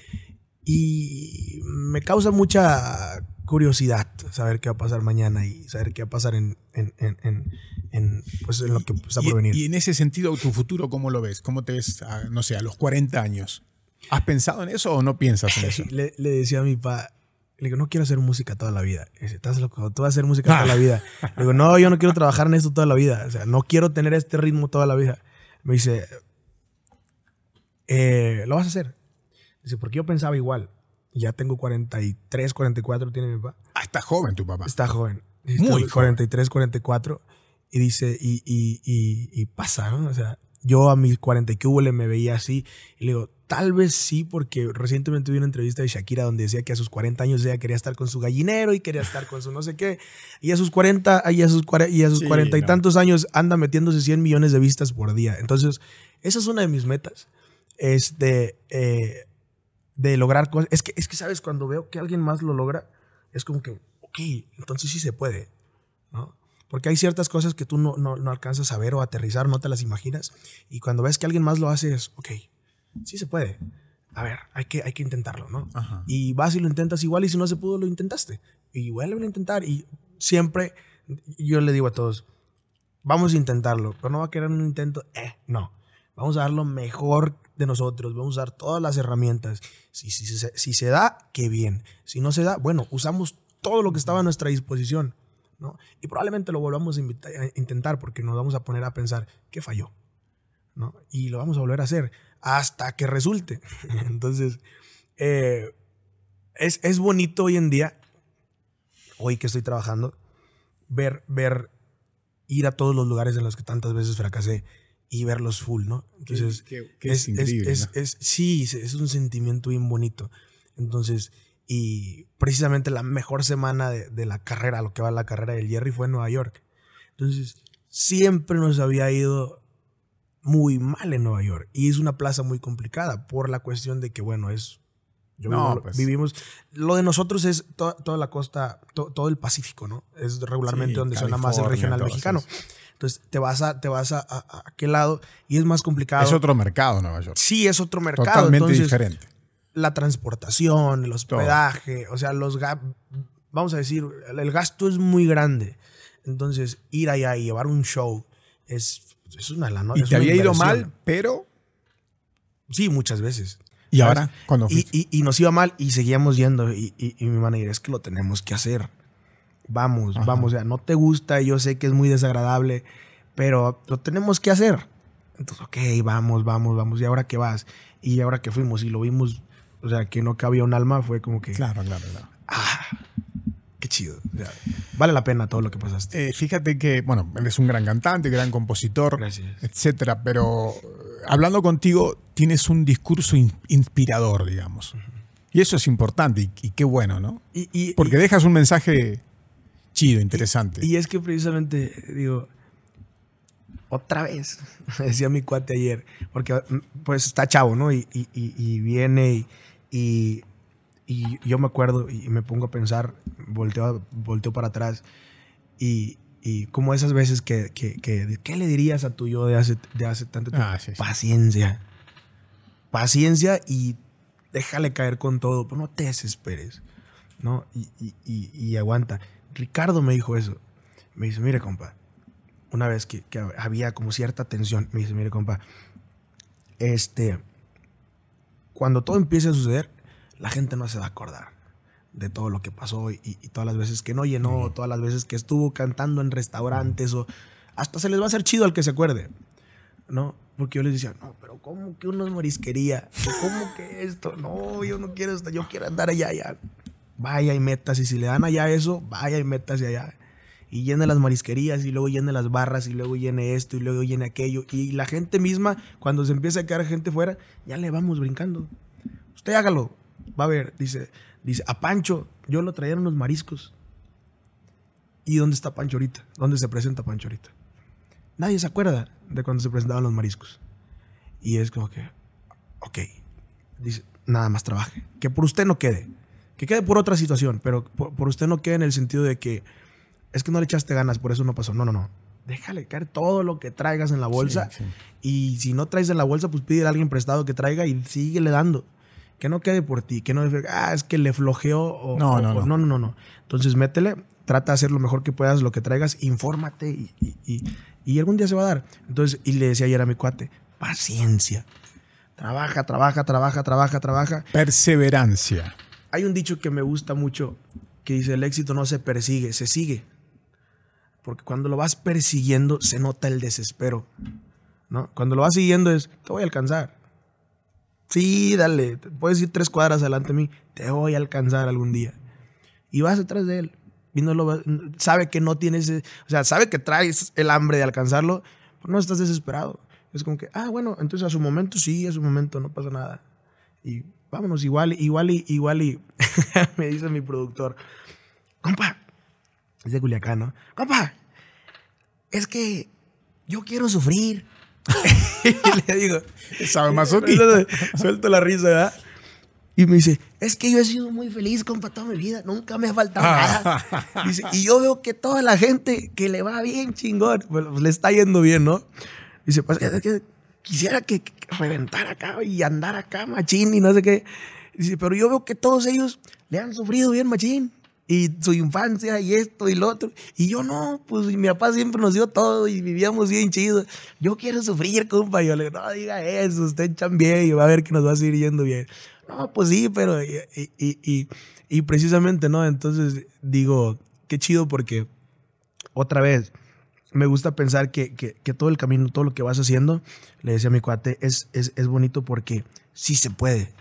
y me causa mucha curiosidad saber qué va a pasar mañana y saber qué va a pasar en, en, en, en- pues, en lo que está por venir. y en ese sentido, tu futuro, ¿cómo lo ves? ¿Cómo te ves, a, no sé, a los 40 años? ¿Has pensado en eso o no piensas en <laughs> eso? le, le decía a mi papá, le digo, no quiero hacer música toda la vida. Y dice, estás loco, tú vas a hacer música toda la vida. Le digo, no, yo no quiero trabajar en esto toda la vida. O sea, no quiero tener este ritmo toda la vida. Me dice, "Eh, lo vas a hacer. Dice, porque yo pensaba igual. Ya tengo 43, 44, tiene mi papá. Ah, está joven tu papá. Está joven. Muy "Estoy 43, 44. Y dice, y, y, y, y pasa, ¿no? O sea, yo a mis 40 y que hubo le me veía así. Y le digo, tal vez sí, porque recientemente vi una entrevista de Shakira donde decía que a sus 40 años ella quería estar con su gallinero y quería estar con su no sé qué. Y a sus 40, y a sus, y a sus Sí, 40 y no. tantos años anda metiéndose 100 millones de vistas por día. Entonces, esa es una de mis metas. Es de, eh, de lograr cosas. Es que, es que, ¿sabes? Cuando veo que alguien más lo logra, es como que, ok, entonces sí se puede, ¿no? Porque hay ciertas cosas que tú no, no, no alcanzas a ver o aterrizar, no te las imaginas. Y cuando ves que alguien más lo hace, es, ok, sí se puede. A ver, hay que, hay que intentarlo, ¿no? Ajá. Y vas y lo intentas igual y si no se pudo, lo intentaste. Y vuelven a intentar. Y siempre yo le digo a todos, vamos a intentarlo, pero no va a quedar un intento, eh, no. Vamos a dar lo mejor de nosotros, vamos a usar todas las herramientas. Si, si, si se- si se da, qué bien. Si no se da, bueno, usamos todo lo que estaba a nuestra disposición. ¿No? Y probablemente lo volvamos a, a intentar porque nos vamos a poner a pensar, ¿qué falló? ¿no? Y lo vamos a volver a hacer hasta que resulte. <laughs> Entonces, eh, es, es bonito hoy en día, hoy que estoy trabajando, ver, ver, ir a todos los lugares en los que tantas veces fracasé y verlos full, ¿no? Entonces, Qué- qué- qué es increíble, es- ¿no? es- sí, es- es un sentimiento bien bonito. Entonces, y precisamente la mejor semana de, de la carrera, lo que va la carrera del Jerry fue en Nueva York. Entonces, siempre nos había ido muy mal en Nueva York. Y es una plaza muy complicada por la cuestión de que, bueno, es... yo No, vivo- pues. Vivimos... Lo de nosotros es to- toda la costa, to- todo el Pacífico, ¿no? Es regularmente Sí, donde suena más el California, regional mexicano. Entonces, te vas a, te vas a, a, a aquel lado y es más complicado. Es otro mercado Nueva York. Sí, es otro mercado. Totalmente entonces, diferente. La transportación, el hospedaje, o sea, los vamos a decir, el, gasto es muy grande. Entonces, ir allá y llevar un show es, es una lana. Y es te había ido mal, pero. Sí, muchas veces. ¿Y ¿sabes? ahora? cuando Y, y- y nos iba mal y seguíamos yendo. Y, y- y mi manager, es que lo tenemos que hacer. Vamos, Ajá. vamos. O sea, no te gusta, yo sé que es muy desagradable, pero lo tenemos que hacer. Entonces, ok, vamos, vamos, vamos. ¿Y ahora qué vas? Y ahora que fuimos y lo vimos, o sea, que no cabía un alma, fue como que, Claro, claro, claro. ah, qué chido. O sea, vale la pena todo lo que pasaste. Eh, fíjate que, bueno, eres un gran cantante, gran compositor, Gracias. etcétera, pero eh, hablando contigo tienes un discurso in- inspirador, digamos. Y eso es importante y, y qué bueno, ¿no? Y, y- Porque dejas un mensaje chido, interesante. Y es que precisamente, digo, otra vez, <laughs> decía mi cuate ayer, porque mm, pues está chavo, ¿no? Y, y- y- y viene y, y- y yo me acuerdo y me pongo a pensar, volteo, volteo para atrás y, y como esas veces que, que, que- ¿qué le dirías a tu yo de hace, de hace tanto tiempo? Ah, sí, sí. Paciencia. Paciencia y déjale caer con todo, pero no te desesperes, ¿no? Y, y- y- y aguanta. Ricardo me dijo eso. Me dice, mire, compa, una vez que, que había como cierta tensión, me dice, mire, compa, este, cuando todo empiece a suceder, la gente no se va a acordar de todo lo que pasó y, y todas las veces que no llenó, todas las veces que estuvo cantando en restaurantes o hasta se les va a hacer chido al que se acuerde, ¿no? Porque yo les decía, no, pero ¿cómo que uno es marisquería? ¿Cómo que esto? No, yo no quiero esto, yo quiero andar allá, allá. Vaya y metas, y si le dan allá eso, vaya y metas allá. Y llene las marisquerías, y luego llene las barras, y luego llene esto, y luego llene aquello. Y la gente misma, cuando se empieza a quedar gente fuera, ya le vamos brincando. Usted hágalo. Va a ver, dice, dice, a Pancho, yo lo traía en unos mariscos. ¿Y dónde está Pancho ahorita? ¿Dónde se presenta Pancho ahorita? Nadie se acuerda de cuando se presentaban los mariscos. Y es como que, ok, dice, nada más trabaje. Que por usted no quede. Que quede por otra situación, pero por, por usted no quede en el sentido de que es que no le echaste ganas, por eso no pasó. No, no, no. Déjale caer todo lo que traigas en la bolsa. Sí, sí. Y si no traes en la bolsa, pues pide a alguien prestado que traiga y síguele dando. Que no quede por ti, que no ah, es que le flojeó o No, o- no, no. no, no, no, no. Entonces métele, trata de hacer lo mejor que puedas, lo que traigas, infórmate y, y- y- y algún día se va a dar. Entonces, y le decía ayer a mi cuate, paciencia. Trabaja, trabaja, trabaja, trabaja, trabaja. Perseverancia. Hay un dicho que me gusta mucho que dice, el éxito no se persigue, se sigue. Porque cuando lo vas persiguiendo se nota el desespero. ¿no? Cuando lo vas siguiendo es, te voy a alcanzar. Sí, dale, puedes ir tres cuadras adelante de mí, te voy a alcanzar algún día. Y vas detrás de él. Y sabe que no tienes, o sea, sabe que traes el hambre de alcanzarlo, pero no estás desesperado. Es como que, ah, bueno, entonces a su momento sí, a su momento no pasa nada. Y vámonos, igual, igual igual y, <laughs> me dice mi productor, compa, es de Culiacán, ¿no? Compa, es que yo quiero sufrir. <laughs> y le digo, Sabe masoquista. Suelto la risa, ¿verdad? Y me dice, es que yo he sido muy feliz, compa, toda mi vida. Nunca me ha faltado nada. Dice, y yo veo que toda la gente que le va bien chingón, pues, le está yendo bien, ¿no? Dice, pues es que quisiera que, que reventara acá y andar acá, machín, y no sé qué. Dice, pero yo veo que todos ellos le han sufrido bien, machín. Y su infancia y esto y lo otro. Y yo no, pues mi papá siempre nos dio todo y vivíamos bien chido. Yo quiero sufrir, compa. Yo le digo, no diga eso, usted chambie y va a ver que nos va a seguir yendo bien. No, pues sí, pero. Y, y, y, y precisamente, ¿no? Entonces digo, qué chido porque otra vez me gusta pensar que, que, que todo el camino, todo lo que vas haciendo, le decía a mi cuate, es, es, es bonito porque sí se puede.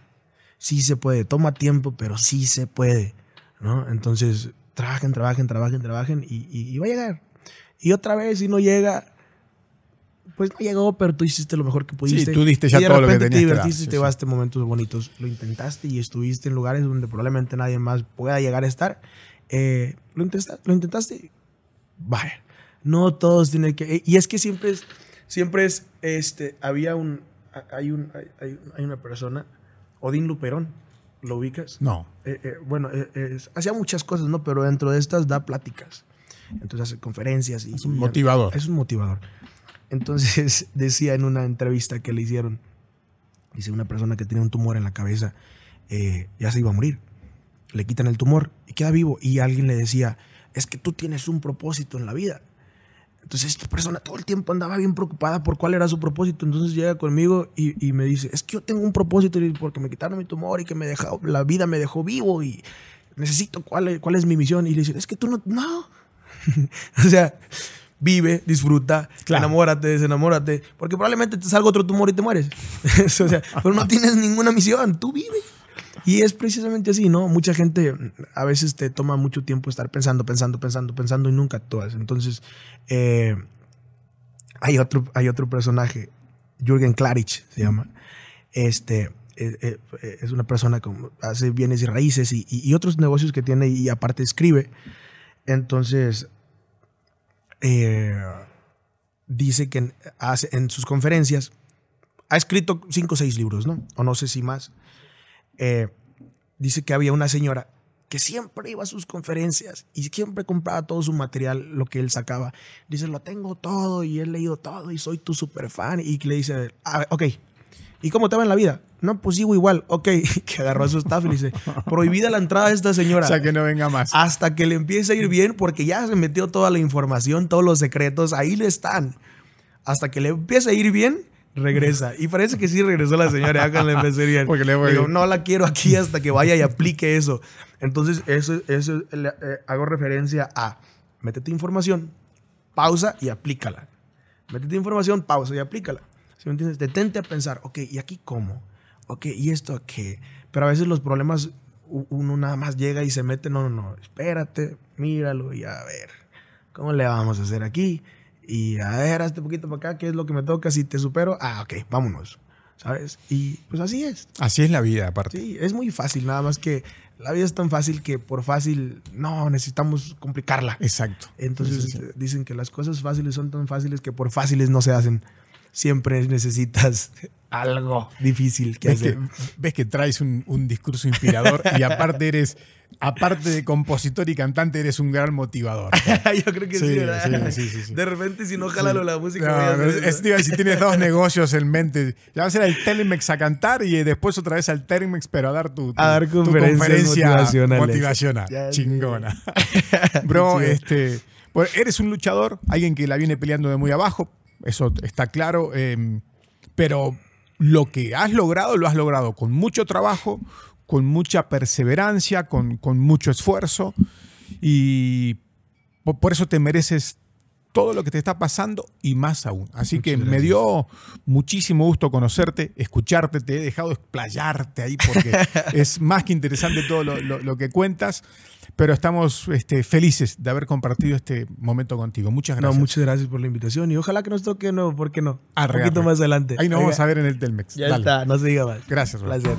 sí se puede. Toma tiempo, pero sí se puede, ¿no? Entonces, trabajen, trabajen, trabajen, trabajen y, y va a llegar. Y otra vez, si no llega, pues no llegó, pero tú hiciste lo mejor que pudiste. Sí, tú diste ya todo lo que tenías te divertiste, te llevaste momentos bonitos. Lo intentaste y estuviste en lugares donde probablemente nadie más pueda llegar a estar. Eh, lo, intentaste, lo intentaste. Vaya. No todos tienen que. Y es que siempre es. Siempre es. Este. Había un. Hay, un, hay, hay una persona. Odín Luperón. ¿Lo ubicas? No. Eh, eh, bueno, hacía muchas cosas, ¿no? Pero dentro de estas da pláticas. Entonces hace conferencias. Y, es un motivador. Es un motivador. Entonces <laughs> decía en una entrevista que le hicieron, dice una persona que tiene un tumor en la cabeza, eh, ya se iba a morir. Le quitan el tumor y queda vivo. Y alguien le decía, es que tú tienes un propósito en la vida. Entonces esta persona todo el tiempo andaba bien preocupada por cuál era su propósito. Entonces llega conmigo y, me dice, es que yo tengo un propósito porque me quitaron mi tumor y que me dejó, la vida me dejó vivo y necesito cuál, cuál es mi misión. Y le dice, es que tú no, no. <laughs> o sea, vive, disfruta, enamórate, desenamórate, porque probablemente te salga otro tumor y te mueres. <laughs> o sea, pero no tienes ninguna misión, tú vive. Y es precisamente así, ¿no? Mucha gente a veces te toma mucho tiempo estar pensando, pensando, pensando, pensando y nunca actúas. Entonces, eh, hay, otro, hay otro personaje, Jürgen Klarich se llama. Este, eh, eh, es una persona que hace bienes y raíces y, y, otros negocios que tiene y aparte escribe. Entonces, eh, dice que hace, en sus conferencias ha escrito cinco o seis libros, ¿no? O no sé si más. Eh, dice que había una señora que siempre iba a sus conferencias y siempre compraba todo su material, lo que él sacaba. Dice, lo tengo todo y he leído todo y soy tu super fan. Y le dice, ah, ok, ¿y cómo te va en la vida? No, pues sigo igual. Ok, <laughs> que agarró a su staff y le dice, prohibida la entrada de esta señora. O sea, que no venga más. Hasta que le empiece a ir bien porque ya se metió toda la información, todos los secretos, ahí le están. Hasta que le empiece a ir bien, regresa. Y parece que sí regresó la señora le empecé bien. Porque le voy Digo, no la quiero aquí hasta que vaya y aplique eso. Entonces, eso, eso eh, hago referencia a métete información, pausa y aplícala. Métete información, pausa y aplícala. ¿Sí me entiendes? Detente a pensar, ok, ¿y aquí cómo? ok, ¿y esto qué? Pero a veces los problemas, uno nada más llega y se mete, no, no, no, espérate, míralo y a ver, ¿cómo le vamos a hacer aquí? Y a ver, hazte poquito para acá, ¿qué es lo que me toca? Si te supero, ah, ok, vámonos, ¿sabes? Y pues así es. Así es la vida, aparte. Sí, es muy fácil, nada más que la vida es tan fácil que por fácil, no, necesitamos complicarla. Exacto. Entonces dicen que las cosas fáciles son tan fáciles que por fáciles no se hacen siempre necesitas algo difícil que ¿Ves hacer. Que, ves que traes un, discurso inspirador y aparte eres, aparte de compositor y cantante, eres un gran motivador. <laughs> Yo creo que sí, sí, sí, De repente, si no jalalo la música. si tienes dos <laughs> negocios en mente, ya vas a ir al Telemex a cantar y después otra vez al Telemex, pero a dar tu, a dar conferencia motivacional. Chingona. <laughs> Bro, este. Eres un luchador, alguien que la viene peleando de muy abajo, eso está claro, em, pero lo que has logrado lo has logrado con mucho trabajo, con mucha perseverancia, con, mucho esfuerzo y por, eso te mereces todo lo que te está pasando y más aún. Así que me dio muchísimo gusto conocerte, escucharte, te he dejado explayarte ahí porque <laughs> es más que interesante todo lo que cuentas pero estamos este, felices de haber compartido este momento contigo. Muchas gracias. No, muchas gracias por la invitación y ojalá que nos toque nuevo, ¿por qué no? Un poquito más adelante. Ahí nos vamos a ver en el Telmex. Ya está, no se diga más. Gracias. Placer.